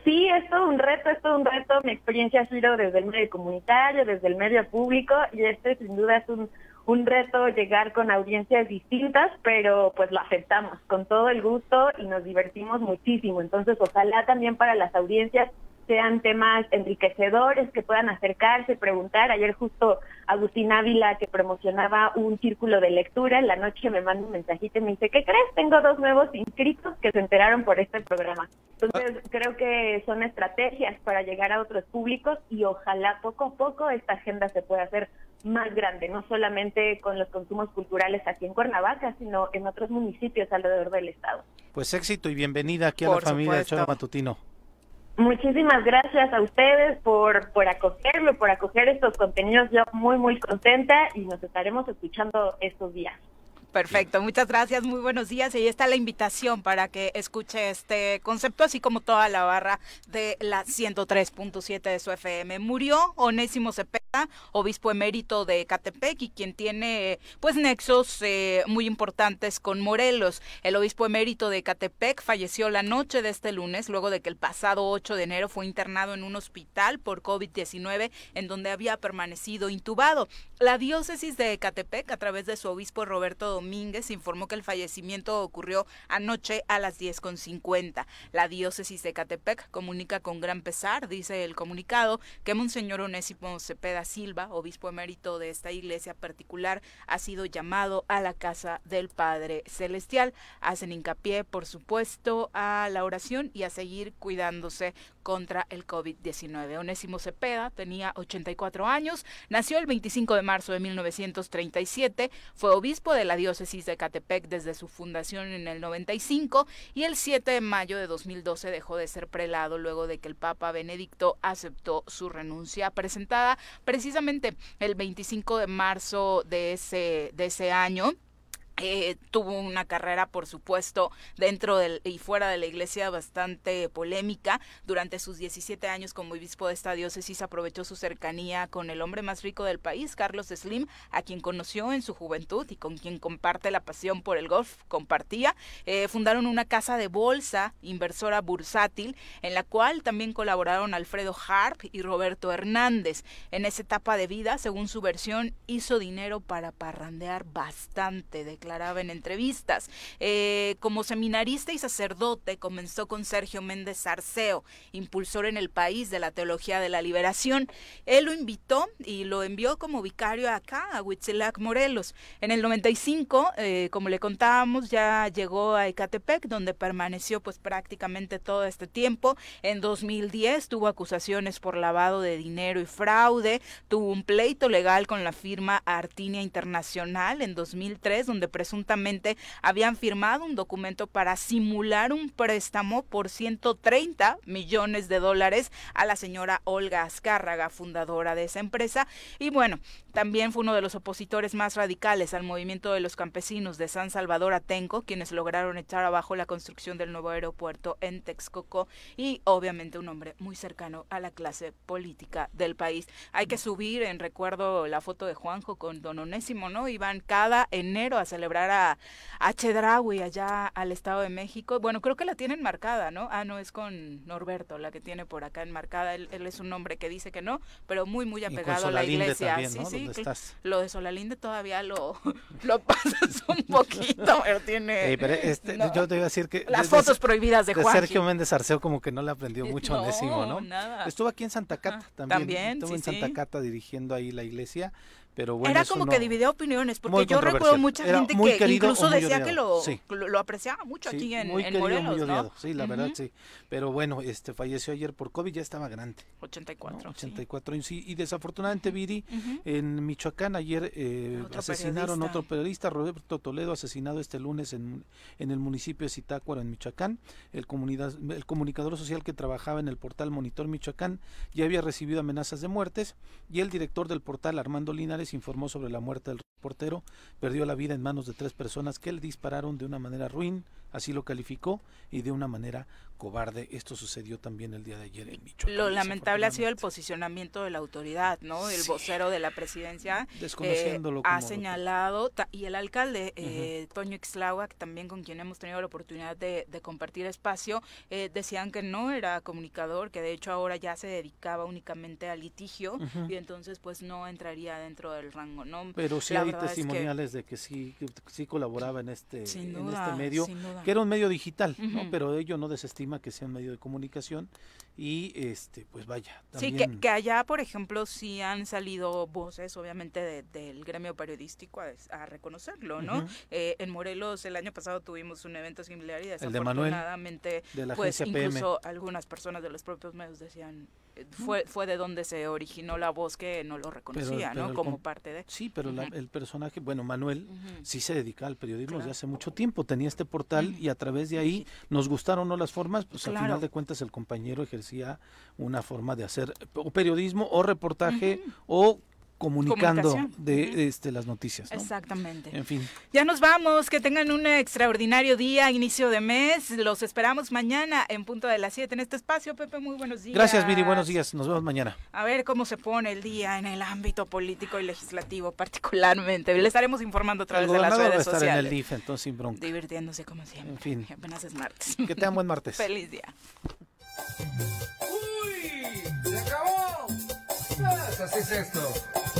Sí, es todo un reto, es todo un reto. Mi experiencia ha sido desde el medio comunitario, desde el medio público, y este sin duda es un, un reto llegar con audiencias distintas, pero pues lo aceptamos con todo el gusto y nos divertimos muchísimo. Entonces, ojalá también para las audiencias sean temas enriquecedores, que puedan acercarse, preguntar. Ayer justo Agustín Ávila, que promocionaba un círculo de lectura, en la noche me manda un mensajito y me dice, ¿qué crees? Tengo dos nuevos inscritos que se enteraron por este programa. Entonces, creo que son estrategias para llegar a otros públicos y ojalá poco a poco esta agenda se pueda hacer más grande, no solamente con los consumos culturales aquí en Cuernavaca, sino en otros municipios alrededor del estado. Pues éxito y bienvenida aquí a la familia Choro Matutino. Muchísimas gracias a ustedes por, por acogerme, por acoger estos contenidos. Yo muy, muy contenta y nos estaremos escuchando estos días. Perfecto, muchas gracias, muy buenos días. Y ahí está la invitación para que escuche este concepto, así como toda la barra de la 103.7 de su FM. Murió Onésimo Cepeda, obispo emérito de Catepec y quien tiene pues nexos eh, muy importantes con Morelos. El obispo emérito de Catepec falleció la noche de este lunes, luego de que el pasado 8 de enero fue internado en un hospital por COVID-19, en donde había permanecido intubado. La diócesis de Catepec, a través de su obispo Roberto Domínguez informó que el fallecimiento ocurrió anoche a las 10.50. La diócesis de Catepec comunica con gran pesar, dice el comunicado, que Monseñor Onésimo Cepeda Silva, obispo emérito de esta iglesia particular, ha sido llamado a la casa del Padre Celestial. Hacen hincapié, por supuesto, a la oración y a seguir cuidándose contra el COVID-19. Onésimo Cepeda tenía 84 años, nació el 25 de marzo de 1937, fue obispo de la diócesis de Catepec desde su fundación en el 95 y el 7 de mayo de 2012 dejó de ser prelado luego de que el Papa Benedicto aceptó su renuncia presentada precisamente el 25 de marzo de ese, de ese año. Eh, tuvo una carrera, por supuesto, dentro y fuera de la iglesia bastante polémica. Durante sus 17 años como obispo de esta diócesis aprovechó su cercanía con el hombre más rico del país, Carlos Slim, a quien conoció en su juventud y con quien comparte la pasión por el golf. Compartía. Eh, fundaron una casa de bolsa, inversora bursátil, en la cual también colaboraron Alfredo Harp y Roberto Hernández. En esa etapa de vida, según su versión, hizo dinero para parrandear bastante. De declaraba en entrevistas. Eh, como seminarista y sacerdote comenzó con Sergio Méndez Arceo, impulsor en el país de la teología de la liberación. Él lo invitó y lo envió como vicario acá, a Huitzilac, Morelos. En el 95, eh, como le contábamos, ya llegó a Ecatepec, donde permaneció pues prácticamente todo este tiempo. En 2010 tuvo acusaciones por lavado de dinero y fraude, tuvo un pleito legal con la firma Artinia Internacional en 2003, donde presuntamente habían firmado un documento para simular un préstamo por 130 millones de dólares a la señora Olga Azcárraga, fundadora de esa empresa. Y bueno, también fue uno de los opositores más radicales al movimiento de los campesinos de San Salvador Atenco, quienes lograron echar abajo la construcción del nuevo aeropuerto en Texcoco y obviamente un hombre muy cercano a la clase política del país. Hay que subir en recuerdo la foto de Juanjo con Don Onésimo, ¿no? Iban cada enero a celebrar a, a Chedraui allá al Estado de México. Bueno, creo que la tienen marcada, ¿no? Ah, no, es con Norberto la que tiene por acá enmarcada. Él, él es un hombre que dice que no, pero muy, muy apegado a la iglesia. También, sí, ¿no? sí, ¿Dónde estás? lo de Solalinde todavía lo, lo pasas un poquito, pero tiene... Pero este, no. Yo te iba a decir que... Las desde fotos prohibidas de de Juan. Sergio Méndez Arceo como que no le aprendió mucho No, Onésimo, ¿no? nada. Estuvo aquí en Santa Cata Ah, también. también, Estuvo sí, en Santa sí. Cata dirigiendo ahí la iglesia, pero bueno, Era como no- que dividía opiniones, porque yo recuerdo mucha Era gente que querido incluso decía que lo, sí. lo, apreciaba mucho Sí, aquí en, muy en querido, Morelos, muy ¿no? odiado, sí, la verdad sí. Pero bueno, este falleció ayer por COVID, ya estaba grande. 84, ¿no? sí. 84 y sí, y desafortunadamente Viri en Michoacán ayer eh, Otro asesinaron periodista. otro periodista Roberto Toledo asesinado este lunes en, en el municipio de Zitácuaro en Michoacán el comunidad el comunicador social que trabajaba en el portal Monitor Michoacán ya había recibido amenazas de muertes y el director del portal Armando Linares informó sobre la muerte del reportero. Perdió la vida en manos de tres personas que le dispararon de una manera ruin así lo calificó y de una manera cobarde. Esto sucedió también el día de ayer en Michoacán Lo lamentable ha sido el posicionamiento de la autoridad, ¿no? El Sí. vocero de la presidencia eh, Desconociéndolo ha como- señalado, y el alcalde eh, Toño Ixtláhuac, también con quien hemos tenido la oportunidad de, de compartir espacio, eh, decían que no era comunicador, que de hecho ahora ya se dedicaba únicamente al litigio y entonces pues no entraría dentro del rango, ¿no? Pero sí La hay verdad es que- testimoniales de que sí, que sí colaboraba en este, en este medio, que era un medio digital, ¿no? Pero ello no desestima que sea un medio de comunicación y este pues vaya, Sí, que, que allá, por ejemplo, sí han salido voces, obviamente, de- del gremio periodístico a, a reconocerlo, ¿no? Eh, en Morelos el año pasado tuvimos un evento similar y El de Manuel, desafortunadamente, de la pues PM. incluso algunas personas de los propios medios decían, fue, fue de donde se originó la voz que no lo reconocía, pero ¿no? Como com- parte de... Sí, pero la- el personaje, bueno, Manuel sí se dedica al periodismo Claro. desde hace mucho tiempo, tenía este portal y a través de ahí, nos gustaron o no las formas, pues al final de cuentas el compañero ejercía una forma de hacer o periodismo o reportaje o comunicando de este las noticias, ¿no? Exactamente. En fin, Ya nos vamos, que tengan un extraordinario día, inicio de mes. Los esperamos mañana en punto de las 7 en este espacio. Pepe, muy buenos días. gracias Viri, buenos días, nos vemos mañana. A ver cómo se pone el día en el ámbito político y legislativo particularmente. Le estaremos informando a El través de las gobernador va a redes estar en el sociales. DIF, entonces sin bronca. Divirtiéndose como siempre. En fin. Apenas es martes. Que tengan buen martes. Feliz día. ¡Uy! ¡Se acabó! Pues así es esto.